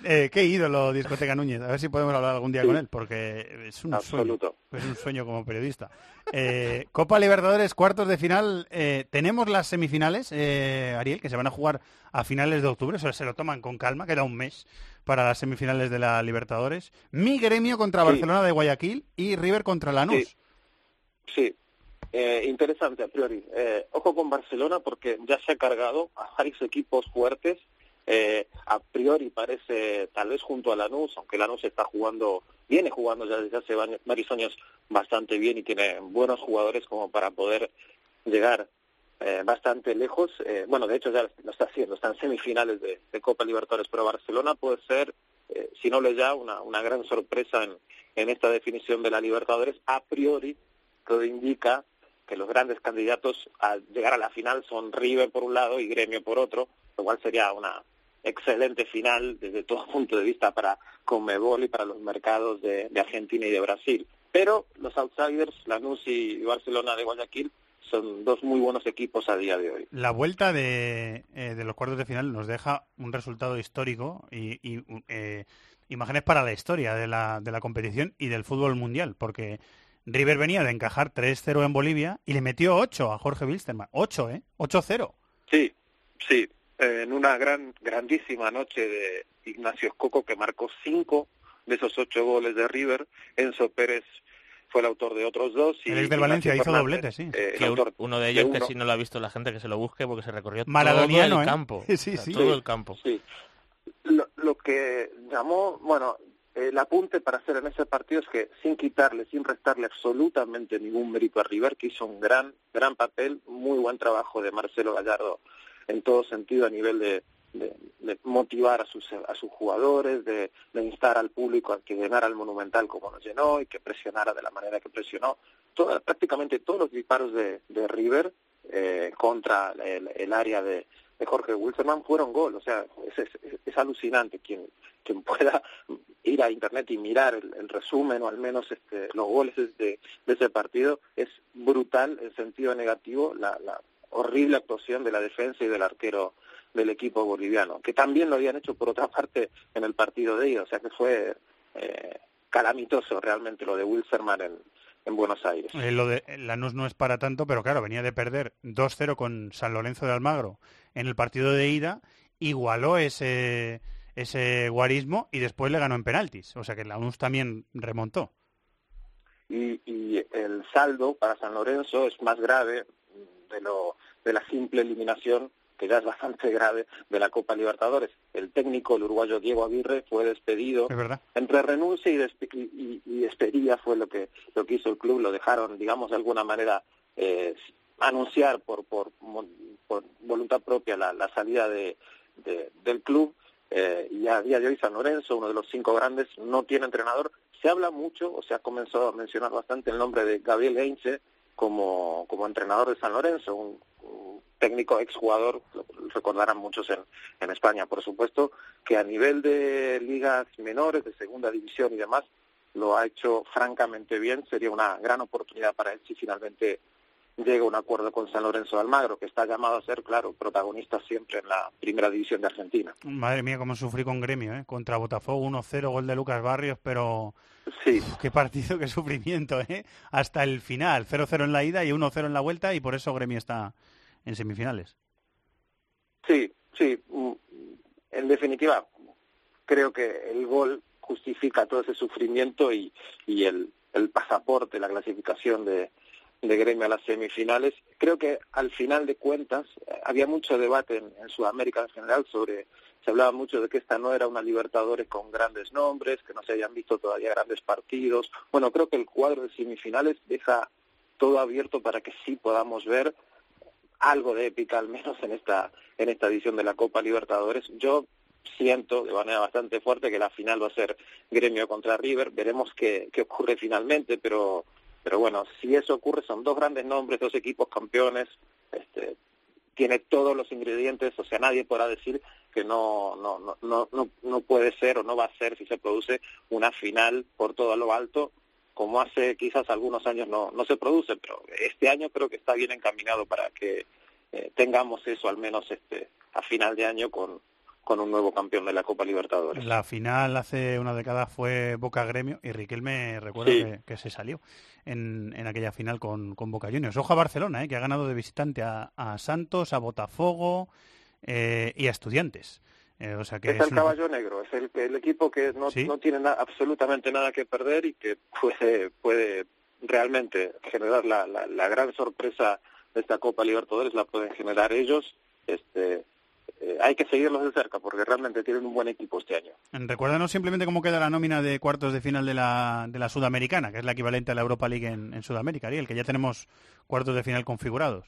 Eh, qué ídolo Discoteca Núñez. A ver si podemos hablar algún día con él, porque es un Absoluto. sueño. Es un sueño como periodista. Eh, Copa Libertadores, cuartos de final. Eh, tenemos las semifinales, eh, Ariel, que se van a jugar a finales de octubre. Eso se lo toman con calma, queda un mes para las semifinales de la Libertadores. Mi gremio contra Sí. Barcelona de Guayaquil y River contra Lanús. Sí, eh, interesante a priori. Eh, ojo con Barcelona porque ya se ha cargado a varios equipos fuertes. Eh, a priori parece, tal vez junto a Lanús, aunque Lanús está jugando, viene jugando ya desde hace va- varios años bastante bien y tiene buenos jugadores como para poder llegar eh, bastante lejos. Eh, bueno, de hecho ya lo está haciendo, está en semifinales de, de Copa Libertadores, pero Barcelona puede ser, eh, si no le ya, una, una gran sorpresa en, en esta definición de la Libertadores. A priori, todo indica que los grandes candidatos a llegar a la final son River por un lado y Gremio por otro, lo cual sería una excelente final desde todo punto de vista para Conmebol y para los mercados de, de Argentina y de Brasil. Pero los outsiders, Lanús y Barcelona de Guayaquil, son dos muy buenos equipos a día de hoy. La vuelta de, eh, de los cuartos de final nos deja un resultado histórico y, y, eh, imágenes para la historia de la, de la competición y del fútbol mundial, porque River venía de encajar 3-0 en Bolivia y le metió 8 a Jorge Wilstermann. 8, ¿eh? 8-0. Sí, sí, en una gran, grandísima noche de Ignacio Escoco que marcó cinco de esos ocho goles de River. Enzo Pérez fue el autor de otros dos. Y El ex del Valencia hizo Fernández, doblete, sí. eh, Que autor uno de ellos, que uno. si no lo ha visto la gente, que se lo busque porque se recorrió Maradoniano, todo ¿eh? el campo. Sí, O sea, sí. Todo Sí. el campo. Sí. Lo, lo que llamó, bueno, el apunte para hacer en ese partido es que sin quitarle, sin restarle absolutamente ningún mérito a River, que hizo un gran, gran papel, muy buen trabajo de Marcelo Gallardo en todo sentido a nivel de, de, motivar a sus, a sus jugadores, de, instar al público a que llenara el Monumental como lo llenó y que presionara de la manera que presionó. Toda, prácticamente todos los disparos de, de River eh, contra el, el área de, de Jorge Wilstermann fueron gol. O sea, es, es, alucinante quien, quien pueda ir a internet y mirar el, el resumen o al menos este, los goles de, de, ese partido. Es brutal en sentido negativo la, la horrible actuación de la defensa y del arquero del equipo boliviano, que también lo habían hecho por otra parte en el partido de ellos, o sea que fue eh, calamitoso realmente lo de Wilstermann en, en Buenos Aires. Eh, lo de Lanús no es para tanto, pero claro, venía de perder 2-0 con San Lorenzo de Almagro en el partido de ida, igualó ese, ese guarismo y después le ganó en penaltis, o sea que Lanús también remontó. Y, y el saldo para San Lorenzo es más grave de, lo, de la simple eliminación que ya es bastante grave, de la Copa Libertadores. El técnico, el uruguayo Diego Aguirre, fue despedido. Es verdad. Entre renuncia y, despe y, y, despedida fue lo que, lo que hizo el club. Lo dejaron, digamos, de alguna manera eh, anunciar por, por, por voluntad propia la, la salida de, de, del club. Eh, y a día de hoy San Lorenzo, uno de los cinco grandes, no tiene entrenador. Se habla mucho, o se ha comenzado a mencionar bastante el nombre de Gabriel Heinze como, como entrenador de San Lorenzo, un, un técnico exjugador, recordarán muchos en, en España, por supuesto, que a nivel de ligas menores, de segunda división y demás, lo ha hecho francamente bien. Sería una gran oportunidad para él si finalmente llega un acuerdo con San Lorenzo de Almagro, que está llamado a ser, claro, protagonista siempre en la primera división de Argentina. Madre mía, cómo sufrí con Gremio, ¿eh? Contra Botafogo 1-0, gol de Lucas Barrios, pero... Sí. Uf, qué partido, qué sufrimiento, ¿eh? Hasta el final, 0-0 en la ida y 1-0 en la vuelta, y por eso Gremio está en semifinales. Sí, sí. En definitiva, creo que el gol justifica todo ese sufrimiento y, y el, el pasaporte, la clasificación de, de gremio a las semifinales. Creo que al final de cuentas había mucho debate en, en, Sudamérica en general sobre, se hablaba mucho de que esta no era una Libertadores con grandes nombres, que no se habían visto todavía grandes partidos. Bueno, creo que el cuadro de semifinales deja todo abierto para que sí podamos ver algo de épica al menos en esta en esta edición de la Copa Libertadores. Yo siento de manera bastante fuerte que la final va a ser Gremio contra River. Veremos qué, qué ocurre finalmente, pero pero bueno, si eso ocurre son dos grandes nombres, dos equipos campeones, este tiene todos los ingredientes, o sea, nadie podrá decir que no no no no no, no puede ser o no va a ser si se produce una final por todo lo alto como hace quizás algunos años no, no se produce, pero este año creo que está bien encaminado para que eh, tengamos eso al menos este a final de año con, con un nuevo campeón de la Copa Libertadores. La final hace una década fue Boca Gremio y Riquelme recuerda sí. que, que, se salió en, en aquella final con, con, Boca Juniors. Ojo a Barcelona, eh, que ha ganado de visitante a, a Santos, a Botafogo eh, y a Estudiantes. Eh, o sea que es, es el una... caballo negro, es el, el equipo que no, ¿Sí? no tiene na absolutamente nada que perder y que puede, puede realmente generar la, la, la, gran sorpresa de esta Copa Libertadores, la pueden generar ellos. Este, eh, hay que seguirlos de cerca porque realmente tienen un buen equipo este año. Recuérdanos simplemente cómo queda la nómina de cuartos de final de la, de la Sudamericana, que es la equivalente a la Europa League en, en Sudamérica, Ariel, que ya tenemos cuartos de final configurados.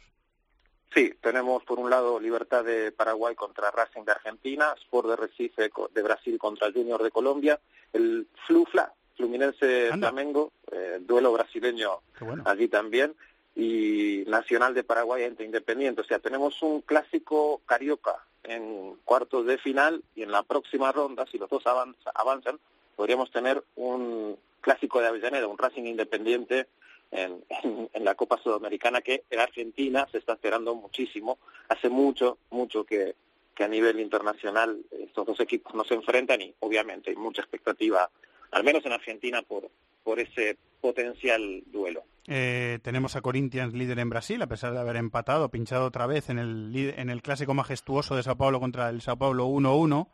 Sí, tenemos por un lado Libertad de Paraguay contra Racing de Argentina, Sport de Recife de Brasil contra Junior de Colombia, el Flufla, Fluminense Anda. Flamengo, eh, duelo brasileño bueno. allí también, y Nacional de Paraguay entre Independiente. O sea, tenemos un clásico carioca en cuartos de final y en la próxima ronda, si los dos avanza, avanzan, podríamos tener un clásico de Avellaneda, un Racing Independiente en, en, en, la Copa Sudamericana que en Argentina se está esperando muchísimo. Hace mucho, mucho que, que a nivel internacional estos dos equipos no se enfrentan y obviamente hay mucha expectativa, al menos en Argentina, por, por ese potencial duelo. Eh, tenemos a Corinthians líder en Brasil, a pesar de haber empatado, pinchado otra vez en el, en el clásico majestuoso de Sao Paulo contra el Sao Paulo 1-1.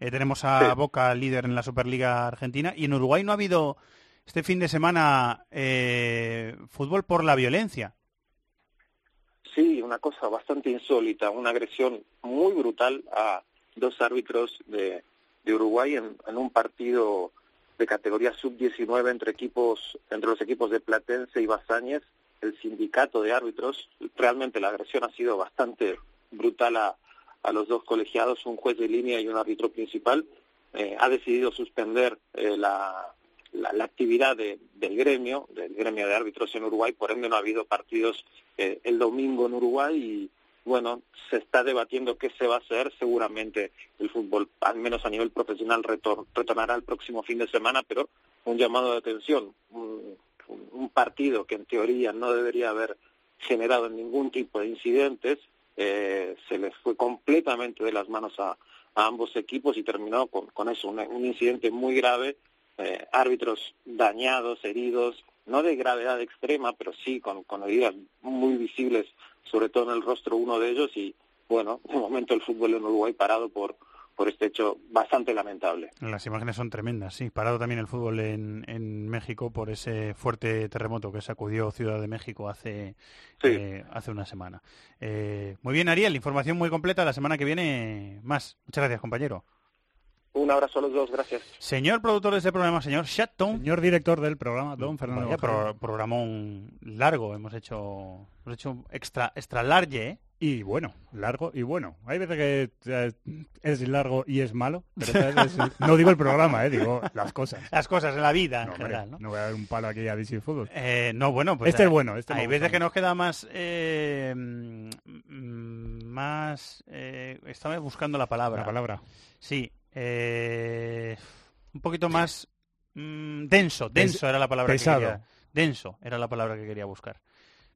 Eh, tenemos a sí. Boca líder en la Superliga Argentina y en Uruguay no ha habido este fin de semana eh, fútbol por la violencia. Sí, una cosa bastante insólita, una agresión muy brutal a dos árbitros de, de Uruguay en, en, un partido de categoría sub-19 entre equipos, entre los equipos de Platense y Basáñez, el sindicato de árbitros. Realmente la agresión ha sido bastante brutal a, a los dos colegiados, un juez de línea y un árbitro principal, eh, ha decidido suspender eh, la, la, la, actividad de, del gremio, del gremio de árbitros en Uruguay, por ende no ha habido partidos eh, el domingo en Uruguay y bueno, se está debatiendo qué se va a hacer, seguramente el fútbol, al menos a nivel profesional, retor retornará el próximo fin de semana, pero un llamado de atención, un, partido que en teoría no debería haber generado ningún tipo de incidentes, eh, se les fue completamente de las manos a, ambos equipos y terminó con, con eso, un, un incidente muy grave, eh, árbitros dañados, heridos, no de gravedad extrema, pero sí con, con heridas muy visibles, sobre todo en el rostro uno de ellos y bueno, de momento el fútbol en Uruguay parado por por este hecho bastante lamentable. Las imágenes son tremendas, sí. Parado también el fútbol en, en México por ese fuerte terremoto que sacudió Ciudad de México hace, sí. eh, hace una semana. Eh, muy bien, Ariel, información muy completa. La semana que viene más. Muchas gracias, compañero. Un abrazo a los dos, gracias. Señor productor de este programa, señor Shatton. Señor director del programa, don Fernando. Vaya, pro, programón largo, hemos hecho, hemos hecho extra, extra large, ¿eh? Y bueno, largo y bueno. Hay veces que eh, es largo y es malo, pero es, no digo el programa, eh, digo las cosas. Las cosas en la vida no, en general, ¿no? No voy a dar un palo aquí a DC Fútbol. Eh, no, bueno, pues este hay, es bueno. Este hay veces que nos queda más, eh, más, eh, estaba buscando la palabra. La palabra. Sí, eh, un poquito más mmm, denso, denso era la palabra Pesado. que quería. Denso era la palabra que quería buscar.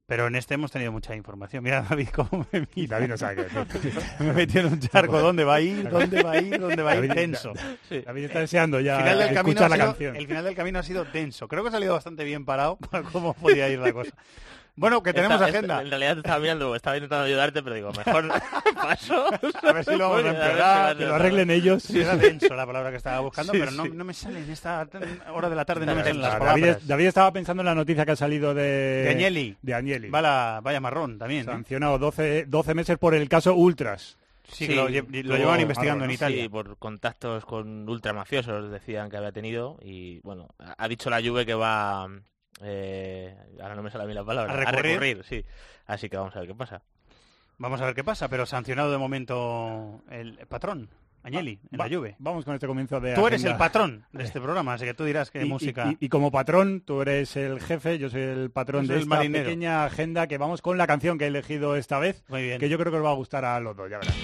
Pero en este hemos tenido mucha información. Mira, David, cómo me mira. David no sabe qué Me he metido en un charco. ¿Dónde va a ir? ¿Dónde va a ir? ¿Dónde va a ir? Denso. Sí. David está deseando ya final del escuchar camino la sido, canción. El final del camino ha sido denso. Creo que ha salido bastante bien parado para cómo podía ir la cosa. Bueno, que tenemos esta, agenda. Esta, en realidad te estaba mirando, estaba intentando ayudarte, pero digo, mejor paso. A ver si lo vamos a empeorar. Que lo arreglen ellos. Sí, era denso la palabra que estaba buscando, Sí, pero no, sí. no, me sale en esta hora de la tarde, no me salen las David, palabras. David estaba pensando en la noticia que ha salido de... De Agnelli. De Agnelli. Vaya, vaya marrón también. ¿eh? Sancionado 12, 12 meses por el caso Ultras. Sí, sí lo, lo, llevan investigando en Italia. Sí, por contactos con ultramafiosos decían que había tenido y bueno, ha dicho la Juve que va eh, ahora no me sale a mí la palabra. ¿A recurrir? a recurrir? sí. Así que vamos a ver qué pasa. Vamos a ver qué pasa, pero sancionado de momento el patrón, Agnelli, en va, la lluvia. Vamos con este comienzo de Tú agenda. eres el patrón de este programa, así que tú dirás qué y, música... Y, y, como patrón, tú eres el jefe, yo soy el patrón de el esta marinero. pequeña agenda que vamos con la canción que he elegido esta vez, Muy bien. que yo creo que os va a gustar a los dos, ya verás.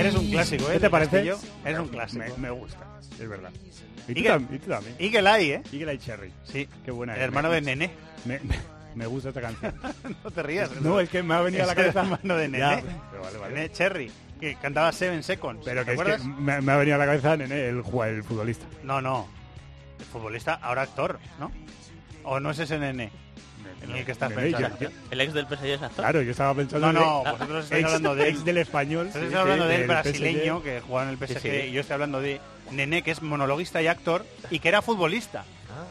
Eres un clásico, ¿eh? ¿Qué te parece? Castillo. Eres un clásico. Me, me, gusta, es verdad. Y, tú, tam y tú también. Eagle Eye, ¿eh? Eagle Eye Cherry. Sí. Qué buena El es. hermano de Nené. Me, me, gusta esta canción. no te rías. No, es que me ha venido a la cabeza. El hermano de Nené. Ya, pero vale, vale. Nené Cherry. Que cantaba Seven Seconds. Pero que ¿te es acuerdas? que me, me, ha venido a la cabeza Nené, el, el futbolista. No, no. El futbolista, ahora actor, ¿no? ¿O no es ese Nené? En el que estás Nené, pensando. Yo, yo, ¿El ex del PSG es actor? Claro, yo estaba pensando... No, no, vosotros estáis ex, hablando de él. Ex del español. Sí, hablando sí, del brasileño PSG. que jugaba en el PSG Sí, sí. y yo estoy hablando de Nené, que es monologuista y actor y que era futbolista. Ah.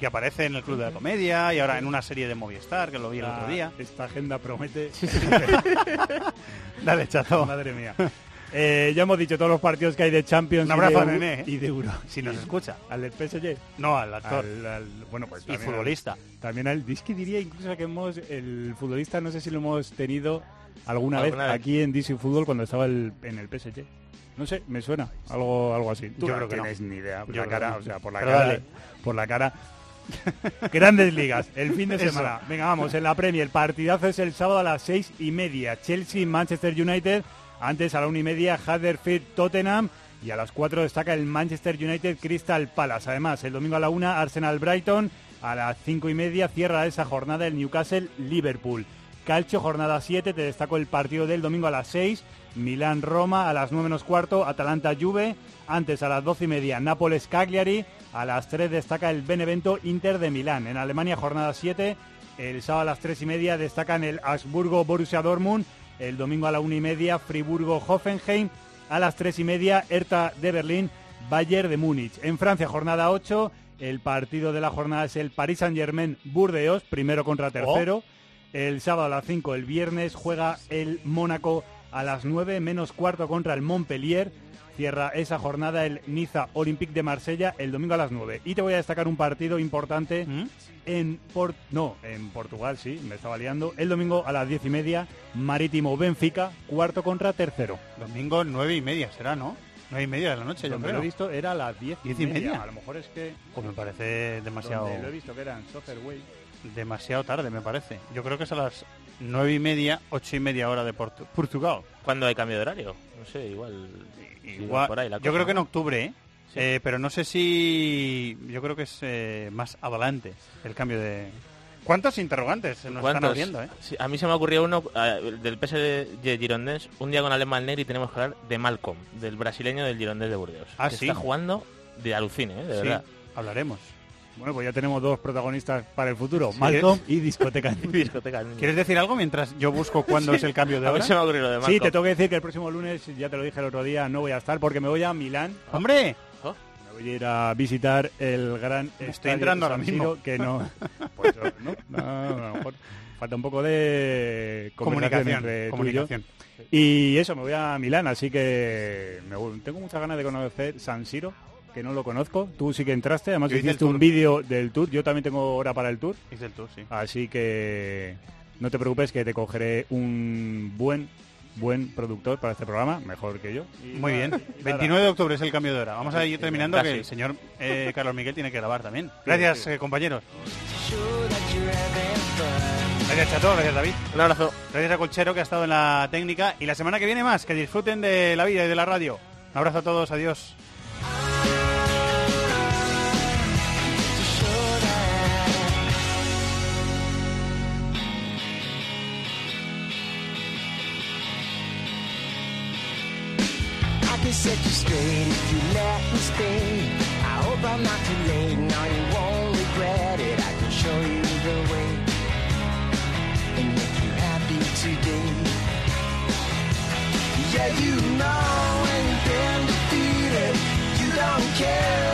Que aparece en el Club de la Comedia y ahora en una serie de Movistar, que lo vi el otro día. Esta agenda promete... Dale, chato. Madre mía. Eh, ya hemos dicho todos los partidos que hay de Champions abrazo y, de, Nené, ¿eh? y de Euro. Si nos escucha. ¿Al del PSG? No, al actor. Al, al, bueno, pues y futbolista. Al, también al... Es que diría incluso que hemos... El futbolista, no sé si lo hemos tenido alguna, ¿Alguna vez, vez? aquí en DC Fútbol cuando estaba el, en el PSG. No sé, me suena algo algo así. Tú Yo no creo que tienes no. ni idea. Por Yo la cara, que no. o sea, por la Pero cara, dale. por la cara. Grandes ligas, el fin de Eso. semana. Venga, vamos, en la Premier. Partidazo es el sábado a las seis y media. Chelsea, Manchester United. Antes a la una y media, Huddersfield, Tottenham. Y a las cuatro destaca el Manchester United Crystal Palace. Además, el domingo a la una, Arsenal Brighton. A las cinco y media cierra esa jornada el Newcastle Liverpool. Calcio, jornada 7, te destaco el partido del domingo a las 6, Milán-Roma a las 9 menos cuarto, Atalanta-Juve, antes a las 12 y media Nápoles-Cagliari, a las 3 destaca el Benevento Inter de Milán. En Alemania, jornada 7, el sábado a las 3 y media destacan el Augsburgo-Borussia Dortmund, el domingo a la 1 y media Friburgo-Hoffenheim, a las 3 y media Hertha de Berlín, Bayern de Múnich. En Francia, jornada 8, el partido de la jornada es el Paris Saint-Germain-Burdeos, primero contra tercero. El sábado a las 5, el viernes, juega el Mónaco a las 9 menos cuarto contra el Montpellier. Cierra esa jornada el Niza Olympique de Marsella el domingo a las 9. Y te voy a destacar un partido importante ¿Mm? en Port no, en Portugal, sí, me estaba liando. El domingo a las 10 y media, Marítimo Benfica, cuarto contra tercero. Domingo nueve y media será, ¿no? Nueve y media de la noche, yo creo. lo he visto era a las 10 ¿Diez y media? A lo mejor es que Pues me parece demasiado, donde lo he visto que eran Soccerway. demasiado tarde, me parece. Yo creo que es a las nueve y media, ocho y media hora de Portu- Portugal. ¿Cuándo hay cambio de horario? No sé, igual... Igual, por ahí la yo creo que en octubre, ¿eh? Eh, pero no sé si... Yo creo que es eh, más adelante el cambio de... ¿Cuántos interrogantes se nos están abriendo, eh? Sí, a mí se me ocurrió uno eh, del PSG Girondins, un día con Alemán Negri tenemos que hablar de Malcolm, del brasileño del Girondins de Burdeos. Ah, que sí. Está jugando de alucine, ¿eh? de verdad. hablaremos. Bueno, pues ya tenemos dos protagonistas para el futuro. Malcolm y Discoteca. Discoteca. ¿Quieres decir algo mientras yo busco cuándo Sí. es el cambio de hora? se me lo de Sí, te tengo que decir que el próximo lunes, ya te lo dije el otro día, no voy a estar porque me voy a Milán. ¡Hombre! Me voy a ir a visitar el gran Estoy entrando ahora mismo. que no, pues, no, no, a lo mejor falta un poco de Comunicación, entre tú y yo. comunicación. Y eso, me voy a Milán, así que me tengo muchas ganas de conocer San Siro, que no lo conozco. Tú sí que entraste, además Yo hiciste un vídeo del tour. Yo también tengo hora para el tour. Hice el tour, sí. Así que no te preocupes que te cogeré un buen buen productor para este programa, mejor que yo. Y Muy nada, bien. y nada. 29 de octubre es el cambio de hora. Vamos a ir terminando que el señor eh, Carlos Miguel tiene que grabar también. Gracias, eh, compañeros. Gracias, Chato. Gracias, David. Un abrazo. Gracias a Colchero, que ha estado en la técnica. Y la semana que viene más. Que disfruten de la vida y de la radio. Un abrazo a todos. Adiós. Straight if you let me stay. I hope I'm not too late, no, you won't regret it. I can show you the way and make you happy today. Yeah, you know when you've been defeated, you don't care